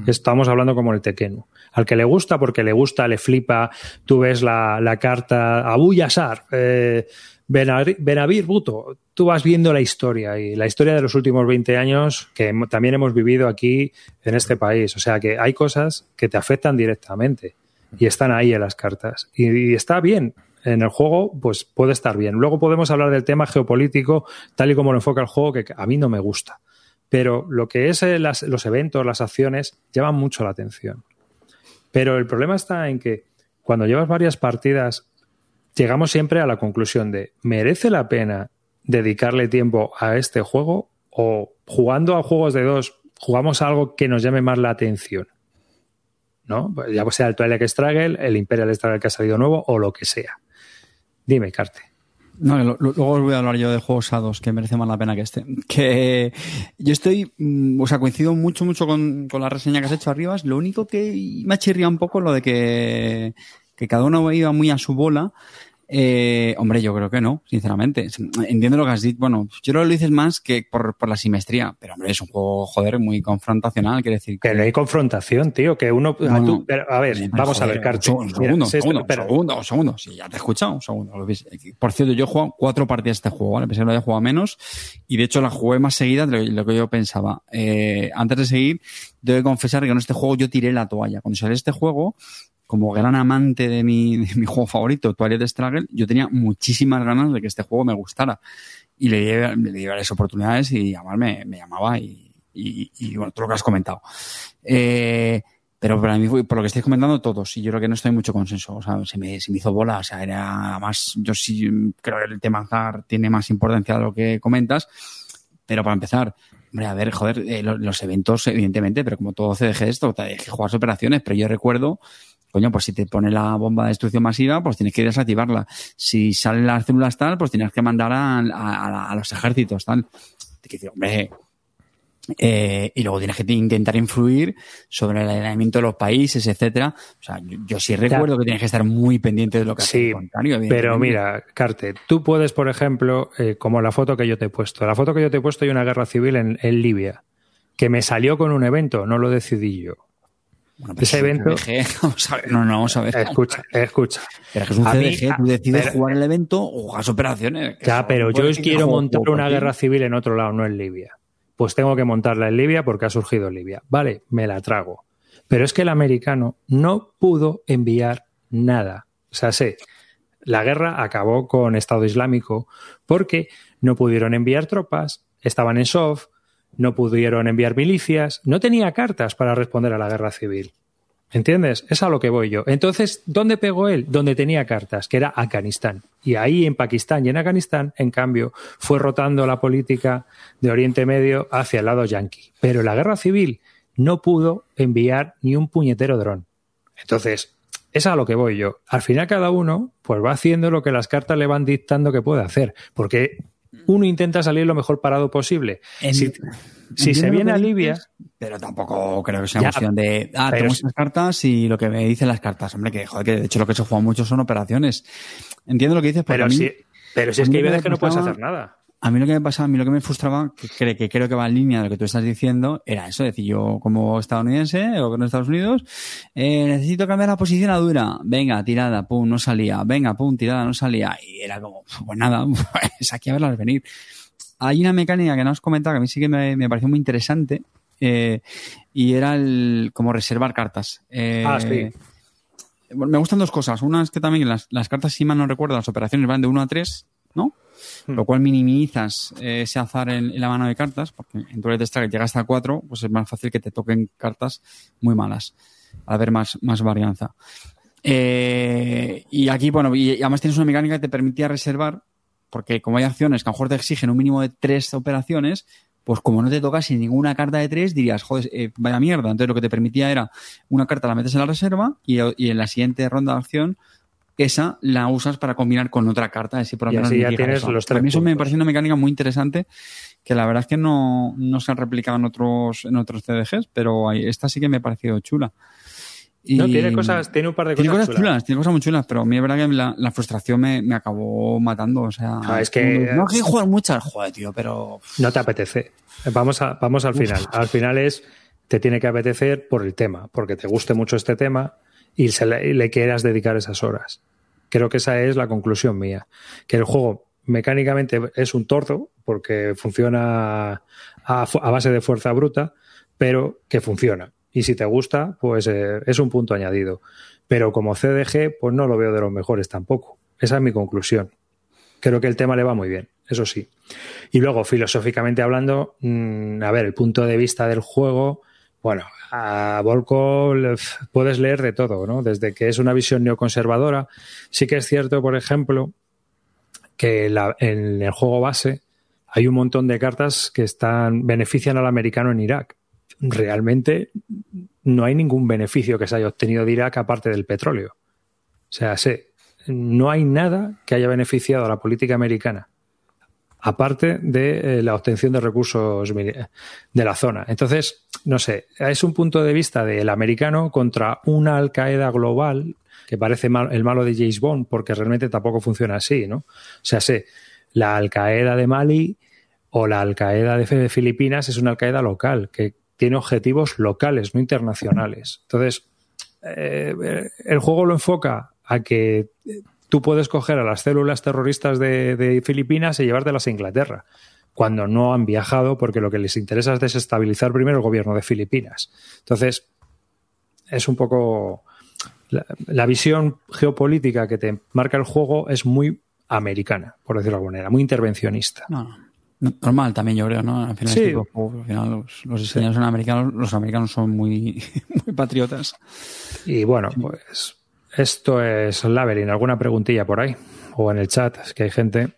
Estamos hablando como el Tequenu. Al que le gusta, porque le gusta, le flipa. Tú ves la, la carta Abu Yasar, eh, Benavir Buto. Tú vas viendo la historia y la historia de los últimos 20 años que también hemos vivido aquí en este país. O sea que hay cosas que te afectan directamente y están ahí en las cartas. Y, está bien. En el juego, pues puede estar bien. Luego podemos hablar del tema geopolítico, tal y como lo enfoca el juego, que a mí no me gusta. Pero lo que es eh, los eventos, las acciones, llaman mucho la atención. Pero el problema está en que cuando llevas varias partidas, llegamos siempre a la conclusión de, ¿merece la pena dedicarle tiempo a este juego? O jugando a juegos de dos, jugamos a algo que nos llame más la atención. ¿No? Ya sea el Twilight Struggle, el Imperial Struggle que ha salido nuevo o lo que sea. Dime, Carte. Luego os voy a hablar yo de juegos A2, que merece más la pena que este. Que yo estoy, mm, o sea, coincido mucho, mucho con, con la reseña que has hecho arriba. Lo único que me ha chirriado un poco lo de que, que cada uno iba muy a su bola. Eh, hombre, yo creo que no, sinceramente. Entiendo lo que has dicho. Bueno, yo lo dices más que por, por la simetría. Pero, hombre, es un juego, joder, muy confrontacional. Quiere decir que. No hay confrontación, tío. Que uno. No, a no. tú- pero, a ver, Pero, vamos a ver, Carte. Un segundo, un Mira, segundo, se- un segundo, un segundo, un segundo. Sí, ya te he escuchado, un segundo. Lo. Por cierto, yo he jugado cuatro partidas de este juego, ¿vale? Pensé que lo había jugado menos. Y de hecho, la jugué más seguida de lo, lo que yo pensaba. Eh, antes de seguir, tengo que confesar que en este juego yo tiré la toalla. Cuando salió este juego, como gran amante de mi, [laughs] de mi juego favorito, Twilight Struggle, yo tenía muchísimas ganas de que este juego me gustara. Y le di, le di varias oportunidades y además me, me llamaba y, y, y, bueno, todo lo que has comentado. Eh, pero para mí, por lo que estáis comentando todos, y yo creo que no estoy en mucho consenso, o sea, se me, se me hizo bola, o sea, era más, yo sí creo que el tema azar tiene más importancia de lo que comentas, pero para empezar, hombre, a ver, joder, eh, lo- los, eventos, evidentemente, pero como todo CDG esto, hay que jugar operaciones, pero yo recuerdo, coño, pues si te pone la bomba de destrucción masiva, pues tienes que desactivarla. Si salen las células tal, pues tienes que mandar a, a- a los ejércitos tal. Te quiero decir, hombre, eh, y luego tienes que intentar influir sobre el alineamiento de los países, etcétera. O sea, yo, yo sí recuerdo que tienes que estar muy pendiente de lo que hace Sí, el contrario. Pero mira, Carte, tú puedes, por ejemplo, eh, como la foto que yo te he puesto. La foto que yo te he puesto hay una guerra civil en, en Libia, que me salió con un evento, no lo decidí yo. Bueno, pero ese es un evento- CDG, [laughs] vamos a ver, no, no, vamos a ver. Escucha, escucha. Pero es un A mí- CDG, tú decides pero- jugar el evento o juegas operaciones. Ya, pero yo quiero montar una guerra civil en otro lado, no en Libia. Pues tengo que montarla en Libia porque ha surgido Libia. Vale, me la trago. Pero es que el americano no pudo enviar nada. O sea, sé, la guerra acabó con Estado Islámico porque no pudieron enviar tropas, estaban en soft, no pudieron enviar milicias, no tenía cartas para responder a la guerra civil. ¿Entiendes? Es a lo que voy yo. Entonces, ¿dónde pegó él? Donde tenía cartas, que era Afganistán. Y ahí en Pakistán y en Afganistán, en cambio, fue rotando la política de Oriente Medio hacia el lado yanqui. Pero en la guerra civil no pudo enviar ni un puñetero dron. Entonces, es a lo que voy yo. Al final cada uno pues va haciendo lo que las cartas le van dictando que puede hacer. Porque uno intenta salir lo mejor parado posible. En- si se viene a Libia... Pero tampoco creo que sea Ya, cuestión de. Ah, tengo es- estas cartas y lo que me dicen las cartas. Hombre, que joder, que de hecho lo que se juega mucho son operaciones. Entiendo lo que dices, pero Pero mí- si, pero si es que hay veces que no puedes hacer nada. A mí lo que me pasaba, a mí lo que me frustraba, que, que creo que va en línea de lo que tú estás diciendo, era eso, es decir, yo como estadounidense o en Estados Unidos, eh, necesito cambiar la posición a dura, venga, tirada, pum, no salía, venga, pum, tirada, no salía, y era como, pues nada, [laughs] pues aquí a verlas venir. Hay una mecánica que no has comentado que a mí sí que me, me pareció muy interesante, eh, y era el como reservar cartas. Eh, Ah, sí. Me gustan dos cosas. Una es que también las, las cartas, si mal no recuerdo, las operaciones van de 1 a 3, ¿no? Hmm. Lo cual minimizas eh, ese azar en, la mano de cartas, porque en tu de Strike llega hasta 4, pues es más fácil que te toquen cartas muy malas, al haber más, más varianza. Eh, y aquí, bueno, y, además tienes una mecánica que te permitía reservar, porque como hay acciones que a lo mejor te exigen un mínimo de tres operaciones, pues como no te tocas ninguna ninguna carta de tres, dirías, joder, eh, vaya mierda. Entonces lo que te permitía era una carta la metes en la reserva y, y en la siguiente ronda de acción esa la usas para combinar con otra carta. Así por lo Y menos así ya tienes eso. los A tres mí eso me parece una mecánica muy interesante que la verdad es que no, no se han replicado en otros, en otros CDGs, pero esta sí que me ha parecido chula. Y- No, tiene cosas, tiene un par de tiene cosas, cosas chulas. tiene cosas muy chulas, pero a mí es verdad que la, la frustración me, me acabó matando. O sea, Ah, es que- no que jugar muchas, joder, tío, pero No te apetece. Vamos, a, vamos al final. Al final es, te tiene que apetecer por el tema, porque te guste mucho este tema y, se le, le quieras dedicar esas horas. Creo que esa es la conclusión mía. Que el juego mecánicamente es un tordo, porque funciona a, fu- a base de fuerza bruta, pero que funciona. Y si te gusta, pues eh, es un punto añadido. Pero como CDG, pues no lo veo de los mejores tampoco. Esa es mi conclusión. Creo que el tema le va muy bien, eso sí. Y luego, filosóficamente hablando, mm, a ver, el punto de vista del juego, bueno, a Volko le- puedes leer de todo, ¿no? Desde que es una visión neoconservadora. Sí que es cierto, por ejemplo, que en el juego base hay un montón de cartas que están benefician al americano en Irak. Realmente no hay ningún beneficio que se haya obtenido de Irak aparte del petróleo. O sea, sé, no hay nada que haya beneficiado a la política americana aparte de eh, la obtención de recursos de la zona. Entonces, no sé, es un punto de vista del americano contra una Al Qaeda global que parece el malo de James Bond, porque realmente tampoco funciona así, ¿no? O sea, sé, la Al Qaeda de Mali o la Al Qaeda de Fi- Filipinas es una Al Qaeda local que tiene objetivos locales, no internacionales. Entonces, eh, el juego lo enfoca a que tú puedes coger a las células terroristas de, de Filipinas y llevártelas a Inglaterra, cuando no han viajado, porque lo que les interesa es desestabilizar primero el gobierno de Filipinas. Entonces, es un poco. La, la visión geopolítica que te marca el juego es muy americana, por decirlo de alguna manera, muy intervencionista. no, no, normal también yo creo, ¿no? Al final, Sí. tipo al final los, los diseñadores son americanos, los americanos son muy, [laughs] muy patriotas. Y bueno, pues esto es Labyrinth. ¿Alguna preguntilla por ahí? O en el chat, es que hay gente.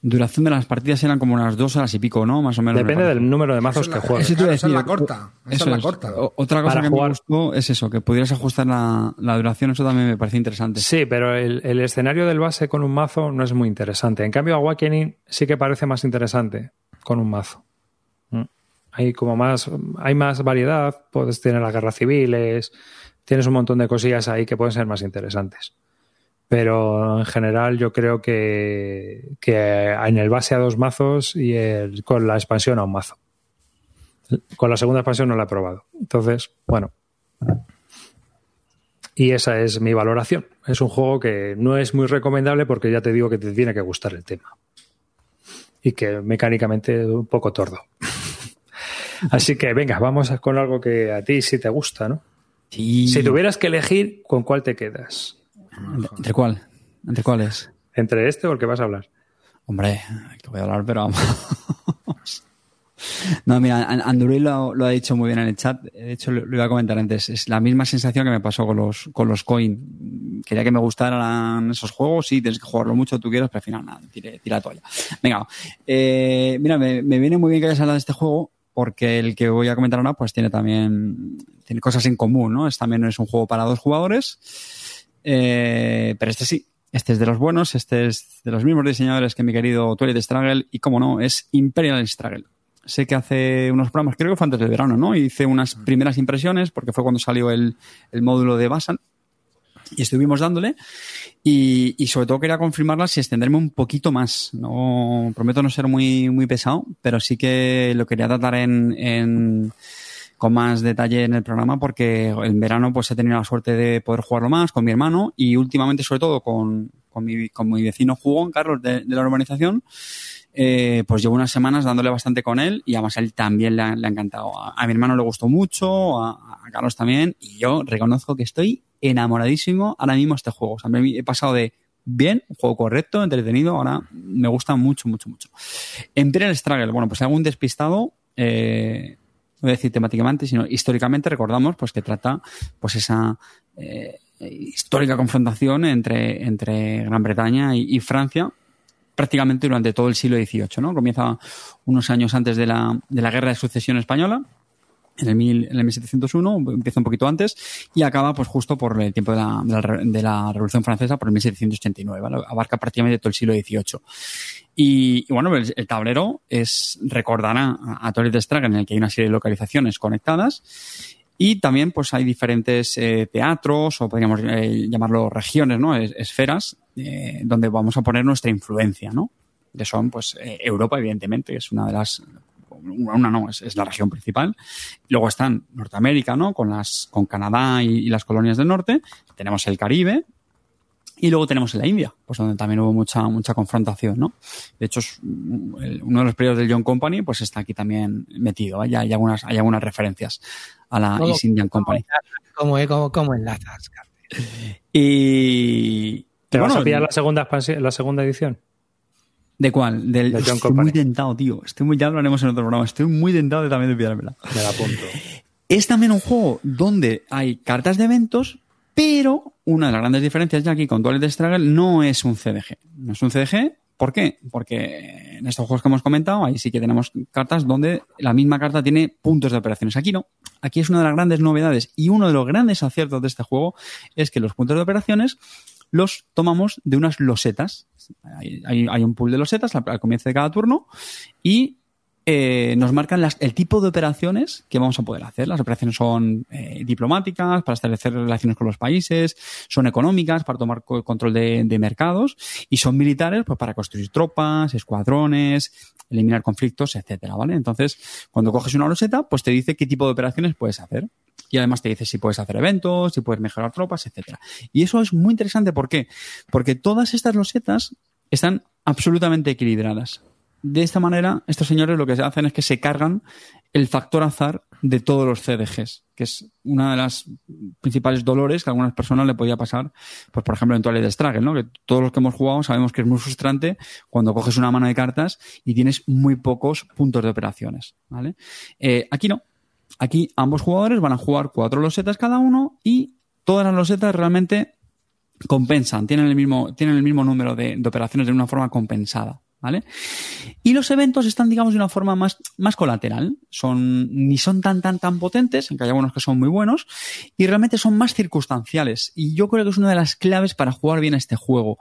Duración de las partidas eran como unas dos horas y pico, ¿no? Más o menos. me Depende del número de mazos que juegues. Claro, esa es la corta, esa eso es la corta. O- Otra cosa Para que jugar. me gustó es eso, que pudieras ajustar la, la duración, eso también me parece interesante. Sí, pero el, el escenario del base con un mazo no es muy interesante. En cambio, Awakening sí que parece más interesante con un mazo. Mm. Hay como más, hay más variedad, puedes tener las guerras civiles, tienes un montón de cosillas ahí que pueden ser más interesantes. Pero en general yo creo que, que en el base a dos mazos y con la expansión a un mazo. Con la segunda expansión no la he probado. Entonces, bueno, y esa es mi valoración. Es un juego que no es muy recomendable porque ya te digo que te tiene que gustar el tema. Y que mecánicamente es un poco tordo. [laughs] Así que venga, vamos con algo que a ti sí te gusta, ¿no? Sí. Si tuvieras que elegir, ¿con cuál te quedas? ¿Entre cuál? ¿Entre cuáles? ¿Entre este o el que vas a hablar? Hombre, que voy a hablar, pero vamos. No, mira, An- Anduril lo, lo ha dicho muy bien en el chat. De hecho, lo, lo iba a comentar antes. Es la misma sensación que me pasó con los, con los coin. Quería que me gustaran esos juegos. Sí, tienes que jugarlo mucho, tú quieras, pero al final nada, tira la toalla. Venga, eh, mira, me, me viene muy bien que hayas hablado de este juego porque el que voy a comentar ahora pues tiene también tiene cosas en común, ¿no? Es también es un juego para dos jugadores, eh, pero este sí, este es de los buenos, este es de los mismos diseñadores que mi querido Twilight Struggle y como no, es Imperial Struggle. Sé que hace unos programas, creo que fue antes del verano, ¿no? Hice unas primeras impresiones porque fue cuando salió el, el módulo de Basan. Y estuvimos dándole y, y, sobre todo quería confirmarlas y extenderme un poquito más. No prometo no ser muy, muy pesado, pero sí que lo quería tratar en, en con más detalle en el programa porque en verano pues he tenido la suerte de poder jugarlo más con mi hermano y últimamente sobre todo con, con, mi, con mi vecino Jugón, Carlos, de, de la urbanización, eh, pues llevo unas semanas dándole bastante con él y además a él también le ha, le ha encantado. A, mi hermano le gustó mucho, a, Carlos también y yo reconozco que estoy enamoradísimo ahora mismo este juego. He pasado de bien, un juego correcto, entretenido, ahora me gusta mucho, mucho, mucho. Imperial Struggle, bueno, pues algún despistado, eh, no voy a decir temáticamente, sino históricamente recordamos pues que trata pues esa eh, histórica confrontación entre, entre Gran Bretaña y, Francia prácticamente durante todo el siglo XVIII, ¿no? Comienza unos años antes de la, de la Guerra de Sucesión Española, en el, mil, en el 1701, empieza un poquito antes y acaba pues justo por el tiempo de la, de la, de la Revolución Francesa, por el 1789, ¿vale? abarca prácticamente todo el siglo XVIII. Y, y bueno, el, el, tablero es recordará a, a Torres de Straga en el que hay una serie de localizaciones conectadas y también pues hay diferentes eh, teatros o podríamos eh, llamarlo regiones, ¿no? Es, esferas eh, donde vamos a poner nuestra influencia, ¿no? Que son pues Europa evidentemente, que es una de las una no, es, la región principal. Luego están Norteamérica, ¿no? Con las, con Canadá y, las colonias del norte. Tenemos el Caribe. Y luego tenemos la India, pues donde también hubo mucha, mucha confrontación, ¿no? De hecho, es uno de los periodos del John Company, pues está aquí también metido. ¿eh? Hay, algunas, hay algunas referencias a la East Indian Company. ¿Cómo, cómo, cómo enlazas, Y. ¿Te bueno, vas a pillar la segunda, la segunda edición? ¿De cuál? Del, de John estoy Company. muy tentado, tío. Estoy muy, ya lo haremos en otro programa. Estoy muy tentado de también de pillármela. Me la apunto. Es también un juego donde hay cartas de eventos, pero una de las grandes diferencias ya aquí con Duales de Struggle no es un CDG. No es un CDG. ¿Por qué? Porque en estos juegos que hemos comentado, ahí sí que tenemos cartas donde la misma carta tiene puntos de operaciones. Aquí no. Aquí es una de las grandes novedades y uno de los grandes aciertos de este juego es que los puntos de operaciones los tomamos de unas losetas. Hay, un pool de losetas al, comienzo de cada turno y eh, nos marcan el tipo de operaciones que vamos a poder hacer. Las operaciones son eh, diplomáticas, para establecer relaciones con los países, son económicas, para tomar control de, mercados, y son militares pues, para construir tropas, escuadrones, eliminar conflictos, etcétera, ¿vale? Entonces, cuando coges una loseta, pues te dice qué tipo de operaciones puedes hacer. Y además te dice si puedes hacer eventos, si puedes mejorar tropas, etcétera. Y eso es muy interesante, ¿por qué? Porque todas estas losetas están absolutamente equilibradas. De esta manera, estos señores lo que hacen es que se cargan el factor azar de todos los CDGs, que es una de las principales dolores que a algunas personas le podía pasar, pues por ejemplo en Toilet de Struggle, ¿no? Que todos los que hemos jugado sabemos que es muy frustrante cuando coges una mano de cartas y tienes muy pocos puntos de operaciones, ¿vale? Eh, aquí no. Aquí ambos jugadores van a jugar cuatro losetas cada uno y todas las losetas realmente compensan, tienen el mismo, tienen el mismo número de operaciones de una forma compensada. ¿Vale? Y los eventos están, digamos, de una forma más, más colateral. Son, ni son tan, tan, tan potentes, aunque hay algunos que son muy buenos, y realmente son más circunstanciales. Y yo creo que es una de las claves para jugar bien este juego.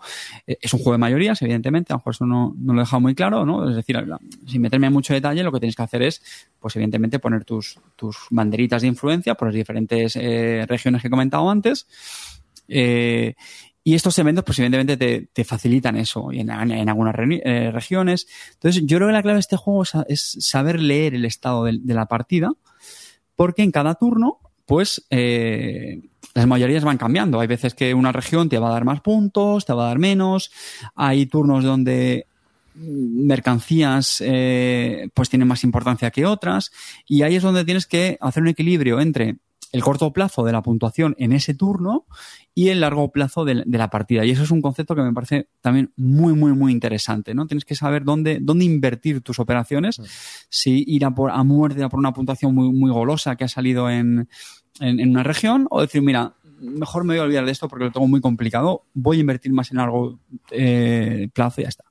Eh, es un juego de mayorías, evidentemente, a lo mejor eso no, no lo he dejado muy claro, ¿no? Es decir, sin meterme en mucho detalle, lo que tienes que hacer es, pues evidentemente, poner tus, tus banderitas de influencia por las diferentes eh, regiones que he comentado antes. Eh, y estos eventos, pues evidentemente te, te facilitan eso en, en algunas eh, regiones. Entonces, yo creo que la clave de este juego es, saber leer el estado de, de, la partida, porque en cada turno, pues, eh, las mayorías van cambiando. Hay veces que una región te va a dar más puntos, te va a dar menos. Hay turnos donde mercancías eh, pues tienen más importancia que otras y ahí es donde tienes que hacer un equilibrio entre el corto plazo de la puntuación en ese turno y el largo plazo de, de, la partida. Y eso es un concepto que me parece también muy, muy, muy interesante, ¿no? Tienes que saber dónde, dónde invertir tus operaciones, sí. si ir a por a muerte, a por una puntuación muy, muy golosa que ha salido en, en, en, una región, o decir, mira, mejor me voy a olvidar de esto porque lo tengo muy complicado, voy a invertir más en largo eh, plazo y ya está.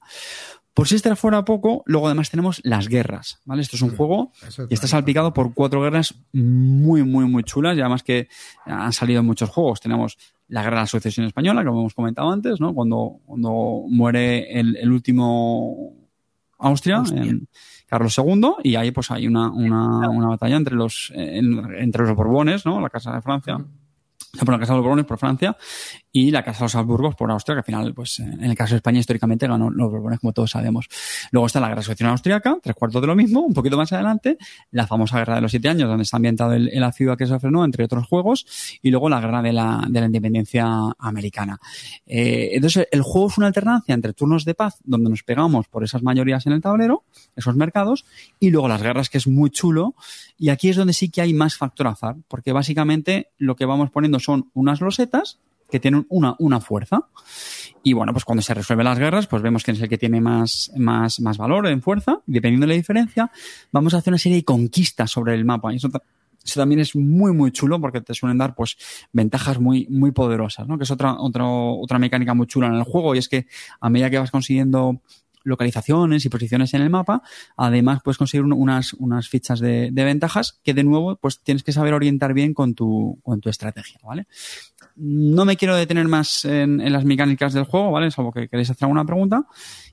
Por si esta fuera poco, luego además tenemos las guerras, ¿vale? Esto es un juego y está salpicado por cuatro guerras muy, muy, muy chulas y además que han salido en muchos juegos. Tenemos la guerra de la sucesión española, como hemos comentado antes, ¿no? Cuando, cuando muere el, el último Austria, en Carlos II, y ahí pues hay una, una, una batalla entre los, en, entre los Borbones, ¿no? La Casa de Francia. por la Casa de los Borbones por Francia y la Casa de los Habsburgos por Austria, que al final, pues en el caso de España históricamente ganó los Borbones, como todos sabemos. Luego está la Guerra de Austriaca, tres cuartos de lo mismo, un poquito más adelante, la famosa Guerra de los Siete Años, donde está ambientado el- en la ciudad que se frenó, entre otros juegos, y luego la Guerra de la, de la Independencia Americana. Eh, entonces, el juego es una alternancia entre turnos de paz, donde nos pegamos por esas mayorías en el tablero, esos mercados, y luego las guerras, que es muy chulo, y aquí es donde sí que hay más factor azar, porque básicamente lo que vamos poniendo son unas losetas que tienen una, una fuerza. Y bueno, pues cuando se resuelven las guerras, pues vemos quién es el que tiene más, más, más valor en fuerza. Dependiendo de la diferencia, vamos a hacer una serie de conquistas sobre el mapa. Y eso, eso también es muy, muy chulo porque te suelen dar pues ventajas muy, muy poderosas, ¿no? Que es otra, otra, otra mecánica muy chula en el juego. Y es que a medida que vas consiguiendo localizaciones y posiciones en el mapa, además puedes conseguir un- unas, unas fichas de, de ventajas que de nuevo pues tienes que saber orientar bien con tu, con tu estrategia, ¿vale? No me quiero detener más en, en las mecánicas del juego, ¿vale? Salvo que queréis hacer alguna pregunta.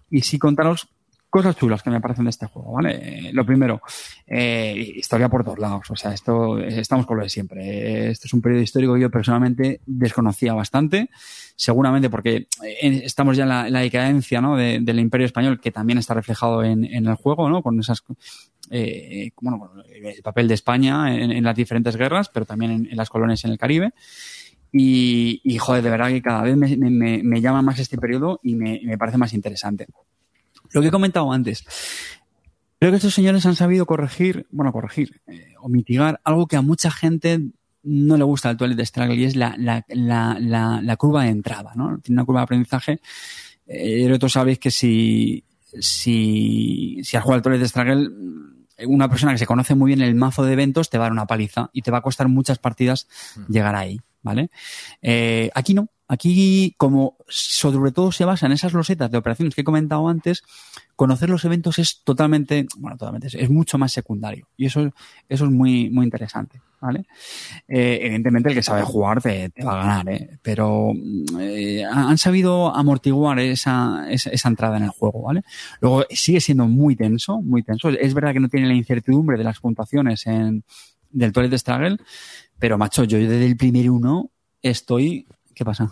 Y sí contaros cosas chulas que me parecen de este juego, ¿vale? Lo primero, eh, historia por todos lados. O sea, esto eh, estamos con lo de siempre. Esto es un periodo histórico que yo personalmente desconocía bastante. Seguramente porque estamos ya en la, en la decadencia ¿no? de- del Imperio Español, que también está reflejado en, el juego, ¿no? Con esas bueno, el papel de España en, las diferentes guerras, pero también en, las colonias en el Caribe. Y, y, joder, de verdad que cada vez me, llama más este periodo y me parece más interesante. Lo que he comentado antes. Creo que estos señores han sabido corregir, bueno, corregir eh, o mitigar algo que a mucha gente no le gusta del Toilet de Struggle y es la, la, la, la, curva de entrada, ¿no? Tiene una curva de aprendizaje. Eh, y todos sabéis que si, si, si has jugado al Toilet de Struggle, una persona que se conoce muy bien el mazo de eventos te va a dar una paliza y te va a costar muchas partidas llegar ahí, ¿vale? Eh, aquí no. Aquí, como sobre todo se basa en esas losetas de operaciones que he comentado antes, conocer los eventos es totalmente, bueno, totalmente, es, mucho más secundario. Y eso, eso es muy, muy interesante, ¿vale? Eh, evidentemente el que sabe jugar te, va a ganar, ¿eh? Pero eh, han sabido amortiguar esa, esa, esa entrada en el juego, ¿vale? Luego sigue siendo muy tenso, muy tenso. Es verdad que no tiene la incertidumbre de las puntuaciones en, del Toilet de Struggle, pero macho, yo desde el primer uno estoy... ¿Qué pasa?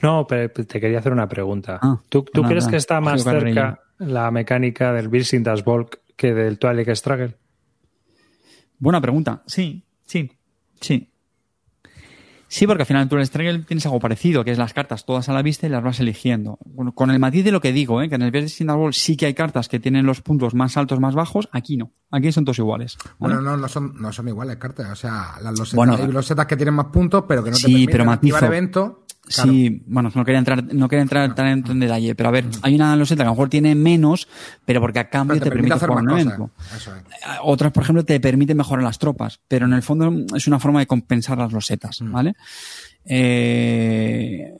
No, pero te quería hacer una pregunta. Ah, ¿Tú, tú crees que está más cerca la mecánica del Building Das Volk que del Twilight Struggle? Buena pregunta. Sí, sí, sí. Sí, porque al final tú en el Struggle tienes algo parecido, que es las cartas todas a la vista y las vas eligiendo. Bueno, con el matiz de lo que digo, ¿eh? que en el Building Das Volk sí que hay cartas que tienen los puntos más altos, más bajos. Aquí no. Aquí son todos iguales. ¿vale? Bueno, no, no son, no son iguales cartas. O sea, las losetas, Bueno, hay losetas que tienen más puntos, pero que no te sí, permiten pero activar matizo. Claro. Sí, bueno, no quería entrar, no quería entrar tan en, detalle, pero a ver, hay una loseta que a lo mejor tiene menos, pero porque a cambio Pero te, permite hacer jugar más cosas. Eso es. Otras, por ejemplo, te permiten mejorar las tropas, pero en el fondo es una forma de compensar las losetas, ¿vale? Eh,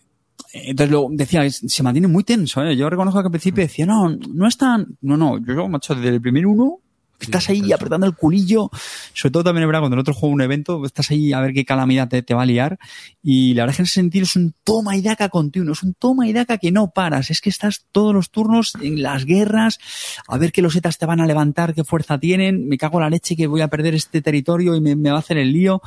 entonces lo decía, se mantiene muy tenso, ¿eh? Yo reconozco que al principio decía, no, no es tan, no, no, yo, macho, desde el primer uno, estás ahí apretando el culillo, sobre todo también es verdad cuando en otro juego un evento, estás ahí a ver qué calamidad te, te va a liar, y la verdad es que en ese sentido es un toma y daca continuo, es un toma y daca que no paras, es que estás todos los turnos en las guerras, a ver qué losetas te van a levantar, qué fuerza tienen, me cago en la leche que voy a perder este territorio y me, me va a hacer el lío.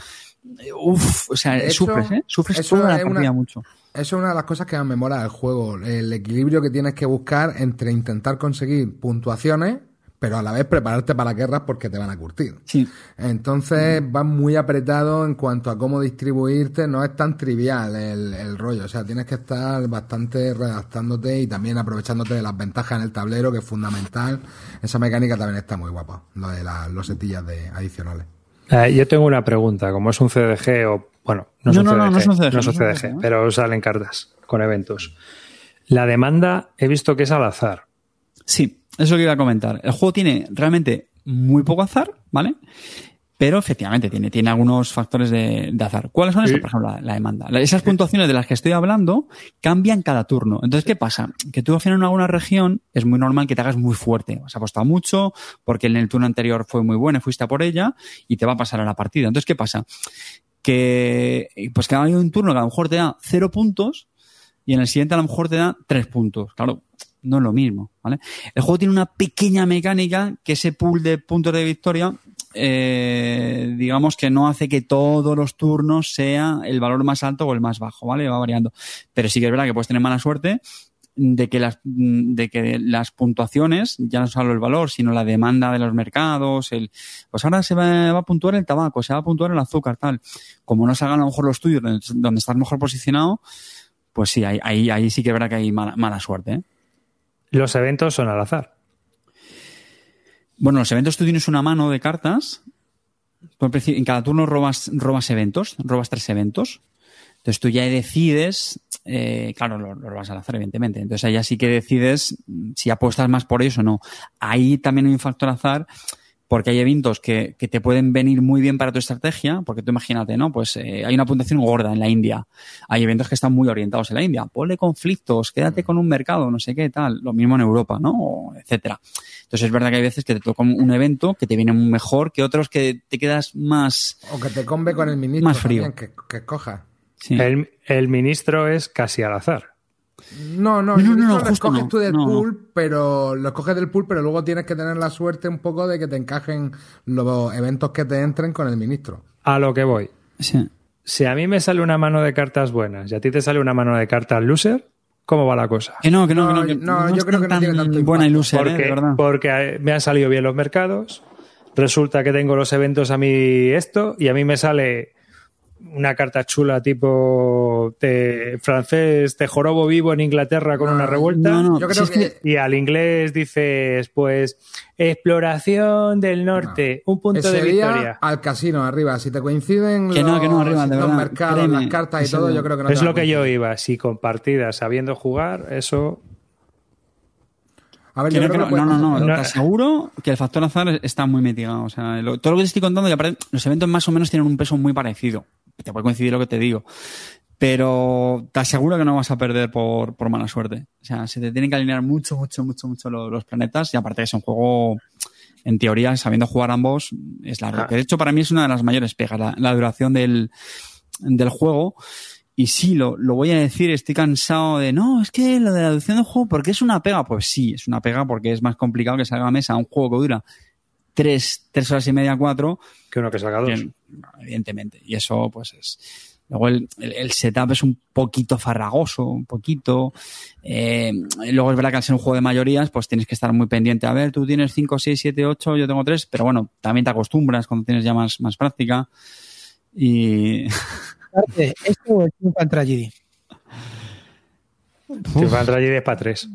Eh, Uf, o sea, sufres, ¿eh? Sufres eso toda la es una- partida mucho. Eso es una de las cosas que más me mola del juego. El equilibrio que tienes que buscar entre intentar conseguir puntuaciones, pero a la vez prepararte para las guerras porque te van a curtir. Sí. Entonces vas muy apretado en cuanto a cómo distribuirte. No es tan trivial el, el rollo. O sea, tienes que estar bastante redactándote y también aprovechándote de las ventajas en el tablero, que es fundamental. Esa mecánica también está muy guapa, lo de las losetillas de adicionales. Eh, yo tengo una pregunta. Como es un CDG o. Bueno, no es No, un no, CDG, no, no es un CDG, no es un CDG, ¿eh? pero salen cartas con eventos. La demanda he visto que es al azar. Sí, eso es lo que iba a comentar. El juego tiene realmente muy poco azar, ¿vale? Pero efectivamente tiene, tiene algunos factores de, de azar. ¿Cuáles son esos? Sí. Por ejemplo, la, la demanda. Esas puntuaciones de las que estoy hablando cambian cada turno. Entonces, ¿qué pasa? Que tú al final en alguna región es muy normal que te hagas muy fuerte. Has apostado mucho porque en el turno anterior fue muy buena y fuiste a por ella y te va a pasar a la partida. Entonces, ¿qué pasa? Que, pues que hay un turno que a lo mejor te da cero puntos y en el siguiente a lo mejor te da tres puntos. Claro, no es lo mismo, ¿vale? El juego tiene una pequeña mecánica que ese pool de puntos de victoria eh, digamos que no hace que todos los turnos sea el valor más alto o el más bajo, ¿vale? Va variando. Pero sí que es verdad que puedes tener mala suerte de que las de que las puntuaciones ya no solo el valor sino la demanda de los mercados el pues ahora se va, a puntuar el tabaco se va a puntuar el azúcar tal como no se hagan a lo mejor los tuyos donde, estás mejor posicionado pues sí ahí sí que es verdad que hay mala, mala suerte ¿eh? Los eventos son al azar. Bueno, los eventos tú tienes una mano de cartas. En cada turno robas, robas eventos, robas tres eventos. Entonces tú ya decides, eh, claro, lo, robas al azar, evidentemente. Entonces ahí ya sí que decides mm, si apuestas más por ellos o no. Ahí también hay un factor azar, porque hay eventos que, que te pueden venir muy bien para tu estrategia, porque tú imagínate, ¿no? Pues eh, hay una puntuación gorda en la India. Hay eventos que están muy orientados en la India. Ponle conflictos, quédate con un mercado, no sé qué, tal. Lo mismo en Europa, ¿no? O etcétera. Entonces es verdad que hay veces que te toca un evento que te viene mejor que otros que te quedas más... O que te combe con el ministro Más frío. también, que, que coja. Sí. El, el ministro es casi al azar. No, no, No, no, no, justo escoges no. tú del No, no. pool, pero lo escoges del pool, pero luego tienes que tener la suerte un poco de que te encajen los eventos que te entren con el ministro. A lo que voy. Sí. Si a mí me sale una mano de cartas buenas y a ti te sale una mano de cartas loser, ¿cómo va la cosa? Que no, que no, No, que no. que no, yo creo que no tan tiene tanto buena impacto. ilusión, ¿eh? de Porque, verdad. porque me han salido bien los mercados, resulta que tengo los eventos a mí esto y a mí me sale una carta chula tipo te, francés, te jorobo vivo en Inglaterra con No, una revuelta. no, no. Yo creo si es que, Y al inglés dices, pues, exploración del norte, un punto ese de día victoria. al casino arriba. Si te coinciden Que no, los, que no, arriba, de los verdad, mercados, créeme, las cartas y todo, yo creo que no es te lo que yo iba. Si con partidas sabiendo jugar, eso. A ver, yo no, creo que no, no, no, No. te aseguro que el factor azar está muy mitigado. O sea, lo- todo lo que te estoy contando, y aparte, los eventos más o menos tienen un peso muy parecido. Te puede coincidir lo que te digo. Pero te aseguro que no vas a perder por, por mala suerte. O sea, se te tienen que alinear mucho, mucho, mucho, mucho los, los planetas. Y aparte es un juego, en teoría, sabiendo jugar ambos, es largo. Ah. Que de hecho, para mí es una de las mayores pegas, la, la duración del, del juego. Y sí, lo, lo voy a decir, estoy cansado de, no, es que lo de la duración del juego, ¿por qué es una pega? Pues sí, es una pega porque es más complicado que salga a la mesa un juego que dura tres, tres horas y media, cuatro, Que uno que salga dos. Bien, evidentemente. Y eso, pues es. Luego el, el- el setup es un poquito farragoso, un poquito. Eh, luego es verdad que al ser un juego de mayorías, pues tienes que estar muy pendiente. A ver, tú tienes 5, 6, 7, 8, yo tengo 3, pero bueno, también te acostumbras cuando tienes ya más, más práctica. Y. ¿Esto o el Triumphant Tragedy? Triumphant Tragedy es para tres.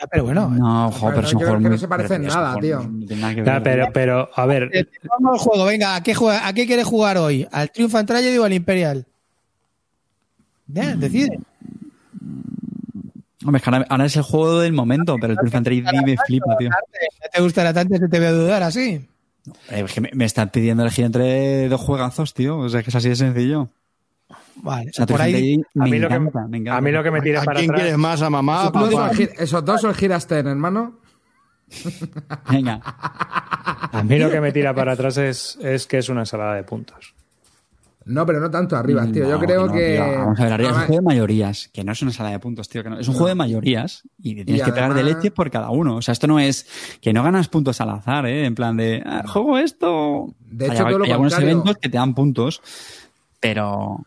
Ya, pero bueno. No, jo, Pero pero es un yo creo juego que no se parece en nada, tío. no tiene nada que Ya, ver. pero, pero, a ver, Eh, Vamos al juego, venga, ¿a qué, juega, ¿a qué quieres jugar hoy? ¿Al Triumphant Tragedy o al Imperial? Ya, decide. Hombre, es que ahora, ahora es el juego del momento, pero el Triumphant Tragedy me flipa, tío. ¿No te gustará tanto que te voy a dudar así? Eh, es que me, me están pidiendo elegir entre dos juegazos, tío. O sea, que es así de sencillo. Vale, O sea, por ahí. A mí, lo que, me encanta. a mí lo que me tira ¿A para quién atrás. quieres más? ¿A mamá? ¿A Esos dos, papá? son el Girasten, hermano. [laughs] Venga. A mí lo que me tira para atrás es, es que es una ensalada de puntos. No, pero no tanto arriba, tío. Yo creo no, que. tío, vamos a ver, arriba es un juego de mayorías, que no es una sala de puntos, tío. Que no, es un juego de mayorías y te tienes Y que pegar de leche por cada uno. O sea, esto no es que no ganas puntos al azar, ¿eh? En plan de, ah, juego esto. De Hay- hecho, todo lo hay algunos eventos que te dan puntos, pero.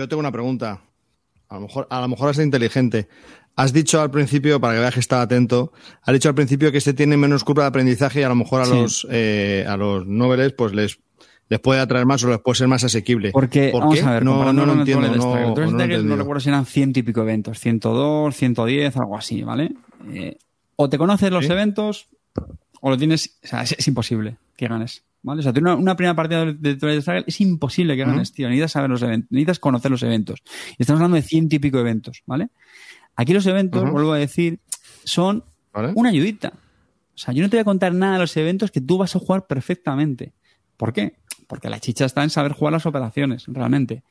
Yo tengo una pregunta. A lo mejor, a lo mejor es inteligente. Has dicho al principio, para que veas que está atento, has dicho al principio que este tiene menos curva de aprendizaje y a lo mejor a Sí. los eh, a los noveles pues les les puede atraer más o les puede ser más asequible. Porque, ¿Por vamos qué? a ver, no, lo entiendo, no, recuerdo si eran ciento y pico eventos, 102, 110, algo así, ¿vale? Eh, o te conoces los Sí. eventos o lo tienes, o sea, es, es imposible que ganes, ¿vale? O sea, una, una primera partida de, Twilight Struggle es imposible que ganes, tío. Necesitas saber los eventos, necesitas conocer los eventos. Y estamos hablando de ciento y pico eventos, ¿vale? Aquí los eventos, vuelvo a decir, son ¿Vale? una ayudita. O sea, yo no te voy a contar nada de los eventos que tú vas a jugar perfectamente. ¿Por qué? Porque la chicha está en saber jugar las operaciones, realmente.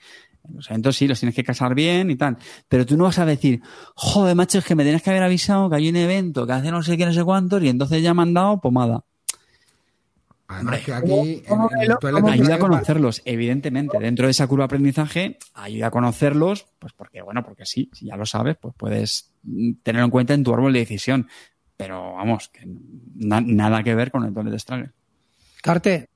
Los eventos sí, los tienes que casar bien y tal. Pero tú no vas a decir, joder, macho, es que me tienes que haber avisado que hay un evento que hace no sé qué, no sé cuántos, y entonces ya me han dado pomada. Además que aquí. En, ¿cómo en que el lo- Twilight cómo que Ayuda a conocerlos, evidentemente. Dentro de esa curva de aprendizaje, ayuda a conocerlos, pues porque, bueno, porque sí, si ya lo sabes, pues puedes tenerlo en cuenta en tu árbol de decisión. Pero vamos, que na- nada que ver con el Toilet Struggle. Carte,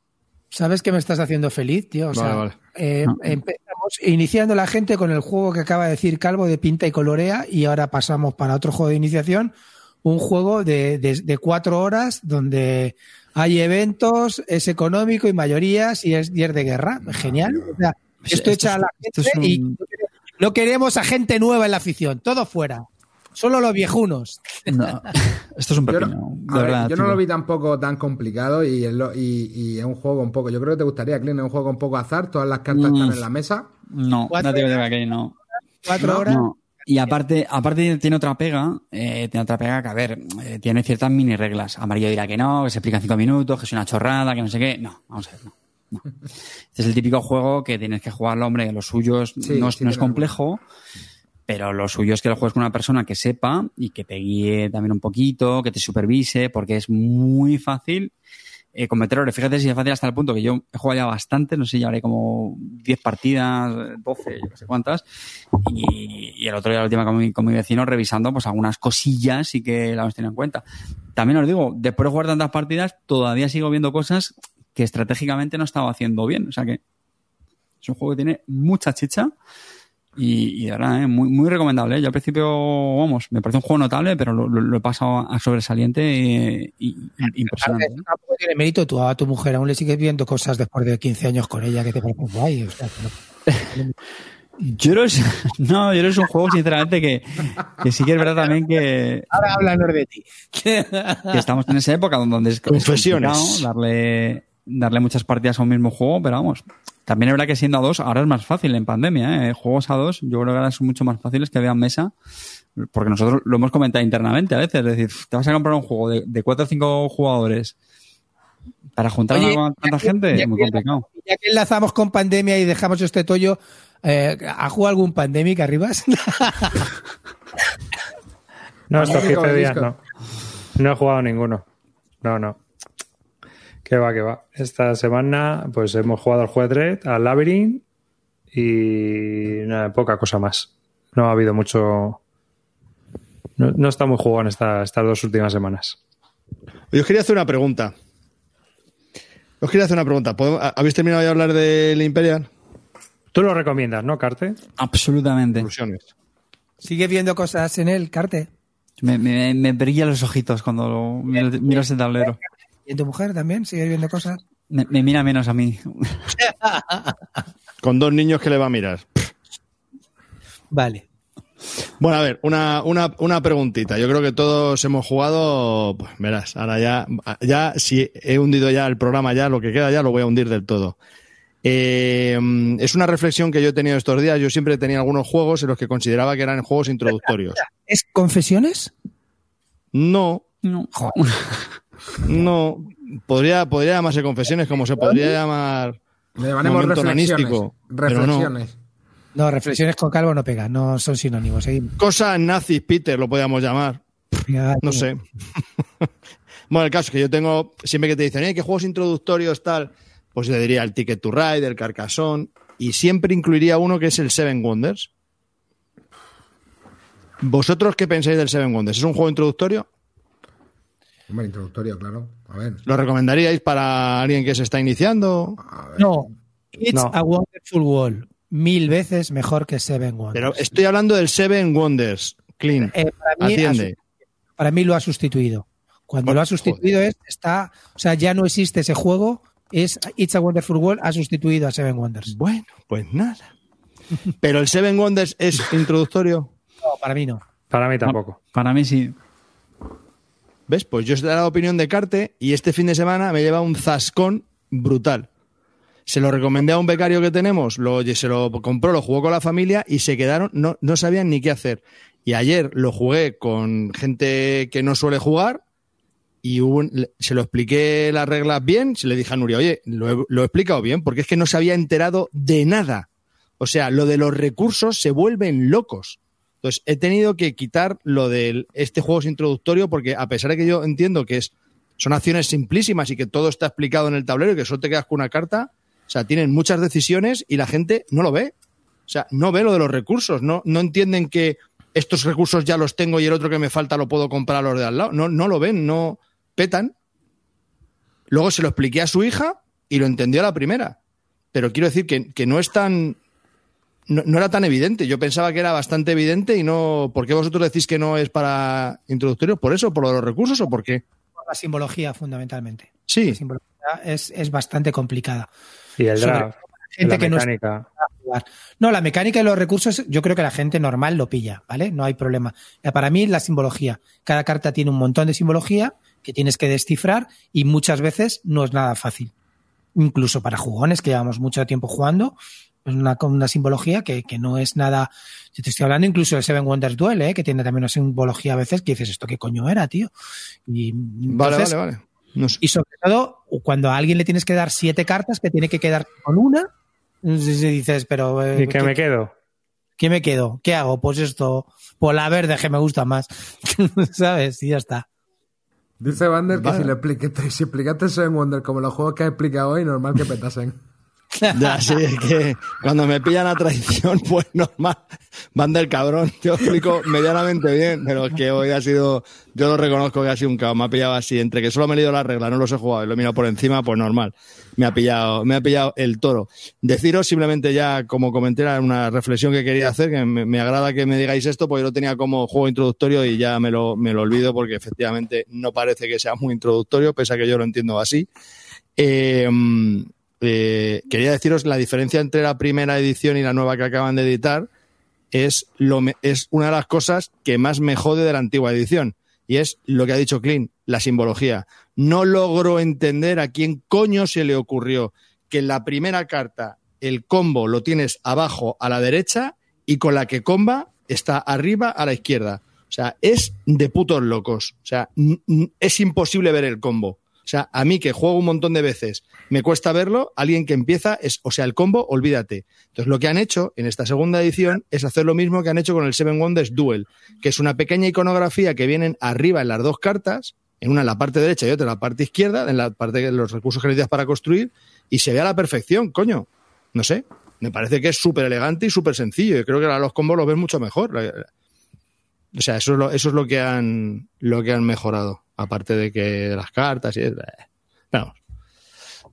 ¿sabes que me estás haciendo feliz, tío? O Vale, sea, vale. eh, empezamos iniciando la gente con el juego que acaba de decir Calvo de pinta y colorea y ahora pasamos para otro juego de iniciación, un juego de, de- de cuatro horas donde hay eventos, es económico y mayorías y es, y es de guerra. Genial. O sea, esto Esto echa es- a la gente es y no queremos a gente nueva en la afición, todo fuera. Solo los viejunos. No, esto es un [laughs] Yo pepino. no, de a ver, verdad, yo no lo vi tampoco tan complicado y, es lo- y, y es un juego un poco. Yo creo que te gustaría, Clint, es un juego un poco azar. Todas las cartas Mm. están en la mesa. No, Cuatro no te horas. digo que no. Cuatro No, horas. No. Y aparte, aparte tiene otra pega, eh, tiene otra pega que, a ver, eh, tiene ciertas mini reglas. Amarillo dirá que no, que se explica en cinco minutos, que es una chorrada, que no sé qué. No, vamos a ver, no. no. [laughs] Este es el típico juego que tienes que jugarlo, hombre, los suyos Sí, no, es, sí no es complejo, pero lo suyo es que lo juegues con una persona que sepa y que te guíe también un poquito, que te supervise, porque es muy fácil eh, cometer errores. Fíjate si es fácil hasta el punto que yo he jugado ya bastante, no sé, ya haré como 10 partidas, 12, yo no sé cuántas, y, y el otro día, la última con mi, con mi vecino, revisando pues algunas cosillas y que la hemos tenido en cuenta. También os digo, después de jugar tantas partidas, todavía sigo viendo cosas que estratégicamente no estaba haciendo bien. O sea que es un juego que tiene mucha chicha y, y de verdad, ¿eh? muy, muy recomendable. ¿eh? Yo al principio, vamos, me parece un juego notable, pero lo, lo- lo he pasado a sobresaliente y, y- y- impresionante. ¿eh? Tiene mérito, tú a tu mujer aún le sigues viendo cosas después de 15 años con ella que te parece guay. o sea, pero- [laughs] es- [laughs] no, que es un juego, sinceramente, que, que sí que es verdad también que, Ahora háblanos de ti. [laughs] que estamos en esa época donde es, es Confesiones. complicado darle, darle muchas partidas a un mismo juego, pero vamos. También es verdad que siendo a dos, ahora es más fácil en pandemia, ¿eh? Juegos a dos, yo creo que ahora son mucho más fáciles que vean mesa, porque nosotros lo hemos comentado internamente a veces, es decir, te vas a comprar un juego de, de cuatro o cinco jugadores para juntar Oye, a tanta que- gente, es muy que- complicado. Ya que enlazamos con pandemia y dejamos este tollo, eh, ¿ha jugado algún pandemic arribas? [laughs] No, estos Disco, 15 días disco. no. No he jugado ninguno. No, no. Que va, que va. Esta semana, pues hemos jugado al juego de Dread, al Labyrinth y nada, poca cosa más. No ha habido mucho. No, no está muy jugado en esta- estas dos últimas semanas. Yo os quería hacer una pregunta. Os quería hacer una pregunta. ¿Podemos- ¿Habéis terminado de hablar del Imperial? Tú lo recomiendas, ¿no, Carte? Absolutamente. Conclusiones. ¿Sigues viendo cosas en él, Carte? Me, me, me brillan los ojitos cuando lo- miro, miro ese tablero. ¿Y en tu mujer también? ¿Sigues viendo cosas? Me, me mira menos a mí. [laughs] Con dos niños que le va a mirar. Vale. Bueno, a ver, una, una, una preguntita. Yo creo que todos hemos jugado, pues verás, ahora ya, ya si he hundido ya el programa, ya lo que queda ya lo voy a hundir del todo. Eh, es una reflexión que yo he tenido estos días. Yo siempre tenía algunos juegos en los que consideraba que eran juegos introductorios. ¿Es confesiones? No, No. [laughs] no. Podría, podría llamarse confesiones como se podría llamar Le llamaremos Momento reflexiones. nanístico, pero no. Reflexiones. No, reflexiones con calvo no pegan, no son sinónimos. Seguimos. cosas nazis, Peter, lo podríamos llamar. No sé. [laughs] bueno, el caso es que yo tengo, siempre que te dicen, ¿eh, qué juegos introductorios tal? Pues le diría el Ticket to Ride, el Carcassonne, y siempre incluiría uno que es el Seven Wonders. ¿Vosotros qué pensáis del Seven Wonders? ¿Es un juego introductorio? Hombre, introductorio, claro. A ver. ¿Lo recomendaríais para alguien que se está iniciando? No. It's No. a Wonderful World. Mil veces mejor que Seven Wonders. Pero estoy hablando del Seven Wonders, Clean. Eh, para, mí ha Atiende. su- para mí lo ha sustituido. Cuando Bueno, lo ha sustituido es, está, o sea, ya no existe ese juego, es It's a Wonderful World, ha sustituido a Seven Wonders. Bueno, pues nada. Pero el Seven Wonders es introductorio. [laughs] No, para mí no. Para mí tampoco. Para mí sí. ¿Ves? Pues yo os dado la opinión de Carte y este fin de semana me lleva un zascón brutal. Se lo recomendé a un becario que tenemos, lo, se lo compró, lo jugó con la familia y se quedaron, no, no sabían ni qué hacer. Y ayer lo jugué con gente que no suele jugar y se lo expliqué las reglas bien, se le dije a Nuria, oye, lo lo he explicado bien, porque es que no se había enterado de nada. O sea, lo de los recursos se vuelven locos. Entonces, he tenido que quitar lo de este juego es introductorio porque a pesar de que yo entiendo que es, son acciones simplísimas y que todo está explicado en el tablero y que solo te quedas con una carta, o sea, tienen muchas decisiones y la gente no lo ve. O sea, no ve lo de los recursos, no, no entienden que estos recursos ya los tengo y el otro que me falta lo puedo comprar a los de al lado. No, no lo ven, no petan. Luego se lo expliqué a su hija y lo entendió a la primera. Pero quiero decir que, que no es tan. No, no era tan evidente. Yo pensaba que era bastante evidente y no. ¿Por qué vosotros decís que no es para introductorios? ¿Por eso? ¿Por los recursos o por qué? Por la simbología, fundamentalmente. Sí. La simbología es, es bastante complicada. Y el Sobre draft, gente la que no mecánica. jugar. No, la mecánica y los recursos, yo creo que la gente normal lo pilla, ¿vale? No hay problema. Para mí, la simbología. Cada carta tiene un montón de simbología que tienes que descifrar y muchas veces no es nada fácil. Incluso para jugones que llevamos mucho tiempo jugando, es una, con una simbología que, que no es nada. Yo te estoy hablando incluso del Seven Wonders Duel, ¿eh? que tiene también una simbología a veces que dices, ¿esto qué coño era, tío? Y, Vale, entonces- vale, vale. No sé. y sobre todo, cuando a alguien le tienes que dar siete cartas, que tiene que quedar con una, dices, pero. eh, ¿Y ¿qué- me quedo? ¿Qué me quedo? ¿Qué hago? Pues esto, por la verde que me gusta más. [laughs] ¿Sabes? Y ya está. Dice Vander que Vale. si, le explicaste, si explicaste Seven Wonder como los juegos que has explicado hoy, normal que petasen. Ya, sí, es que cuando me pillan a traición, [laughs] pues normal, van del cabrón. Yo explico medianamente bien, pero es que hoy ha sido, yo lo reconozco que ha sido un caos. Me ha pillado así, entre que solo me he leído las reglas, no los he jugado y lo he mirado por encima, pues normal. Me ha pillado, me ha pillado el toro. Deciros simplemente ya, como comenté, era una reflexión que quería hacer, que me, agrada que me digáis esto, porque yo lo tenía como juego introductorio y ya me lo, me lo olvido porque efectivamente no parece que sea muy introductorio, pese a que yo lo entiendo así. Eh, eh, quería deciros la diferencia entre la primera edición y la nueva que acaban de editar es, lo, es una de las cosas que más me jode de la antigua edición y es lo que ha dicho Clint, la simbología. No logro entender a quién coño se le ocurrió que en la primera carta el combo lo tienes abajo a la derecha y con la que comba está arriba a la izquierda. O sea, es de putos locos. O sea, es imposible ver el combo. O sea, a mí que juego un montón de veces, me cuesta verlo, alguien que empieza es, o sea, el combo, olvídate. Entonces, lo que han hecho en esta segunda edición es hacer lo mismo que han hecho con el Seven Wonders Duel, que es una pequeña iconografía que vienen arriba en las dos cartas, en una en la parte derecha y otra en la parte izquierda, en la parte de los recursos que necesitas para construir, y se ve a la perfección, coño. No sé, me parece que es súper elegante y súper sencillo. Yo creo que ahora los combos los ves mucho mejor. O sea, eso es lo, eso es lo que han, lo que han mejorado. Aparte de que las cartas y es- Vamos.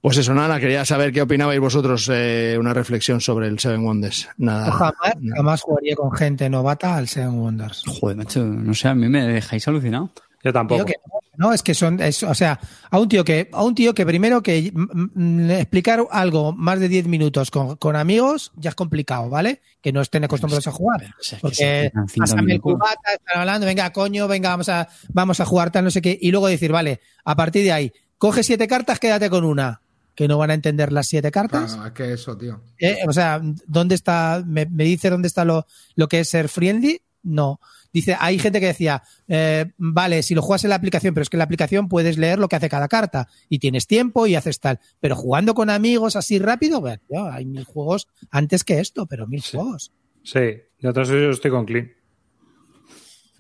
Pues eso, nada, quería saber qué opinabais vosotros, eh, una reflexión sobre el Seven Wonders. Nada. Yo jamás, no. jamás jugaría con gente novata al Seven Wonders. Joder, macho, no sé, a mí me dejáis alucinado. Yo tampoco. Que no, es que son, es- o sea, a un tío que, a un tío que primero que mm, mm, explicar algo más de 10 minutos con, con amigos ya es complicado, ¿vale? Que no estén acostumbrados a jugar. O sea, Porque pásame el cubata, están hablando, venga, coño, venga, vamos a, vamos a jugar tal, no sé qué. Y luego decir, vale, a partir de ahí, coge siete cartas, quédate con una. Que no van a entender las siete cartas. Claro, es que eso, tío. Eh, o sea, ¿dónde está? ¿Me, me dice dónde está lo, lo que es ser friendly? No. Dice, hay gente que decía, eh, vale, si lo juegas en la aplicación, pero es que en la aplicación puedes leer lo que hace cada carta y tienes tiempo y haces tal. Pero jugando con amigos así rápido, bueno, tío, hay mil juegos antes que esto, pero mil juegos. Sí, yo estoy con Clean.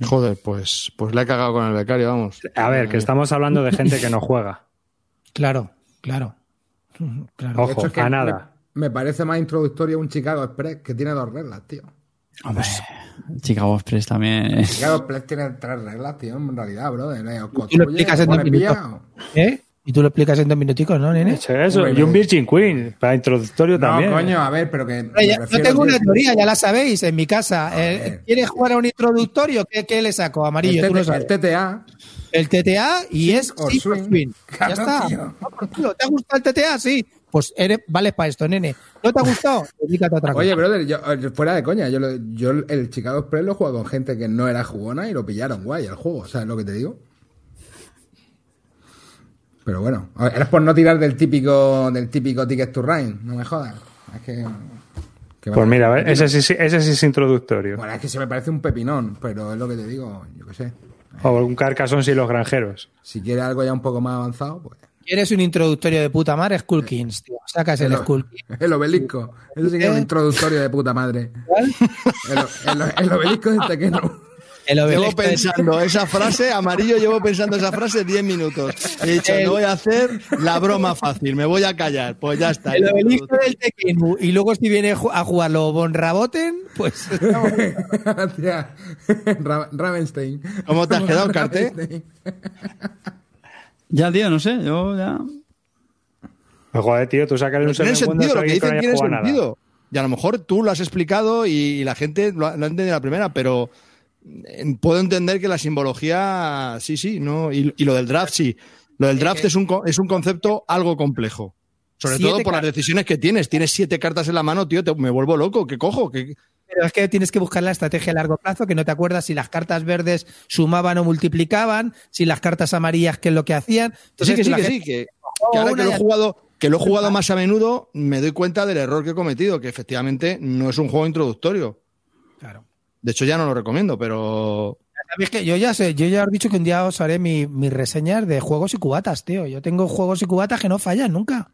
Joder, pues, pues le he cagado con el becario, vamos. A ver, que estamos hablando de gente que no juega. Claro, [laughs] claro. Claro. Ojo, hecho, es que a nada. Me, me parece más introductorio un Chicago Express que tiene dos reglas, tío. Hombre, Chicago Express también. Chicago Express tiene tres reglas, tío, en realidad. Eh, os Tú lo explicas en os dos minutos. ¿Eh? Y tú lo explicas en dos minuticos, ¿no, nene? Eso, eso. Hombre, Y un Virgin Queen, para introductorio No, también. coño, a ver, pero que. Yo refiero, tengo una teoría, ya la sabéis, en mi casa. Eh. ¿Quieres jugar a un introductorio? ¿Qué, qué le saco? Amarillo, el, tú lo TT sabes. el TTA. El TTA y es swing. swing. Claro, ya está. No. ¿Te ha gustado el TTA? Sí. Pues eres, vale para esto, nene. ¿No te ha gustado? [laughs] Dedícate a otra cosa. Oye, brother, yo, eh, fuera de coña, yo, lo- yo el Chicago Express lo juego con gente que no era jugona y lo pillaron guay el juego, ¿sabes lo que te digo? Pero bueno, eres por no tirar del típico del típico Ticket to Ride, no me jodas. Es que. que Pues mira, a ver, ese sí, ese sí es introductorio. Bueno, es que se me parece un pepinón, pero es lo que te digo, yo qué sé. O un Carcassonne y los granjeros. Si quieres algo ya un poco más avanzado, pues. ¿Quieres un introductorio de puta madre? Skull Kings, tío. Sacas el El, Skull Kings. el obelisco. Eso sí que es un introductorio de puta madre. El, el- el obelisco de Tequeno. El Llevo obelisco del- pensando esa frase, amarillo, llevo pensando esa frase 10 minutos. He dicho, no voy a hacer la broma fácil, me voy a callar. Pues ya está. El obelisco del Tequenu. Y luego si viene a jugarlo Von Raboten, pues... [laughs] Ravenstein. ¿Cómo te has quedado, [laughs] Carte? Ya, tío, no sé, yo ya. Pues, Joder, tío, tú sacas un tiene sentido, lo que no dicen tiene nada. sentido. Y a lo mejor tú lo has explicado y, la gente lo ha, lo ha entendido la primera, pero eh, puedo entender que la simbología, sí, sí, no. Y, y lo del draft, sí. Lo del draft es, un, co- es un concepto algo complejo. Sobre todo por las decisiones que tienes. Tienes siete cartas en la mano, tío, te- me vuelvo loco. ¿Qué cojo? ¿Qué- Pero es que tienes que buscar la estrategia a largo plazo, que no te acuerdas si las cartas verdes sumaban o multiplicaban, si las cartas amarillas qué es lo que hacían. sí, que sí, que gente- sí. Que, que ahora que lo he jugado, que lo he jugado más a menudo, me doy cuenta del error que he cometido, que efectivamente no es un juego introductorio. Claro. De hecho, ya no lo recomiendo, pero ¿Sabéis que yo ya sé, yo ya os he dicho que un día os haré mi- mis reseñas de juegos y cubatas, tío. Yo tengo juegos y cubatas que no fallan nunca.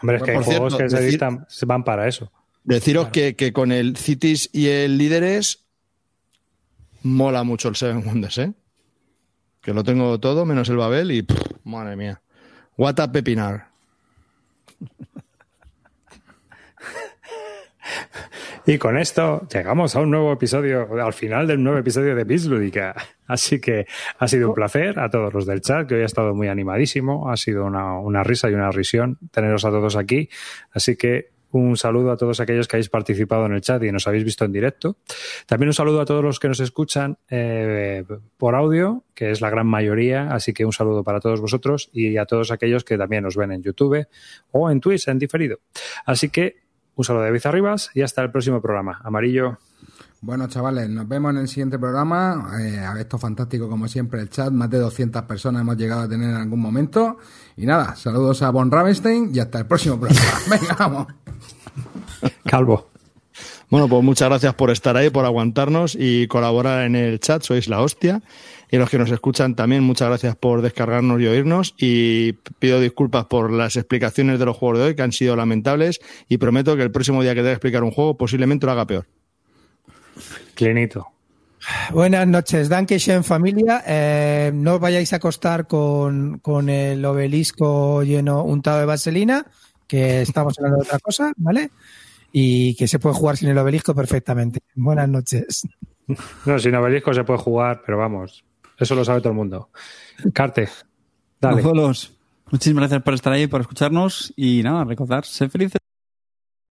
Hombre, es que hay juegos cierto, que se decir- editan, se van para eso. Deciros que, que con el Cities y el Líderes mola mucho el Seven Wonders, ¿eh? Que lo tengo todo, menos el Babel y pff, madre mía. What a pepinar. Y con esto llegamos a un nuevo episodio, al final del nuevo episodio de Bislúdica. [laughs] Así que ha sido un placer a todos los del chat, que hoy ha estado muy animadísimo. Ha sido una, una risa y una risión teneros a todos aquí. Así que un saludo a todos aquellos que habéis participado en el chat y nos habéis visto en directo. También un saludo a todos los que nos escuchan eh, por audio, que es la gran mayoría. Así que un saludo para todos vosotros y a todos aquellos que también nos ven en YouTube o en Twitch en diferido. Así que un saludo de Arribas y hasta el próximo programa. Amarillo. Bueno, chavales, nos vemos en el siguiente programa. Eh, a esto fantástico, como siempre, el chat. Más de 200 personas hemos llegado a tener en algún momento. Y nada, saludos a Von Ravenstein y hasta el próximo programa. [laughs] Venga, vamos. Calvo. Bueno, pues muchas gracias por estar ahí, por aguantarnos y colaborar en el chat. Sois la hostia. Y los que nos escuchan también, muchas gracias por descargarnos y oírnos. Y pido disculpas por las explicaciones de los juegos de hoy, que han sido lamentables. Y prometo que el próximo día que que explicar un juego, posiblemente lo haga peor. Clinito. Buenas noches, Dankeschön familia. Eh, no os vayáis a acostar con, con el obelisco lleno untado de vaselina, que estamos hablando de otra cosa, ¿vale? Y que se puede jugar sin el obelisco perfectamente. Buenas noches. No, sin obelisco se puede jugar, pero vamos, eso lo sabe todo el mundo. Carte, dale. Muchísimas gracias por estar ahí, por escucharnos y nada, recordar, sé felices.